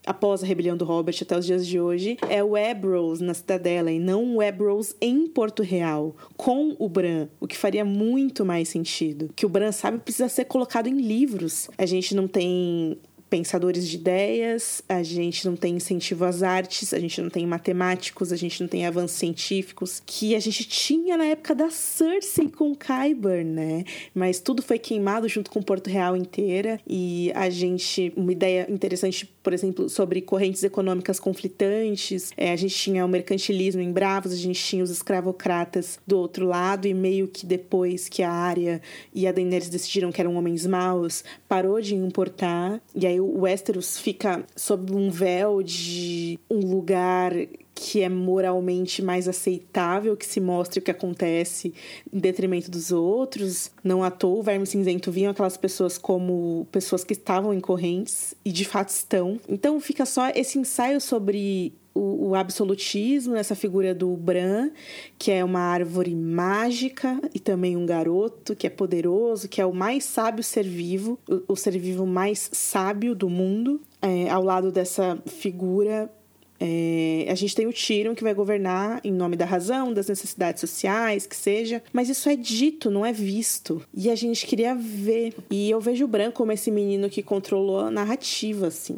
S5: após a rebelião do Robert até os dias de hoje, é o Ebros na Cidadela e não o Ebros em Porto Real, com o Bran, o que faria muito mais sentido. Que o Bran sabe precisa ser colocado em livros. A gente não tem pensadores de ideias, a gente não tem incentivo às artes, a gente não tem matemáticos, a gente não tem avanços científicos, que a gente tinha na época da Cersei com Kyber, né? Mas tudo foi queimado junto com Porto Real inteira e a gente, uma ideia interessante, por exemplo, sobre correntes econômicas conflitantes, é, a gente tinha o mercantilismo em Bravos, a gente tinha os escravocratas do outro lado e meio que depois que a Arya e a Daenerys decidiram que eram homens maus, parou de importar. E aí o Westeros fica sob um véu de um lugar que é moralmente mais aceitável que se mostre o que acontece em detrimento dos outros. Não à toa, o Verme Cinzento viam aquelas pessoas como pessoas que estavam em correntes e de fato estão. Então fica só esse ensaio sobre o, o, absolutismo nessa figura do Bran, que é uma árvore mágica e também um garoto que é poderoso, que é o mais sábio ser vivo, o, o ser vivo mais sábio do mundo, é, ao lado dessa figura. É, a gente tem o Tyrion que vai governar em nome da razão, das necessidades sociais, que seja, mas isso é dito, não é visto. E a gente queria ver. E eu vejo o Bran como esse menino que controlou a narrativa, assim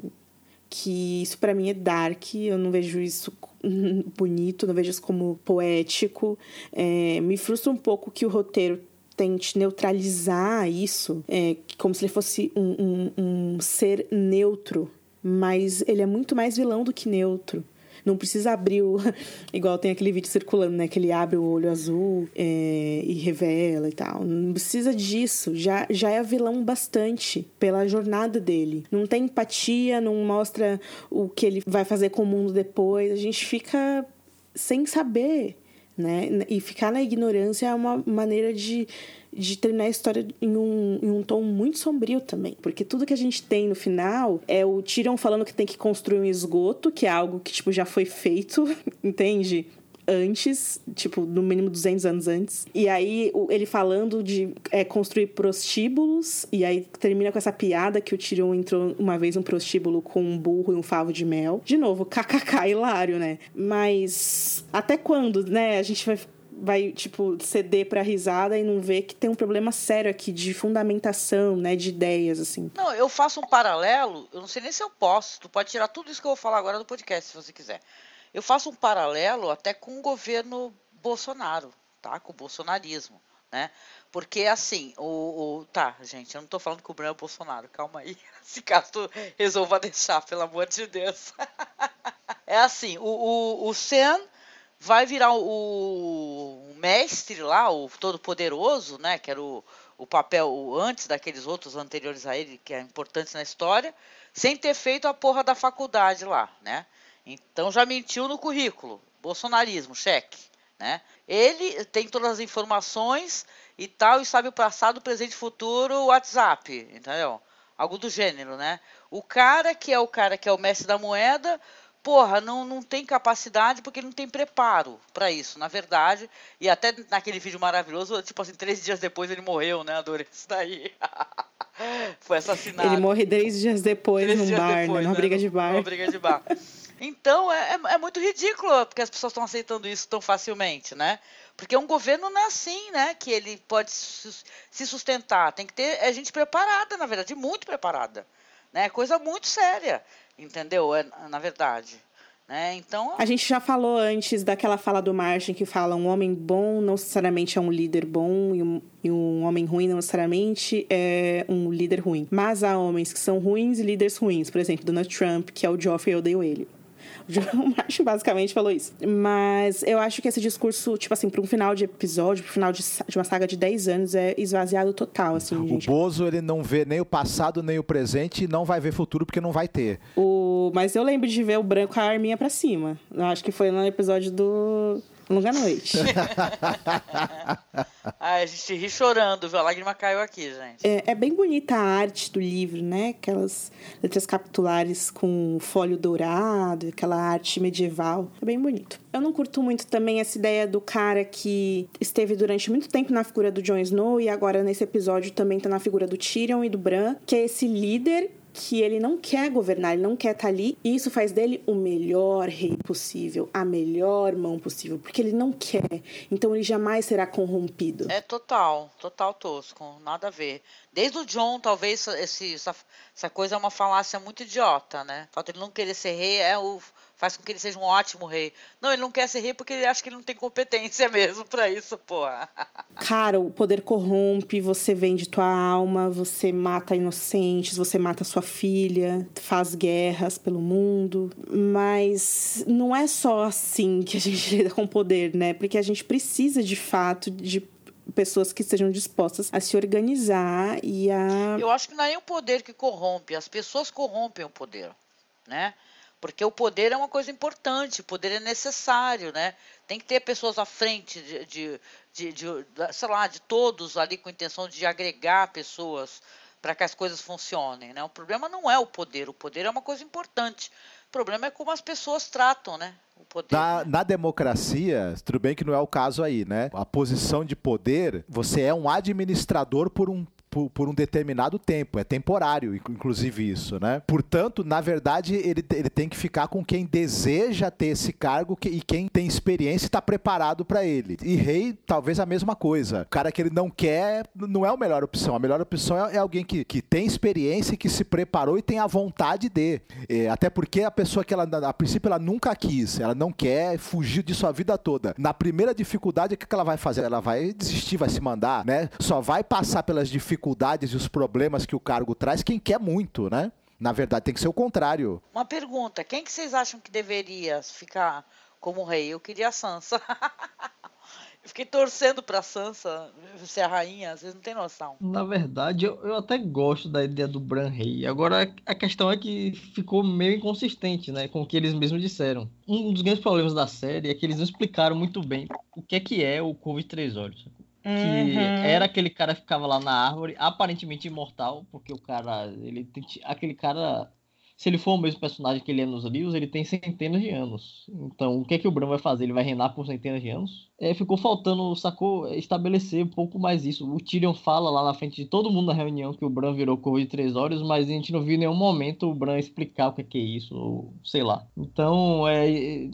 S5: que isso para mim é dark, eu não vejo isso bonito, não vejo isso como poético. É, me frustra um pouco que o roteiro tente neutralizar isso, é, como se ele fosse um, um, um ser neutro, mas ele é muito mais vilão do que neutro. Não precisa abrir o. Igual tem aquele vídeo circulando, né? Que ele abre o olho azul é, e revela e tal. Não precisa disso. Já, já é vilão bastante pela jornada dele. Não tem empatia, não mostra o que ele vai fazer com o mundo depois. A gente fica sem saber, né? E ficar na ignorância é uma maneira de, de terminar a história em um, em um tom muito sombrio também. Porque tudo que a gente tem no final é o Tyrion falando que tem que construir um esgoto, que é algo que, tipo, já foi feito, entende? antes, tipo, no mínimo 200 anos antes. E aí ele falando de é, construir prostíbulos, e aí termina com essa piada que o Tyrion entrou uma vez um prostíbulo com um burro e um favo de mel. De novo, kkk, hilário, né? Mas até quando, né, a gente vai vai, tipo, ceder pra risada e não ver que tem um problema sério aqui de fundamentação, né, de ideias, assim.
S6: Não, eu faço um paralelo, eu não sei nem se eu posso, tu pode tirar tudo isso que eu vou falar agora do podcast, se você quiser. Eu faço um paralelo até com o governo Bolsonaro, tá? Com o bolsonarismo, né? Porque assim, o, o tá, gente, eu não estou falando que o Bruno é Bolsonaro, calma aí. Se caso tu resolva deixar, pelo amor de Deus. é assim, o, o, o Sen vai virar o, o mestre lá, o todo-poderoso, né? Que era o, o papel o, antes daqueles outros anteriores a ele, que é importante na história, sem ter feito a porra da faculdade lá, né? Então já mentiu no currículo. Bolsonarismo, cheque. Né? Ele tem todas as informações e tal, e sabe o passado, presente e futuro, WhatsApp, entendeu? Algo do gênero, né? O cara que é o cara que é o mestre da moeda, porra, não, não tem capacidade porque ele não tem preparo para isso, na verdade. E até naquele vídeo maravilhoso, tipo assim, três dias depois ele morreu, né? Adorei isso daí. Foi assassinado.
S5: Ele morre três dias depois três num dias bar, né? depois, né? Numa briga de bar.
S6: Numa briga de bar. Então é, é, é muito ridículo porque as pessoas estão aceitando isso tão facilmente, né? Porque um governo não é assim, né? Que ele pode se sustentar. Tem que ter é gente preparada, na verdade, muito preparada. Né? Coisa muito séria, entendeu? É, na verdade. Né? Então...
S5: A gente já falou antes daquela fala do Margem que fala um homem bom não necessariamente é um líder bom e um, e um homem ruim não necessariamente é um líder ruim. Mas há homens que são ruins e líderes ruins. Por exemplo, Donald Trump, que é o Joffrey, eu odeio ele. O Martin basicamente falou isso. Mas eu acho que esse discurso, tipo assim, para um final de episódio, para um final de, de, uma saga de 10 anos, é esvaziado total, assim,
S8: o
S5: gente.
S8: Bozo, ele não vê nem o passado, nem o presente e não vai ver futuro porque não vai ter.
S5: O... Mas eu lembro de ver o branco com a arminha pra cima. Eu acho que foi no episódio do Longa noite.
S6: Ai, a gente ri chorando, viu? A lágrima caiu aqui, gente.
S5: É, é, bem bonita a arte do livro, né? Aquelas letras capitulares com folho dourado, aquela arte medieval. É bem bonito. Eu não curto muito também essa ideia do cara que esteve durante muito tempo na figura do Jon Snow e agora nesse episódio também tá na figura do Tyrion e do Bran, que é esse líder que ele não quer governar, ele não quer estar tá ali, e isso faz dele o melhor rei possível, a melhor mão possível, porque ele não quer. Então ele jamais será corrompido.
S6: É total, total tosco, nada a ver. Desde o John, talvez esse, essa, essa coisa é uma falácia muito idiota, né? O fato de ele não querer ser rei é o faz com que ele seja um ótimo rei. Não, ele não quer ser rei porque ele acha que ele não tem competência mesmo para isso, porra.
S5: Cara, o poder corrompe, você vende tua alma, você mata inocentes, você mata sua filha, faz guerras pelo mundo. Mas não é só assim que a gente lida com poder, né? Porque a gente precisa de fato de pessoas que estejam dispostas a se organizar e a.
S6: Eu acho que não é o poder que corrompe, as pessoas corrompem o poder, né? Porque o poder é uma coisa importante, o poder é necessário, né? Tem que ter pessoas à frente de, de, de, de sei lá, de todos ali com a intenção de agregar pessoas para que as coisas funcionem, né? O problema não é o poder, o poder é uma coisa importante. O problema é como as pessoas tratam, né? O poder.
S8: Na, na democracia, tudo bem que não é o caso aí, né? A posição de poder, você é um administrador por um por, por, um determinado tempo, é temporário, inclusive isso, né? Portanto, na verdade, ele, ele tem que ficar com quem deseja ter esse cargo que, e quem tem experiência e está preparado para ele. E rei, talvez a mesma coisa. O cara que ele não quer não é a melhor opção. A melhor opção é, é alguém que, que tem experiência, que se preparou e tem a vontade de. É, até porque a pessoa que ela, a princípio, ela nunca quis, ela não quer fugir disso a vida toda. Na primeira dificuldade, o que ela vai fazer? Ela vai desistir, vai se mandar, né? Só vai passar pelas dificuldades dificuldades e os problemas que o cargo traz quem quer muito, né? Na verdade, tem que ser o contrário.
S6: Uma pergunta: quem que vocês acham que deveria ficar como rei? Eu queria a Sansa. fiquei torcendo pra Sansa ser a rainha, vocês não têm noção.
S7: Na verdade, eu, eu até gosto da ideia do Bran rei. Agora, a questão é que ficou meio inconsistente, né? Com o que eles mesmos disseram. Um dos grandes problemas da série é que eles não explicaram muito bem o que é que é o Corvo de Três Olhos. Que
S5: Uhum.
S7: era aquele cara que ficava lá na árvore, aparentemente imortal, porque o cara, ele aquele cara, se ele for o mesmo personagem que ele é nos livros, ele tem centenas de anos. Então, o que é que o Bran vai fazer? Ele vai reinar por centenas de anos? É, ficou faltando, sacou, estabelecer um pouco mais isso. O Tyrion fala lá na frente de todo mundo na reunião que o Bran virou Corvo de Três Olhos, mas a gente não viu em nenhum momento o Bran explicar o que é, que é isso, ou sei lá. Então, é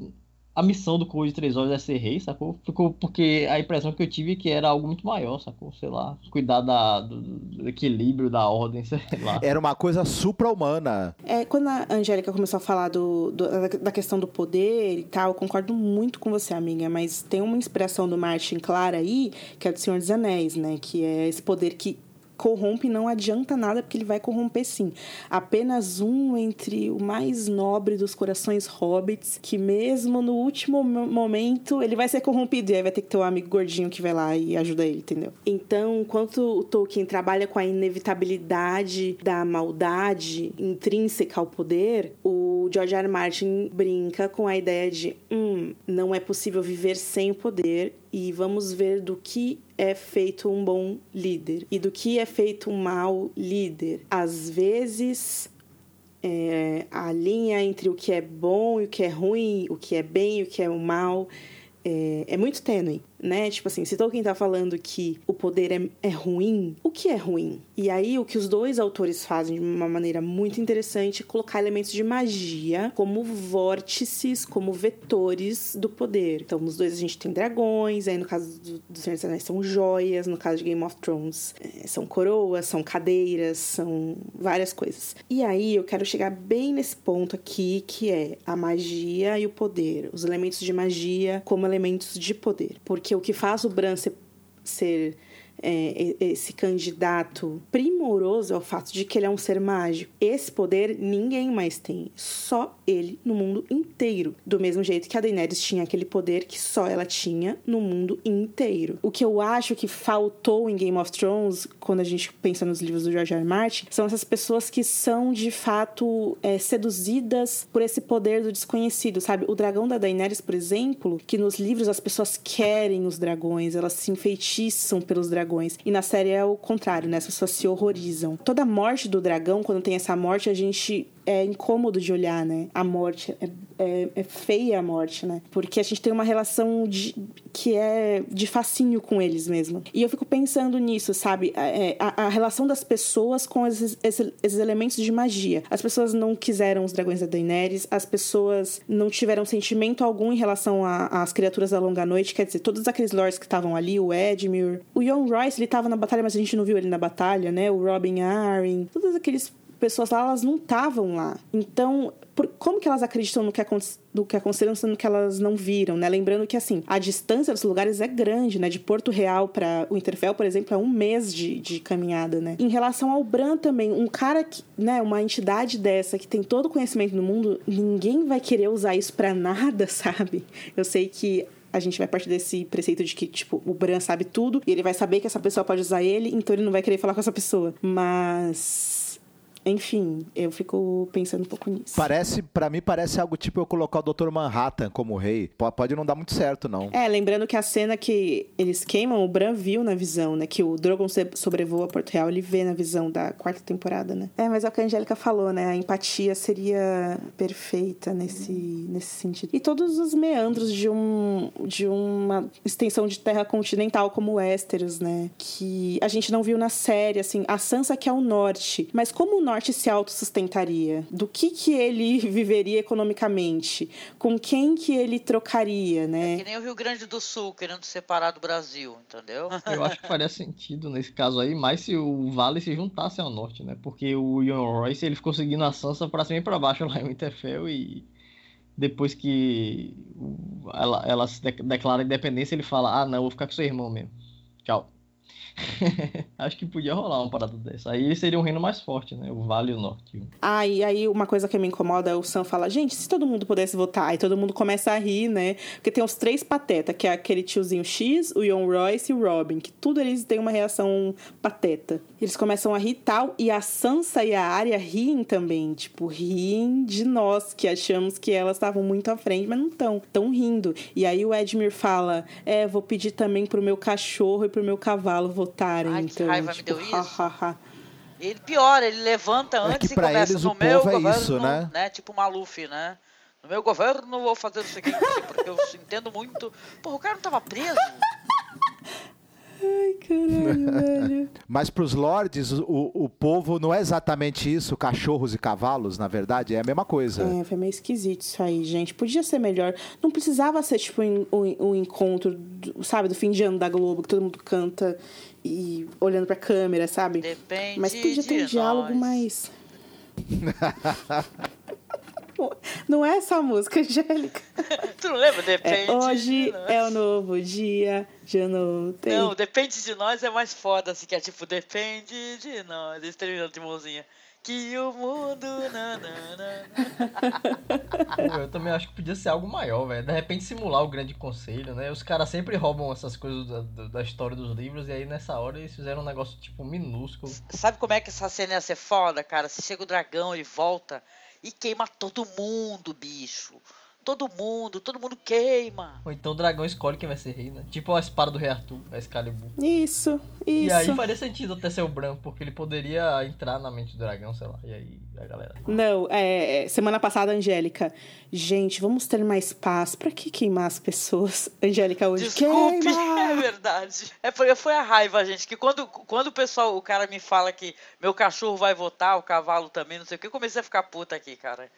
S7: a missão do Corvo de Três Olhos é ser rei, sacou? Ficou porque a impressão que eu tive é que era algo muito maior, sacou? Sei lá, cuidar da, do, do equilíbrio, da ordem, sei lá.
S8: Era uma coisa supra-humana.
S5: É, quando a Angélica começou a falar do, do- da- da questão do poder e tal, eu concordo muito com você, amiga, mas tem uma inspiração do Martin clara aí, que é do Senhor dos Anéis, né? Que é esse poder que corrompe não adianta nada, porque ele vai corromper sim. Apenas um entre o mais nobre dos corações hobbits, que mesmo no último mo- momento ele vai ser corrompido e aí vai ter que ter um amigo gordinho que vai lá e ajuda ele, entendeu? Então, enquanto o Tolkien trabalha com a inevitabilidade da maldade intrínseca ao poder, o George R. R. Martin brinca com a ideia de, hum, não é possível viver sem o poder e vamos ver do que é feito um bom líder e do que é feito um mau líder. Às vezes, é, a linha entre o que é bom e o que é ruim, o que é bem e o que é o mal, é, é muito tênue, né? Tipo assim, se Tolkien tá falando que o poder é, é ruim, o que é ruim? E aí, o que os dois autores fazem de uma maneira muito interessante é colocar elementos de magia como vórtices, como vetores do poder. Então, nos dois a gente tem dragões, aí no caso do, do Senhor dos Anéis são joias, no caso de Game of Thrones é, são coroas, são cadeiras, são várias coisas. E aí, eu quero chegar bem nesse ponto aqui, que é a magia e o poder. Os elementos de magia como elementos de poder. Porque o que faz o Bran ser, ser é, esse candidato primoroso é o fato de que ele é um ser mágico. Esse poder ninguém mais tem, só ele no mundo inteiro. Do mesmo jeito que a Daenerys tinha aquele poder que só ela tinha no mundo inteiro. O que eu acho que faltou em Game of Thrones, quando a gente pensa nos livros do George R. R. Martin, são essas pessoas que são de fato é, seduzidas por esse poder do desconhecido, sabe? O dragão da Daenerys, por exemplo, que nos livros as pessoas querem os dragões, elas se enfeitiçam pelos dragões. E na série é o contrário, né? As pessoas se horrorizam. Toda morte do dragão, quando tem essa morte, a gente é incômodo de olhar, né? A morte. É, é, é feia a morte, né? Porque a gente tem uma relação de, que é de fascínio com eles mesmo. E eu fico pensando nisso, sabe? É, a, a relação das pessoas com esses, esses, esses elementos de magia. As pessoas não quiseram os dragões da Daenerys, as pessoas não tiveram sentimento algum em relação às criaturas da Longa Noite. Quer dizer, todos aqueles lords que estavam ali, o Edmure. O Jon Royce, ele tava na batalha, mas a gente não viu ele na batalha, né? O Robin Arryn. Todos aqueles pessoas lá, elas não estavam lá. Então, por, como que elas acreditam no que, no que aconteceu, sendo que elas não viram, né? Lembrando que, assim, a distância dos lugares é grande, né? De Porto Real para o Interfell, por exemplo, é um mês de, de caminhada, né? Em relação ao Bran também, um cara que, né? Uma entidade dessa que tem todo o conhecimento no mundo, ninguém vai querer usar isso para nada, sabe? Eu sei que a gente vai partir desse preceito de que, tipo, o Bran sabe tudo e ele vai saber que essa pessoa pode usar ele, então ele não vai querer falar com essa pessoa. Mas enfim, eu fico pensando um pouco nisso.
S8: Parece, para mim, parece algo tipo eu colocar o Dr. Manhattan como rei. Pode não dar muito certo, não.
S5: É, lembrando que a cena que eles queimam, o Bran viu na visão, né? Que o Drogon sobrevoa Porto Real, ele vê na visão da quarta temporada, né? É, mas é o que a Angélica falou, né? A empatia seria perfeita nesse, nesse sentido. E todos os meandros de, um, de uma extensão de terra continental como Westeros, né? Que a gente não viu na série, assim. A Sansa que é o norte. Mas como o norte se autossustentaria? Do que que ele viveria economicamente? Com quem que ele trocaria, né?
S6: É que nem o Rio Grande do Sul querendo separar do Brasil, entendeu?
S7: Eu acho que faria sentido nesse caso aí, mais se o Vale se juntasse ao norte, né? Porque o Ian Royce, ele ficou seguindo a Sansa pra cima e pra baixo lá em Winterfell e depois que ela, ela se declara independência, ele fala, ah não, vou ficar com seu irmão mesmo. Tchau. Acho que podia rolar uma parada dessa. Aí seria um reino mais forte, né? O Vale e o Norte.
S5: Ah, e aí uma coisa que me incomoda é o Sam fala, gente, se todo mundo pudesse votar, aí todo mundo começa a rir, né? Porque tem os três pateta, que é aquele tiozinho X, o Ian Royce e o Robin, que tudo eles têm uma reação pateta. Eles começam a rir e tal, e a Sansa e a Arya riem também, tipo, riem de nós, que achamos que elas estavam muito à frente, mas não estão, estão rindo. E aí o Edmure fala, é, vou pedir também pro meu cachorro e pro meu cavalo votarem.
S6: Ai, que
S5: então,
S6: raiva me
S5: tipo,
S6: deu
S5: ha,
S6: isso.
S5: ha, ha.
S6: Ele piora, ele levanta
S8: É
S6: antes
S8: que
S6: e começa
S8: eles
S6: no
S8: o
S6: meu
S8: povo é
S6: governo,
S8: isso, né?
S6: Tipo Maluf, né? No meu governo vou fazer o seguinte, porque eu entendo muito. Porra, o cara não tava preso?
S5: Ai, caralho, velho.
S8: Mas pros lords, o, o povo não é exatamente isso, cachorros e cavalos, na verdade, é a mesma coisa.
S5: É, foi meio esquisito isso aí, gente. Podia ser melhor. Não precisava ser, tipo, um, um- um encontro, sabe, do fim de ano da Globo, que todo mundo canta e olhando pra câmera, sabe?
S6: Depende
S5: Mas podia ter um diálogo
S6: nós.
S5: mais. Não é essa música, Angélica.
S6: Tu não lembra?
S5: É,
S6: Depende
S5: hoje
S6: de nós.
S5: é o novo dia, já não tem.
S6: Não, depende de nós é mais foda, assim, que é tipo, depende de nós. Eles terminando de mãozinha. Que o mundo. nananana.
S7: Pô, eu também acho que podia ser algo maior, velho. De repente simular o grande conselho, né? Os caras sempre roubam essas coisas da, da- da história dos livros e aí nessa hora eles fizeram um negócio tipo minúsculo.
S6: Sabe como é que essa cena ia ser foda, cara? Se chega o dragão, ele volta e queima todo mundo, bicho. Todo mundo, todo mundo queima.
S7: Ou então o dragão escolhe quem vai ser rei, né? Tipo a espada do rei Arthur, a Excalibur.
S5: Isso,
S7: E
S5: isso.
S7: aí faria sentido até ser o branco, porque ele poderia entrar na mente do dragão, sei lá. E aí a galera.
S5: Não, é, é, semana passada, Angélica. Gente, vamos ter mais paz. Pra que queimar as pessoas? Angélica hoje.
S6: Desculpe, é
S5: Queima!
S6: verdade. É porque foi a raiva, gente, que quando, quando o pessoal, o cara me fala que meu cachorro vai votar, o cavalo também, não sei o que, eu comecei a ficar puta aqui, cara.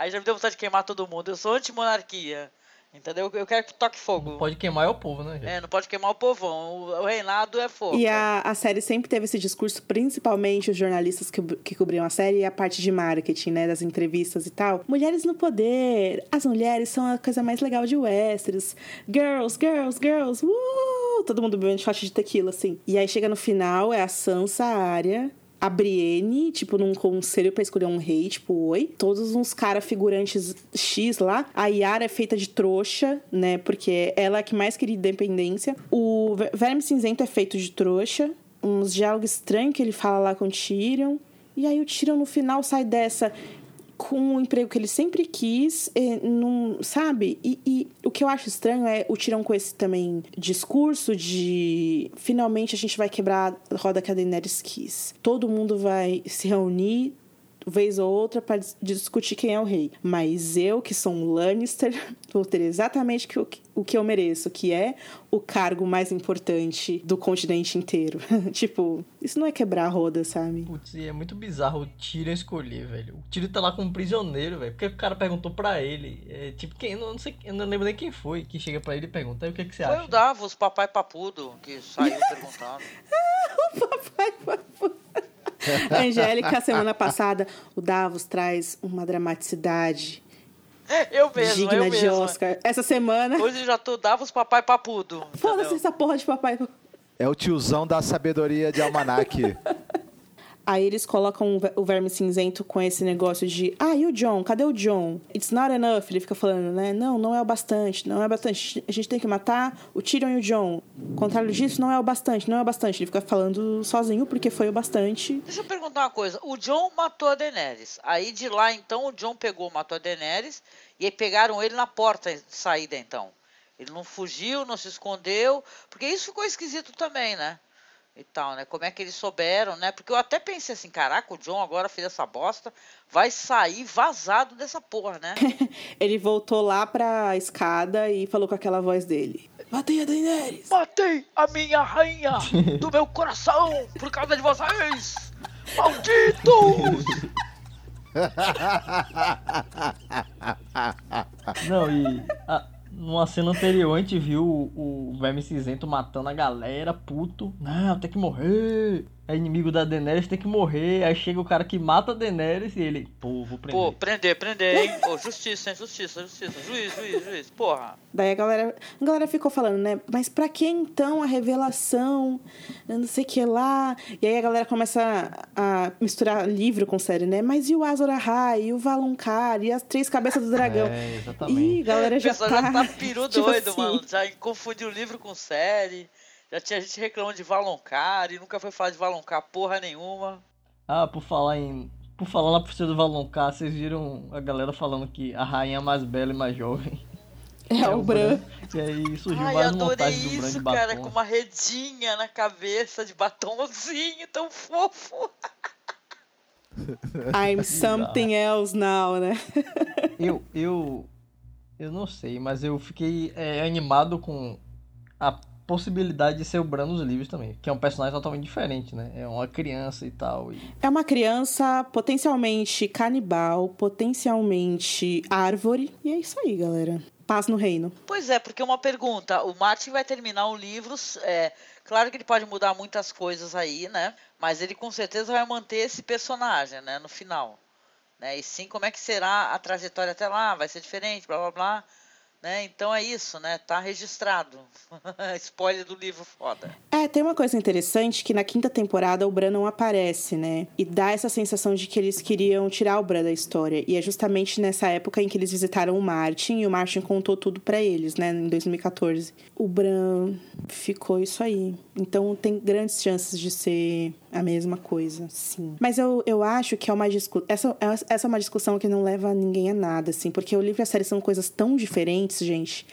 S6: Aí já me deu vontade de queimar todo mundo. Eu sou anti-monarquia, entendeu? Eu quero que toque fogo.
S7: Pode queimar é o povo, né, gente?
S6: É, não pode queimar o povão. O, o reinado é fogo.
S5: E a, a série sempre teve esse discurso, principalmente os jornalistas que, que cobriam a série e a parte de marketing, né? Das entrevistas e tal. Mulheres no poder. As mulheres são a coisa mais legal de Westeros. Girls, girls, girls. Uh! Todo mundo bebendo shot de tequila, assim. E aí chega no final, é a Sansa, a Arya, a Brienne, tipo, num conselho pra escolher um rei, tipo, oi. Todos uns caras figurantes X lá. A Yara é feita de trouxa, né? Porque ela é que mais queria independência. O Ver- Verme Cinzento é feito de trouxa. Uns diálogos estranhos que ele fala lá com o Tyrion. E aí o Tyrion no final sai dessa com o emprego que ele sempre quis, eh, não, sabe? E, e o que eu acho estranho é o Tirão com esse também discurso de finalmente a gente vai quebrar a roda que a Daenerys quis. Todo mundo vai se reunir vez ou outra para discutir quem é o rei. Mas eu, que sou um Lannister, vou ter exatamente o que, o que eu mereço, que é o cargo mais importante do continente inteiro. tipo, isso não é quebrar a roda, sabe?
S7: Putz, e é muito bizarro o Tyrion escolher, velho. O Tyrion tá lá como prisioneiro, velho. Porque o cara perguntou pra ele. é, tipo, quem. Eu não sei, eu não lembro nem quem foi que chega pra ele e pergunta. Aí o que, que você
S6: Foi
S7: acha?
S6: o Davos, papai papudo, que saiu perguntando.
S5: Papai, papai. A Angélica, semana passada, o Davos traz uma dramaticidade
S6: Eu mesmo,
S5: digna
S6: eu
S5: de
S6: mesmo.
S5: Oscar. Essa semana,
S6: Hoje eu já tô Davos, papai papudo.
S5: foda-se essa porra de papai.
S8: É o tiozão da sabedoria de almanac.
S5: Aí eles colocam o ver- o verme cinzento com esse negócio de ah, e o John? Cadê o John? It's not enough. Ele fica falando, né? Não, não é o bastante, não é o bastante. A gente tem que matar o Tyrion e o John. Contrário disso, não é o bastante, não é o bastante. Ele fica falando sozinho porque foi o bastante.
S6: Deixa eu perguntar uma coisa. O John matou a Daenerys. Aí de lá, então, o John pegou, matou a Daenerys. E aí pegaram ele na porta de saída, então. Ele não fugiu, não se escondeu. Porque isso ficou esquisito também, né? E tal, né? Como é que eles souberam, né? Porque eu até pensei assim, caraca, o John agora fez essa bosta. Vai sair vazado dessa porra, né?
S5: Ele voltou lá pra escada e falou com aquela voz dele: Matei a Daenerys!
S6: Matei a minha rainha do meu coração por causa de vocês! Malditos!
S7: Não, e a- numa cena anterior a gente viu o, o Verme Cinzento matando a galera, puto. Não, tem que morrer. É inimigo da Daenerys, tem que morrer. Aí chega o cara que mata a Daenerys e ele, pô, vou prender.
S6: Pô, prender, prender, hein? Pô, justiça, hein? Justiça, justiça. Juiz, juiz, juiz. Porra.
S5: Daí a galera, a galera ficou falando, né? Mas pra que então a revelação? Eu Não sei o que lá. E aí a galera começa a, a misturar livro com série, né? Mas e o Azor Ahai, e o Valonqar, e as três cabeças do dragão?
S7: É, exatamente.
S5: Ih, a galera
S6: O
S5: já
S6: pessoal
S5: tá...
S6: já tá piru
S5: tipo
S6: doido,
S5: assim.
S6: mano. Já confundiu livro com série. Já tinha gente reclamando de Valoncar e nunca foi falar de Valoncar porra nenhuma.
S7: Ah, por falar em. Por falar na professora do Valonqar, vocês viram a galera falando que a rainha mais bela e mais jovem.
S5: É o Bran.
S7: E aí surgiu
S6: Ai,
S7: várias
S6: adorei
S7: montagens do Bran de
S6: isso, cara,
S7: batom.
S6: com uma redinha na cabeça de batomzinho tão fofo.
S5: I'm something else now, né?
S7: Eu, eu, eu não sei, mas eu fiquei é, animado com a possibilidade de ser o Bran nos livros também, que é um personagem totalmente diferente, né? É uma criança e tal. E...
S5: É uma criança potencialmente canibal, potencialmente árvore. E é isso aí, galera. Paz no reino.
S6: Pois é, porque uma pergunta, o Martin vai terminar o livro, é, claro que ele pode mudar muitas coisas aí, né? Mas ele com certeza vai manter esse personagem, né, no final. Né? E sim, como é que será a trajetória até lá? Vai ser diferente, blá blá blá. Né? Então é isso, né? Tá registrado. Spoiler do livro foda.
S5: É, tem uma coisa interessante que na quinta temporada o Bran não aparece, né? E dá essa sensação de que eles queriam tirar o Bran da história. E é justamente nessa época em que eles visitaram o Martin e o Martin contou tudo pra eles, né? Em 2014. O Bran ficou isso aí. Então tem grandes chances de ser a mesma coisa, sim. Mas eu, eu acho que é uma discussão. Essa, essa é uma discussão que não leva ninguém a nada, assim, porque o livro e a série são coisas tão diferentes, gente.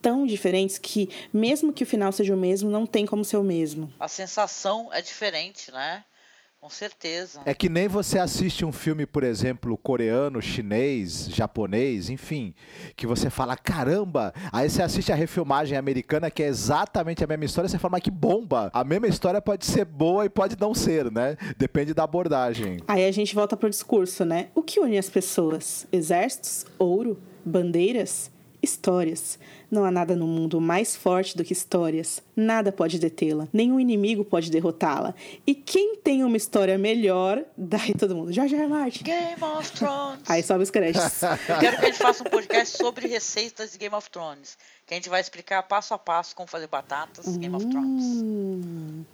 S5: Tão diferentes que, mesmo que o final seja o mesmo, não tem como ser o mesmo.
S6: A sensação é diferente, né? Com certeza.
S8: É que nem você assiste um filme, por exemplo, coreano, chinês, japonês, enfim, que você fala, caramba, aí você assiste a refilmagem americana, que é exatamente a mesma história, você fala, mas que bomba! A mesma história pode ser boa e pode não ser, né? Depende da abordagem.
S5: Aí a gente volta pro discurso, né? O que une as pessoas? Exércitos? Ouro? Bandeiras? Histórias. Não há nada no mundo mais forte do que histórias. Nada pode detê-la. Nenhum inimigo pode derrotá-la. E quem tem uma história melhor. Daí todo mundo. George R. Martin.
S6: Game of Thrones.
S5: Aí sobe os créditos.
S6: Eu quero que a gente faça um podcast sobre receitas de Game of Thrones. Que a gente vai explicar passo a passo como fazer batatas Game of Thrones.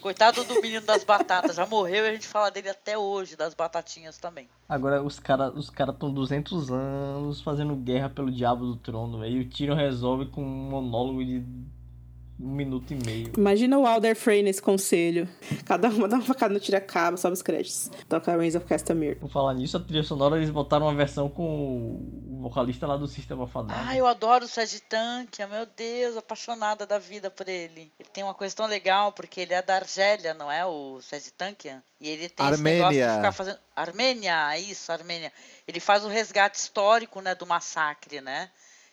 S6: Coitado do menino das batatas, já morreu e a gente fala dele até hoje, das batatinhas também.
S7: Agora os caras os cara estão 200 anos fazendo guerra pelo diabo do trono. E o Tyrion resolve com um monólogo de um minuto e meio.
S5: Imagina o Alder Frey nesse conselho. Cada uma dá uma facada no tira-cabo, sobe os créditos. Toca Reigns of Castamere.
S7: Por falar nisso, a trilha sonora eles botaram uma versão com o vocalista lá do System of a Down.
S6: Ah, eu adoro o Sérgio Tankia, meu Deus, apaixonada da vida por ele. Ele tem uma coisa tão legal, porque ele é da Argélia, não é o Sérgio Tankia? E ele tem esse negócio de
S8: Armênia.
S6: ficar fazendo... Armênia, isso, Armênia. Ele faz o resgate histórico, né, do massacre, né?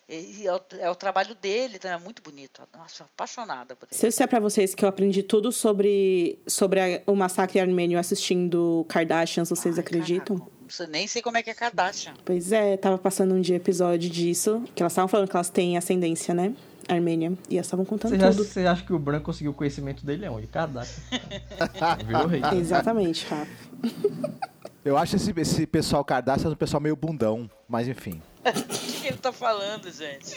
S6: E é o, é o trabalho dele, então é muito bonito. Nossa, apaixonada por ele.
S5: Se eu disser pra vocês que eu aprendi tudo sobre, sobre a- o massacre armênio assistindo Kardashians, vocês
S6: Ai,
S5: acreditam?
S6: caraca, eu nem sei como é que é Kardashian.
S5: Pois é, tava passando um dia episódio disso, que elas estavam falando que elas têm ascendência, né? Armênia. E elas estavam contando
S7: Você
S5: tudo.
S7: você acha que o Bran conseguiu o conhecimento dele é onde? Kardashian. Virou rei.
S5: Exatamente, Rafa.
S8: Eu acho esse, esse pessoal Kardashian um pessoal meio bundão, mas enfim.
S6: O que, ele tá falando, gente?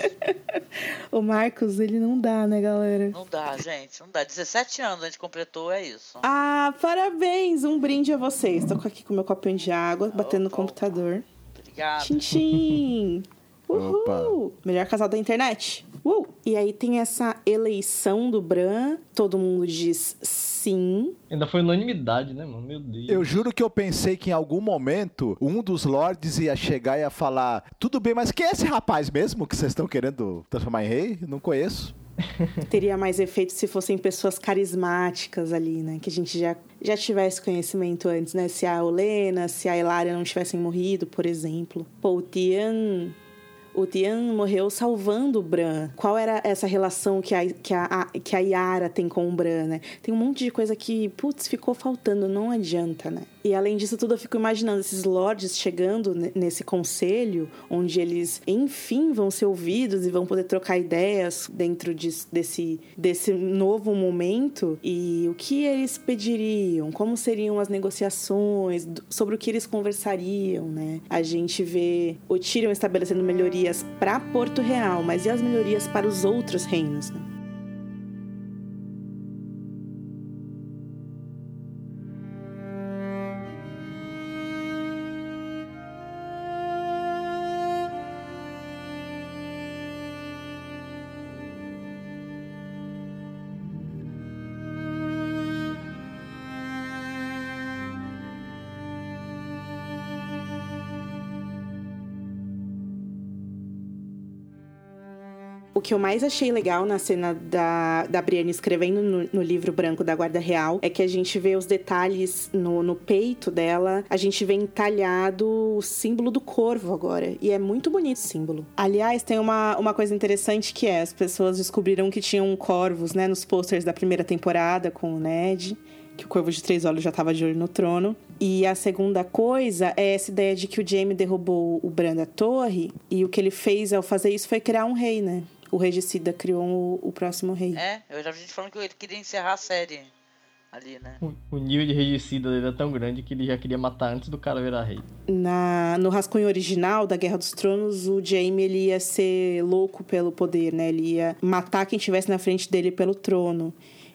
S5: O Marcos, ele não dá, né, galera?
S6: Não dá, gente, não dá. 17 anos a gente completou, é isso.
S5: Ah, parabéns! Um brinde a vocês. Tô aqui com meu copinho de água, batendo no computador.
S6: Obrigada.
S5: Tchim, tchim! Uhul!
S8: Opa.
S5: Melhor casal da internet. Uh! E aí tem essa eleição do Bran. Todo mundo diz sim.
S7: Ainda foi unanimidade, né, mano? Meu Deus.
S8: Eu juro que eu pensei que em algum momento um dos lords ia chegar e ia falar: Tudo bem, mas quem é esse rapaz mesmo que vocês estão querendo transformar em rei? Não conheço.
S5: Teria mais efeito se fossem pessoas carismáticas ali, né? Que a gente já, já tivesse conhecimento antes, né? Se a Olena, se a Elária não tivessem morrido, por exemplo. Pô, o Tian... O Tian morreu salvando o Bran. Qual era essa relação que a, que, a, a- que a Yara tem com o Bran, né? Tem um monte de coisa que, putz, ficou faltando. Não adianta, né? E além disso tudo, eu fico imaginando esses lords chegando nesse conselho, onde eles, enfim, vão ser ouvidos e vão poder trocar ideias dentro de, desse, desse novo momento. E o que eles pediriam, como seriam as negociações, sobre o que eles conversariam, né? A gente vê o Tyrion estabelecendo melhorias para Porto Real, mas e as melhorias para os outros reinos, né? O que eu mais achei legal na cena da, da Brienne escrevendo no, no livro branco da Guarda Real é que a gente vê os detalhes no, no peito dela, a gente vê entalhado o símbolo do corvo agora. E é muito bonito esse símbolo. Aliás, tem uma, uma coisa interessante que é: as pessoas descobriram que tinham corvos, né, nos posters da primeira temporada com o Ned que o Corvo de Três Olhos já estava de olho no trono. E a segunda coisa é essa ideia de que o Jaime derrubou o Bran da torre e o que ele fez ao fazer isso foi criar um rei, né? O regicida criou o, o próximo rei.
S6: É, eu já vi gente falando que ele queria encerrar a série ali, né?
S7: O, o nível de regicida dele é tão grande que ele já queria matar antes do cara virar rei.
S5: Na, no rascunho original da Guerra dos Tronos, o Jaime ele ia ser louco pelo poder, né? Ele ia matar quem estivesse na frente dele pelo trono.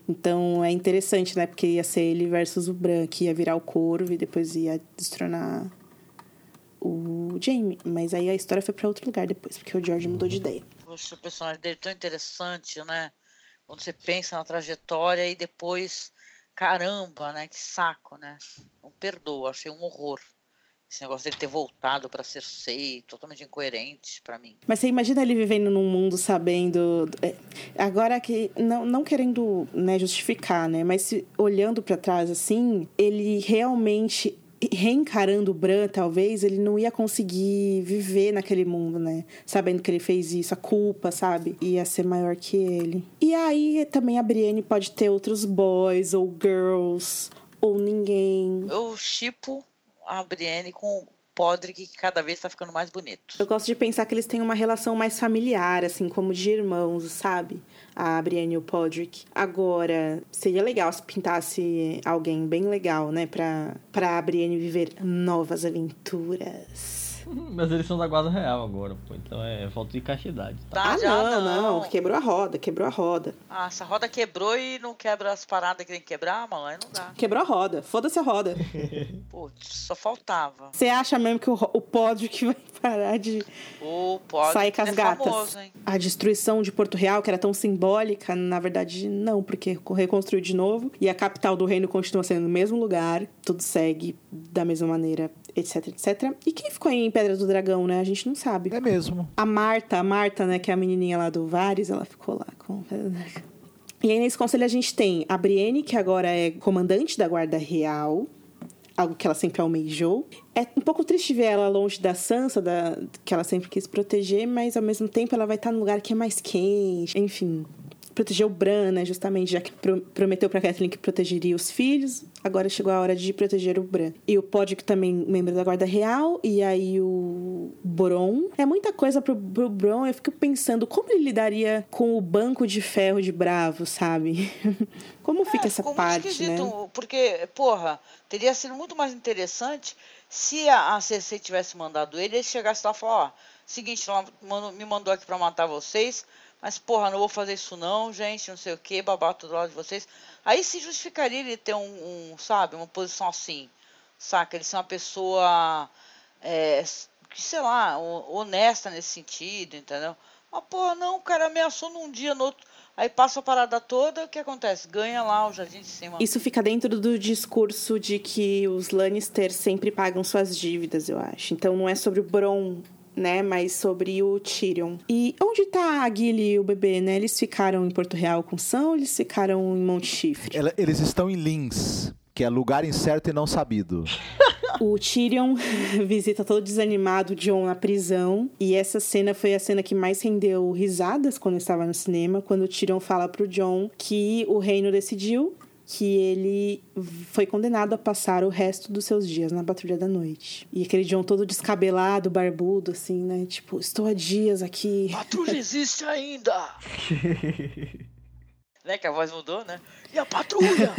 S5: Então é interessante, né? Porque ia ser ele versus o Bran, que ia virar o corvo e depois ia destronar o Jaime. Mas aí a história foi para outro lugar depois, porque o George mudou de ideia
S6: o personagem dele tão interessante, né? Quando você pensa na trajetória e depois, caramba, né? Que saco, né? Não perdoa, achei um horror. Esse negócio dele ter voltado para ser sei, totalmente incoerente para mim.
S5: Mas você imagina ele vivendo num mundo sabendo. É, agora que. Não, não querendo né, justificar, né? Mas se, olhando para trás assim, ele realmente reencarando o Bran, talvez, ele não ia conseguir viver naquele mundo, né? Sabendo que ele fez isso, a culpa, sabe? Ia ser maior que ele. E aí também a Brienne pode ter outros boys ou girls ou ninguém.
S6: Eu chipo a Brienne com Podrick que cada vez tá ficando mais bonito.
S5: Eu gosto de pensar que eles têm uma relação mais familiar, assim, como de irmãos, sabe? A Brienne e o Podrick. Agora, seria legal se pintasse alguém bem legal, né? Pra, pra Brienne viver novas aventuras.
S7: Mas eles são da guarda real agora, pô. Então é falta de castidade.
S5: Tá? Ah, não, não, não, Quebrou a roda, quebrou a roda.
S6: Ah, essa roda quebrou e não quebra as paradas que tem que quebrar, mano, aí não dá.
S5: Quebrou a roda. Foda-se a roda.
S6: Putz, só faltava.
S5: Você acha mesmo que o, o pódio que vai parar de
S6: o pódio
S5: sair com as
S6: é
S5: gatas?
S6: Famoso,
S5: a destruição de Porto Real, que era tão simbólica, na verdade, não, porque reconstruiu de novo. E a capital do reino continua sendo no mesmo lugar. Tudo segue da mesma maneira etc, etc. E quem ficou em Pedra do Dragão, né? A gente não sabe.
S8: É mesmo.
S5: A Marta, a Marta, né, que é a menininha lá do Vares, ela ficou lá com Pedra do Dragão. E aí nesse conselho a gente tem a Brienne, que agora é comandante da Guarda Real, algo que ela sempre almejou. É um pouco triste ver ela longe da Sansa, da, que ela sempre quis proteger, mas ao mesmo tempo ela vai estar num lugar que é mais quente, enfim proteger o Bran, né? Justamente, já que prometeu pra Kathleen que protegeria os filhos, agora chegou a hora de proteger o Bran. E o Podrick também, membro da Guarda Real, e aí o Bron. É muita coisa pro, pro Bron, eu fico pensando como ele lidaria com o banco de ferro de Bravo, sabe? como é, fica essa parte, né?
S6: Porque, porra, teria sido muito mais interessante se a, a CC tivesse mandado ele, ele chegasse lá e falasse, ó, seguinte, me mandou aqui para matar vocês, mas porra, não vou fazer isso não, gente, não sei o que, babato do lado de vocês. Aí se justificaria ele ter um, um sabe, uma posição assim, saca? Ele ser uma pessoa, é, que sei lá, honesta nesse sentido, entendeu? Mas porra, não, o cara ameaçou num dia, no outro. Aí passa a parada toda, o que acontece? Ganha lá o Jardim de Cima.
S5: Isso fica dentro do discurso de que os Lannister sempre pagam suas dívidas, eu acho. Então não é sobre o Bron né? Mas sobre o Tyrion. E onde tá a Gilly e o bebê, né? Eles ficaram em Porto Real com São ou eles ficaram em Monte Chifre?
S8: Ela, eles estão em Lins, que é lugar incerto e não sabido.
S5: O Tyrion visita todo desanimado o John na prisão. E essa cena foi a cena que mais rendeu risadas quando eu estava no cinema. Quando o Tyrion fala pro John que o reino decidiu que ele foi condenado a passar o resto dos seus dias na patrulha da noite. E aquele John todo descabelado, barbudo, assim, né? Tipo, estou há dias aqui.
S6: Patrulha existe ainda! né? Que a voz mudou, né? E a patrulha?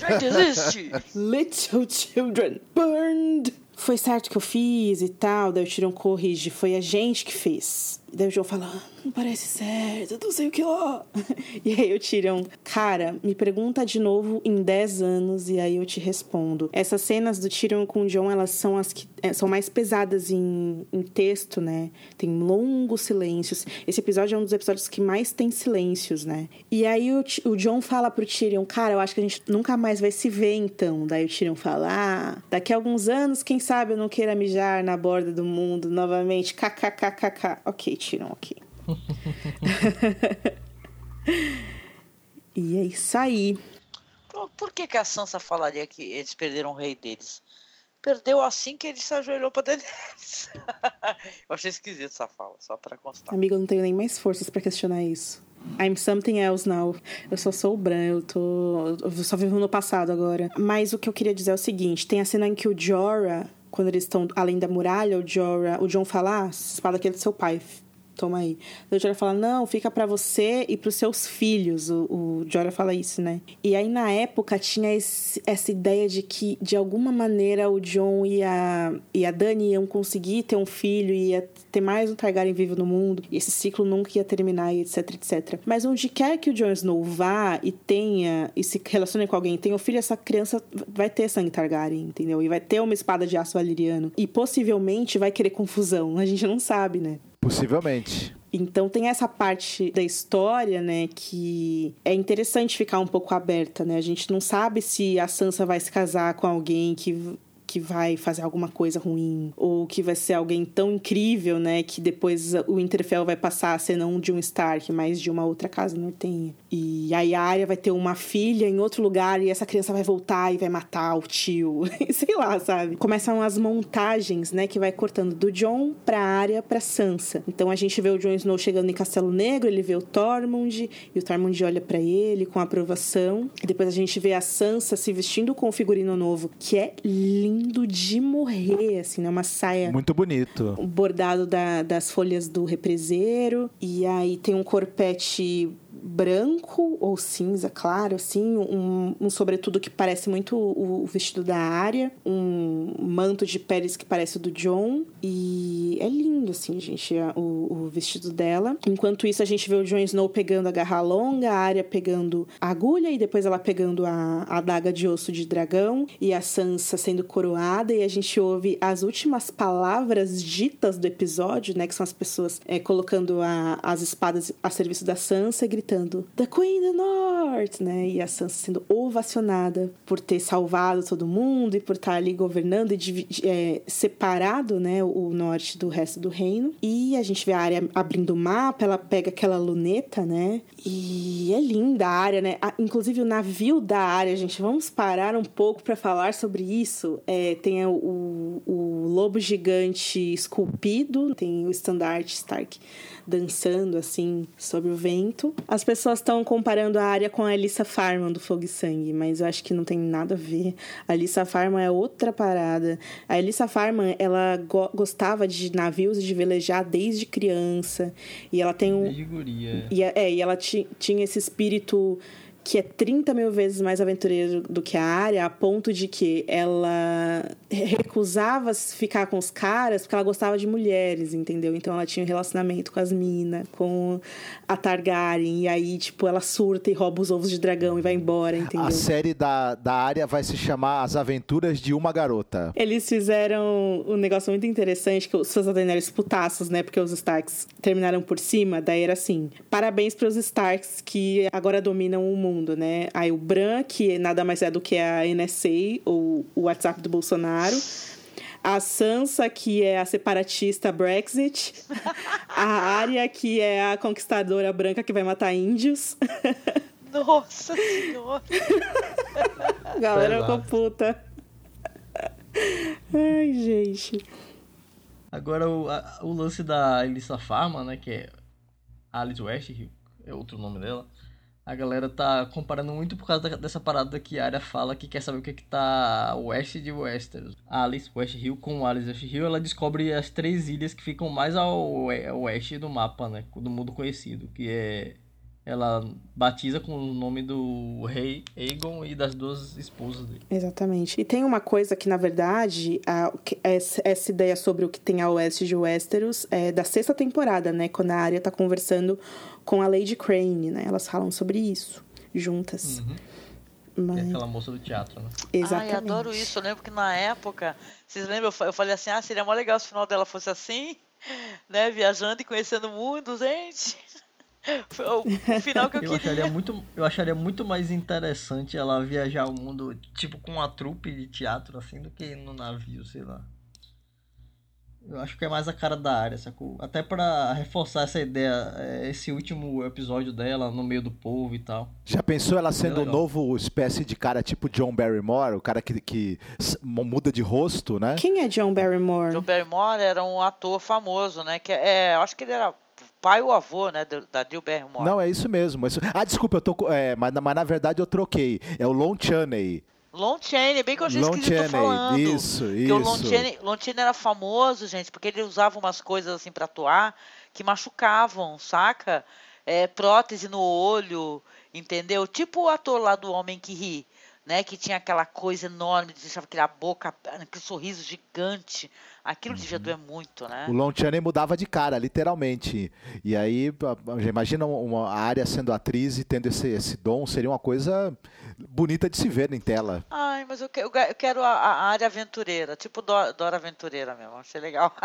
S6: Já existe!
S5: Little children burned! Foi certo que eu fiz e tal. Daí o Tyrion corrige. Foi a gente que fez. E daí o João fala, ah, não parece certo, não sei o que lá. E aí o Tyrion, cara, me pergunta de novo em 10 anos e aí eu te respondo. Essas cenas do Tyrion com o John, elas são as que é, são mais pesadas em, em texto, né? Tem longos silêncios. Esse episódio é um dos episódios que mais tem silêncios, né? E aí o, o John fala pro Tyrion, cara, eu acho que a gente nunca mais vai se ver então. Daí o Tyrion fala, ah, daqui a alguns anos, quem sabe eu não queira mijar na borda do mundo novamente. KKKKK. Ok, Ok. e é isso aí.
S6: Por que, que a Sansa falaria que eles perderam o rei deles? Perdeu assim que ele se ajoelhou pra Daenerys. eu achei esquisito essa fala, só pra constar.
S5: Amigo, eu não tenho nem mais forças para questionar isso. I'm something else now. Eu só sou o Bran, eu tô. Eu só vivo no passado agora. Mas o que eu queria dizer é o seguinte: tem a cena em que o Jorah, quando eles estão além da muralha, o Jorah, o John fala: ah, espada aqui é do seu pai toma aí. O Jorah fala, não, fica para você e pros seus filhos. O, o Jorah fala isso, né? E aí, na época, tinha esse, essa ideia de que, de alguma maneira, o John e a, e a Dani iam conseguir ter um filho, ia ter mais um Targaryen vivo no mundo, e esse ciclo nunca ia terminar, etc, etc. Mas onde quer que o Jon Snow vá e tenha, e se relacione com alguém, tenha um filho, essa criança vai ter sangue Targaryen, entendeu? E vai ter uma espada de aço valeriano. E possivelmente vai querer confusão. A gente não sabe, né?
S8: Possivelmente.
S5: Então tem essa parte da história, né, que é interessante ficar um pouco aberta, né? A gente não sabe se a Sansa vai se casar com alguém que que vai fazer alguma coisa ruim ou que vai ser alguém tão incrível, né, que depois o Interfell vai passar a ser não de um Stark, mas de uma outra casa nortenha. E aí a Arya vai ter uma filha em outro lugar e essa criança vai voltar e vai matar o tio, sei lá, sabe? Começam as montagens, né, que vai cortando do John pra Arya pra Sansa. Então a gente vê o Jon Snow chegando em Castelo Negro, ele vê o Tormund e o Tormund olha para ele com aprovação. E depois a gente vê a Sansa se vestindo com o figurino novo, que é lindo lindo de morrer, assim, né? Uma saia.
S8: Muito bonito.
S5: Bordado da, das folhas do represeiro. E aí tem um corpete branco ou cinza, claro, assim, um, um sobretudo que parece muito o, vestido da área, um manto de peles que parece o do John, e é lindo, assim, gente, o, o vestido dela. Enquanto isso, a gente vê o Jon Snow pegando a garra longa, a área pegando a agulha, e depois ela pegando a, a adaga de osso de dragão, e a Sansa sendo coroada, e a gente ouve as últimas palavras ditas do episódio, né, que são as pessoas é, colocando a, as espadas a serviço da Sansa, gritando gritando The Queen do North, né? E a Sansa sendo ovacionada por ter salvado todo mundo e por estar ali governando e é, separado, né, o norte do resto do reino. E a gente vê a área abrindo o mapa, ela pega aquela luneta, né? E é linda a área, né? inclusive o navio da área, gente. Vamos parar um pouco para falar sobre isso. É, tem o, o, o lobo gigante esculpido, tem o estandarte Stark dançando assim sobre o vento. As pessoas estão comparando a área com a Alissa Farman do Fogo e Sangue, mas eu acho que não tem nada a ver. A Alissa Farman é outra parada. A Alissa Farman, ela go gostava de navios e de velejar desde criança. E ela tem um.
S7: Desde guria.
S5: E, é, e ela tinha esse espírito que é 30 mil vezes mais aventureiro do que a área, a ponto de que ela recusava ficar com os caras porque ela gostava de mulheres, entendeu? Então ela tinha um relacionamento com as minas, com a Targaryen, e aí, tipo, ela surta e rouba os ovos de dragão e vai embora, entendeu?
S8: A série da, da área vai se chamar As Aventuras de uma Garota.
S5: Eles fizeram um negócio muito interessante, que os seus Daenerys putaços, né? Porque os Starks terminaram por cima, daí era assim, parabéns para os Starks que agora dominam o mundo mundo, né? Aí o Bran, que nada mais é do que a NSA, ou o WhatsApp do Bolsonaro. A Sansa, que é a separatista Brexit. A Arya, que é a conquistadora branca que vai matar índios.
S6: Nossa senhora!
S5: Galera ficou puta. Ai, gente.
S7: Agora, o, a, o lance da Elissa Farma, né? Que é Alice West, é outro nome dela. A galera tá comparando muito por causa dessa parada que a área fala que quer saber o que que tá oeste de Westeros. A Alice West Hill com Alice West Hill, ela descobre as três ilhas que ficam mais ao oe- ao oeste do mapa, né? Do mundo conhecido, que é ela batiza com o nome do rei Aegon e das duas esposas dele.
S5: Exatamente. E tem uma coisa que, na verdade, a- essa ideia sobre o que tem a oeste de Westeros é da sexta temporada, né? Quando a Arya tá conversando com a Lady Crane, né? Elas falam sobre isso juntas.
S7: É
S5: Mas,
S7: aquela moça do teatro, né?
S5: exatamente.
S6: Ai, adoro isso. Eu lembro que na época, vocês lembram? Eu fa- Eu falei assim: ah, seria mó legal se o final dela fosse assim, né? Viajando e conhecendo o mundo, gente. Foi o, o final que eu,
S7: Eu
S6: queria.
S7: acharia, muito, eu acharia muito mais interessante ela viajar o mundo, tipo, com uma trupe de teatro, assim, do que no navio, sei lá. Eu acho que é mais a cara da área, sacou? Até pra reforçar essa ideia, é, esse último episódio dela no meio do povo e tal.
S8: Já pensou ela sendo um
S7: legal.
S8: novo espécie de cara tipo John Barrymore, o cara que, que muda de rosto, né?
S5: Quem é John Barrymore?
S6: John Barrymore era um ator famoso, né? Que é, eu acho que ele era pai ou avô, né? Da Jill Barrymore.
S8: Não, é isso mesmo. isso- Ah, desculpa, eu tô. É, mas, mas na verdade eu troquei. É o Lon Chaney.
S6: Lon Chaney, bem que eu achei
S8: Lon
S6: esquisito
S8: Chaney,
S6: falando.
S8: isso,
S6: Porque o Lon
S8: isso.
S6: Chaney, Lon Chaney era famoso, gente, porque ele usava umas coisas assim pra atuar que machucavam, saca? É, prótese no olho, entendeu? Tipo o ator lá do Homem que Ri, né? Que tinha aquela coisa enorme, deixava aquela boca, aquele sorriso gigante. Aquilo devia doer muito, né?
S8: O Lon Chaney mudava de cara, literalmente. E aí, imagina uma a área sendo atriz e tendo esse, esse dom, seria uma coisa bonita de se ver em tela.
S6: Ai, mas eu que- eu que- eu quero a, a área aventureira, tipo Dora, Dora Aventureira mesmo, achei legal.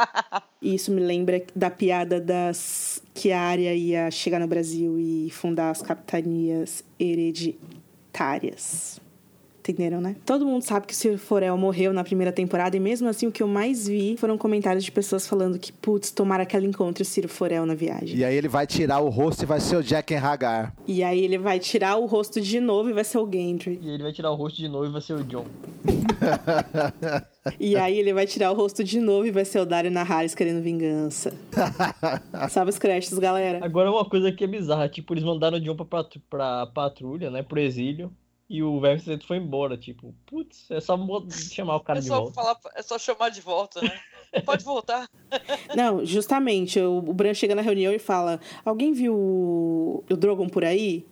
S5: E Isso me lembra da piada das que a Arya ia chegar no Brasil e fundar as capitanias hereditárias. Entenderam, né? Todo mundo sabe que o Ciro Forel morreu na primeira temporada e mesmo assim o que eu mais vi foram comentários de pessoas falando que, putz, tomara que ela encontre o Ciro Forel na viagem.
S8: E aí ele vai tirar o rosto e vai ser o Jack Hagar.
S5: E aí ele vai tirar o rosto de novo e vai ser o Gendry.
S7: E ele vai tirar o rosto de novo e vai ser o John.
S5: E aí ele vai tirar o rosto de novo e vai ser o Dario Naharis querendo vingança. Sabe os créditos, galera?
S7: Agora uma coisa que é bizarra, tipo, eles mandaram o John pra, patru- pra patrulha, né, pro exílio, e o Cinzento foi embora, tipo, putz, é só chamar o cara
S6: É
S7: de volta.
S6: falar, é só chamar de volta, né? Pode voltar.
S5: Não, justamente, o, o Bran chega na reunião e fala: Alguém viu o, o Drogon por aí?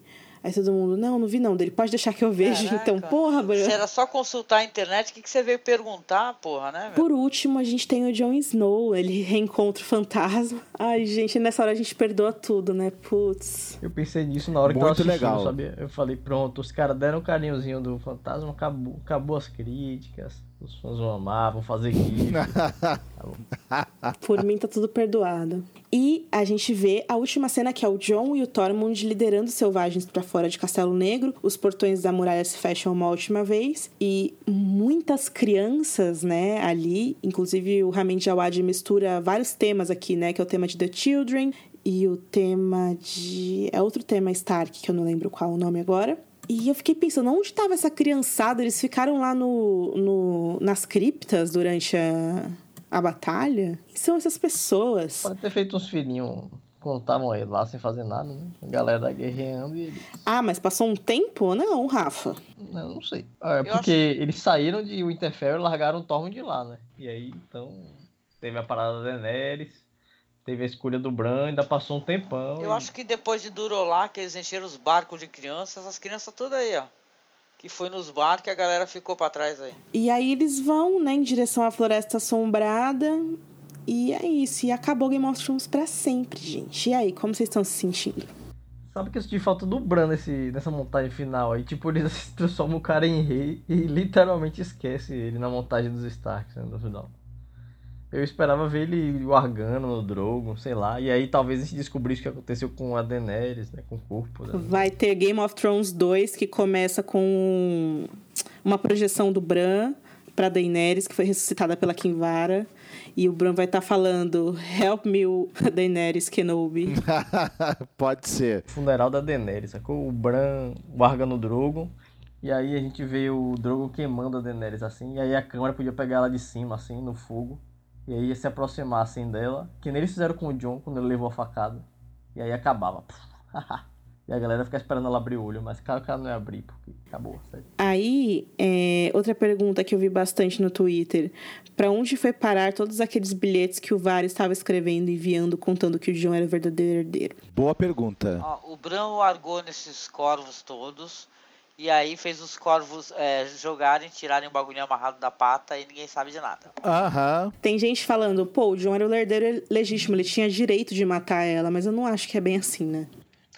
S5: Aí todo mundo, não, não vi não, dele pode deixar que eu veja.
S6: Caraca.
S5: Então, porra, Bran.
S6: Se era só consultar a internet, o que, que você veio perguntar, porra, né, velho?
S5: Por último, a gente tem o Jon Snow, ele reencontra o fantasma. Ai, gente, nessa hora a gente perdoa tudo, né? Putz.
S7: Eu pensei nisso na hora que
S8: Muito
S7: tava assistindo,
S8: legal.
S7: sabia? Eu falei, pronto, os caras deram um carinhozinho do fantasma, acabou, acabou as críticas, os fãs vão amar, vão fazer gif.
S5: Por mim tá tudo perdoado. E a gente vê a última cena que é o John e o Tormund liderando os selvagens pra fora de Castelo Negro. Os portões da muralha se fecham uma última vez e muitas crianças, né, ali, inclusive o Ramin Djawad mistura vários temas aqui, né, que é o tema de The Children e o tema de é outro tema Stark que eu não lembro qual o nome agora. E eu fiquei pensando, onde estava essa criançada? Eles ficaram lá no, no, nas criptas durante a, a batalha? Quem são essas pessoas?
S7: Pode ter feito uns filhinhos quando estavam aí lá sem fazer nada, né? A galera guerreando e eles.
S5: Ah, mas passou um tempo ou não, Rafa?
S7: Não, não sei. Ah, É porque eles saíram de Winterfell e largaram o Tormund de lá, né? E aí, então, teve a parada da Daenerys, teve a escolha do Bran, ainda passou um tempão.
S6: Eu
S7: e-
S6: acho que depois de Durolá, que eles encheram os barcos de crianças, as crianças todas aí, ó. Que foi nos barcos e a galera ficou pra trás aí.
S5: E aí eles vão, né, em direção à Floresta Assombrada. E é isso. E acabou Game of Thrones pra sempre, gente. E aí, como vocês estão se sentindo?
S7: Sabe que eu senti falta do Bran nesse, nessa montagem final aí? Tipo, eles transformam o cara em rei e literalmente esquece ele na montagem dos Starks, né, no final. Eu esperava ver ele largando no Drogon, sei lá. E aí talvez a gente descobrisse o que aconteceu com a Daenerys, né? Com o corpo dela.
S5: Vai ter Game of Thrones 2, que começa com uma projeção do Bran pra Daenerys, que foi ressuscitada pela Kinvara. E o Bran vai estar falando Help me, Daenerys Kenobi.
S8: Pode ser.
S7: Funeral da Daenerys, sacou? O Bran larga no Drogon. E aí a gente vê o Drogon queimando a Daenerys assim. E aí a câmera podia pegar ela de cima, assim, no fogo. E aí ia se aproximar assim dela. Que nem eles fizeram com o John quando ele levou a facada. E aí acabava. E a galera fica esperando ela abrir o olho, mas claro que ela não ia abrir, porque acabou, sério.
S5: Aí, é, outra pergunta que eu vi bastante no Twitter. Pra onde foi parar todos aqueles bilhetes que o VAR estava escrevendo, enviando, contando que o John era o verdadeiro herdeiro?
S8: Boa pergunta.
S6: Ó, o Bran largou nesses corvos todos. E aí fez os corvos é, jogarem, tirarem o bagulho amarrado da pata e ninguém sabe de nada.
S8: Aham.
S5: Tem gente falando, pô, o John era o herdeiro legítimo, ele tinha direito de matar ela, mas eu não acho que é bem assim, né?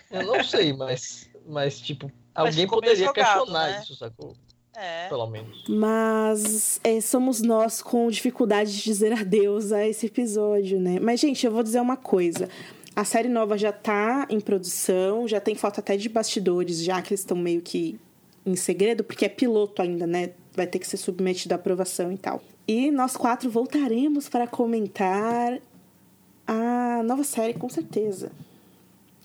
S7: Eu não sei, mas, mas tipo,
S6: Mas
S7: alguém poderia
S6: jogado,
S7: questionar
S6: né?
S7: isso, sacou?
S6: É.
S7: Pelo menos.
S5: Mas é, somos nós com dificuldade de dizer adeus a esse episódio, né? Mas, gente, eu vou dizer uma coisa. A série nova já tá em produção, já tem foto até de bastidores, já que eles estão meio que em segredo, porque é piloto ainda, né? Vai ter que ser submetido à aprovação e tal. E nós quatro voltaremos para comentar a nova série, com certeza.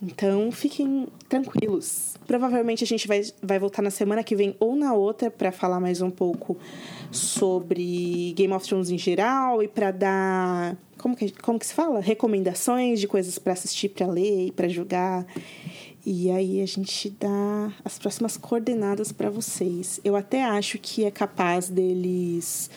S5: Então, fiquem tranquilos. Provavelmente a gente vai, vai voltar na semana que vem ou na outra para falar mais um pouco sobre Game of Thrones em geral e para dar como que, como que se fala? Recomendações de coisas para assistir, para ler e para jogar. E aí a gente dá as próximas coordenadas para vocês. Eu até acho que é capaz deles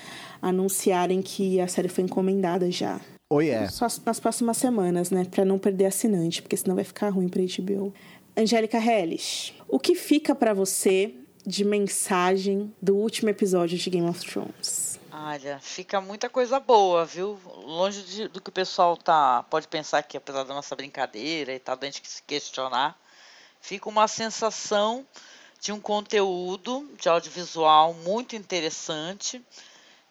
S5: anunciarem que a série foi encomendada já.
S8: Oi, é.
S5: Só nas próximas semanas, né? Pra não perder assinante, porque senão vai ficar ruim pra HBO. Angélica Hellish, o que fica pra você de mensagem do último episódio de Game of Thrones?
S6: Olha, fica muita coisa boa, viu? Longe de- do que o pessoal tá pode pensar que apesar da nossa brincadeira e tal, da gente se questionar, fica uma sensação de um conteúdo de audiovisual muito interessante,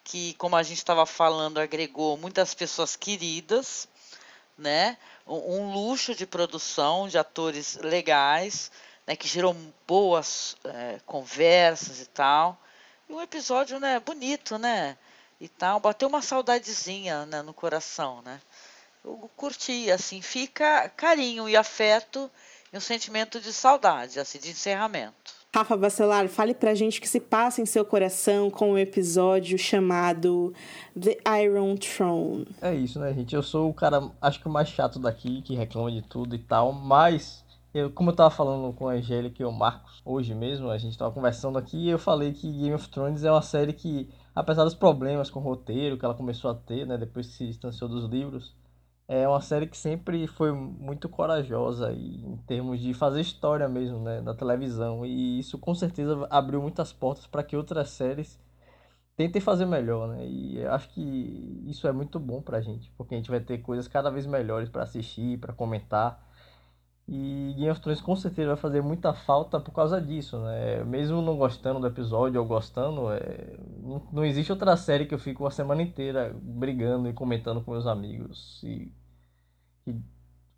S6: que como a gente estava falando, agregou muitas pessoas queridas, né? Um, luxo de produção de atores legais, né? Que gerou boas eh, conversas e tal. E um episódio, né, bonito, né? E tal, bateu uma saudadezinha, né, no coração, né? Eu curti, assim, fica carinho e afeto e um sentimento de saudade, assim, de encerramento.
S5: Rafa Bacelar, fale pra gente o que se passa em seu coração com o episódio chamado The Iron Throne.
S7: É isso, né, gente? Eu sou o cara, acho que o mais chato daqui, que reclama de tudo e tal, mas eu, como eu tava falando com a Angélica e o Marcos hoje mesmo, a gente tava conversando aqui e eu falei que Game of Thrones é uma série que, apesar dos problemas com o roteiro que ela começou a ter, né, depois que se distanciou dos livros, é uma série que sempre foi muito corajosa em termos de fazer história mesmo, né, na televisão. E isso com certeza abriu muitas portas para que outras séries tentem fazer melhor, né? E acho que isso é muito bom pra gente, porque a gente vai ter coisas cada vez melhores pra assistir, pra comentar. E Game of Thrones com certeza vai fazer muita falta por causa disso, né? Mesmo não gostando do episódio ou gostando, é... não, existe outra série que eu fico uma semana inteira brigando e comentando com meus amigos. E, e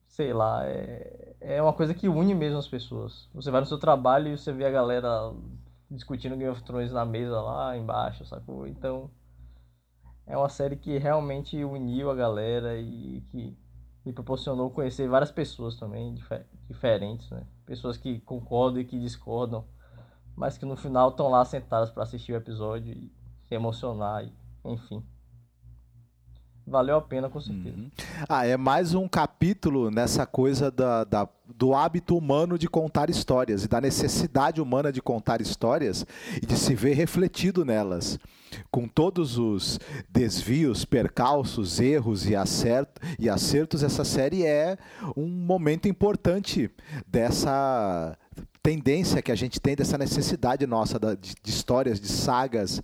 S7: sei lá, é... é uma coisa que une mesmo as pessoas. Você vai no seu trabalho e você vê a galera discutindo Game of Thrones na mesa lá embaixo, sacou? Então é uma série que realmente uniu a galera e que me proporcionou conhecer várias pessoas também dife- diferentes, né? Pessoas que concordam e que discordam, mas que no final estão lá sentadas para assistir o episódio e se emocionar, e, enfim. Valeu a pena com certeza.
S8: Ah, é mais um capítulo nessa coisa da, da- do hábito humano de contar histórias e da necessidade humana de contar histórias e de se ver refletido nelas. Com todos os desvios, percalços, erros e, acerto, e acertos, essa série é um momento importante dessa tendência que a gente tem dessa necessidade nossa de, de histórias, de sagas.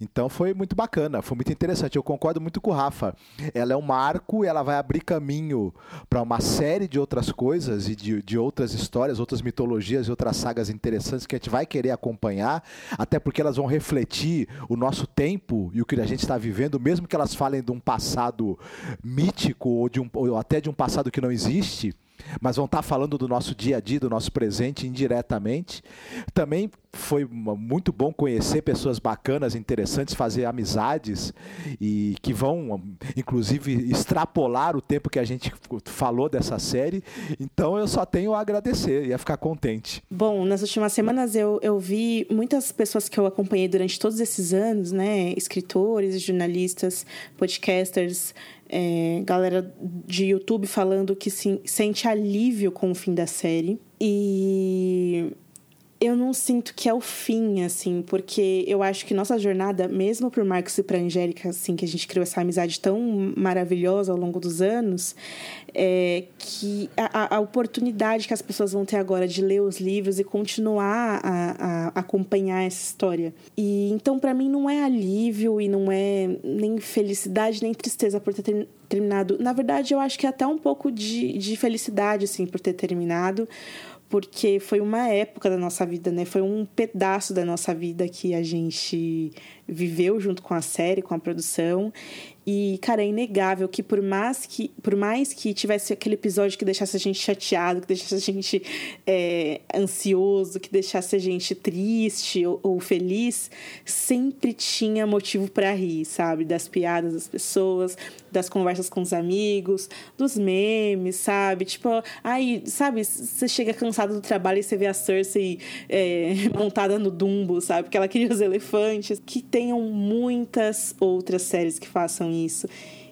S8: Então foi muito bacana, foi muito interessante. Eu concordo muito com o Rafa. Ela é um marco, ela vai abrir caminho para uma série de outras coisas e de, de outras histórias, outras mitologias e outras sagas interessantes que a gente vai querer acompanhar, até porque elas vão refletir o nosso tempo e o que a gente está vivendo, mesmo que elas falem de um passado mítico ou, de um, ou até de um passado que não existe mas vão estar falando do nosso dia a dia, do nosso presente indiretamente. Também foi muito bom conhecer pessoas bacanas, interessantes, fazer amizades e que vão, inclusive, extrapolar o tempo que a gente falou dessa série. Então eu só tenho a agradecer e a ficar contente.
S5: Bom, nas últimas semanas eu, eu vi muitas pessoas que eu acompanhei durante todos esses anos, né? Escritores, jornalistas, podcasters, é, galera de YouTube falando que se, sente alívio com o fim da série. E eu não sinto que é o fim, assim, porque eu acho que nossa jornada, mesmo pro Marcos e pra Angélica, assim, que a gente criou essa amizade tão maravilhosa ao longo dos anos, é que a, a oportunidade que as pessoas vão ter agora de ler os livros e continuar a, a acompanhar essa história. E então, para mim, não é alívio e não é nem felicidade nem tristeza por ter terminado. Na verdade, eu acho que é até um pouco de, de felicidade, assim, por ter terminado porque foi uma época da nossa vida, né? Foi um pedaço da nossa vida que a gente viveu junto com a série, com a produção. E, cara, é inegável que por mais que, por mais que tivesse aquele episódio que deixasse a gente chateado, que deixasse a gente é, ansioso, que deixasse a gente triste ou, ou feliz, sempre tinha motivo para rir, sabe? Das piadas das pessoas, das conversas com os amigos, dos memes, sabe? Tipo, aí, sabe, você chega cansado do trabalho e você vê a Cersei é, montada no Dumbo, sabe? Porque ela queria os elefantes. Que tenham muitas outras séries que façam isso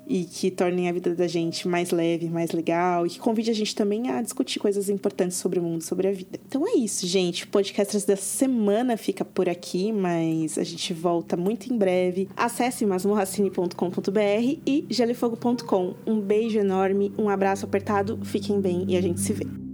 S5: e que tornem a vida da gente mais leve, mais legal e que convide a gente também a discutir coisas importantes sobre o mundo, sobre a vida. Então é isso, gente. O podcast dessa semana fica por aqui, mas a gente volta muito em breve. Acesse masmorracine.com.br e gelefogo.com. Um beijo enorme, um abraço apertado, fiquem bem e a gente se vê.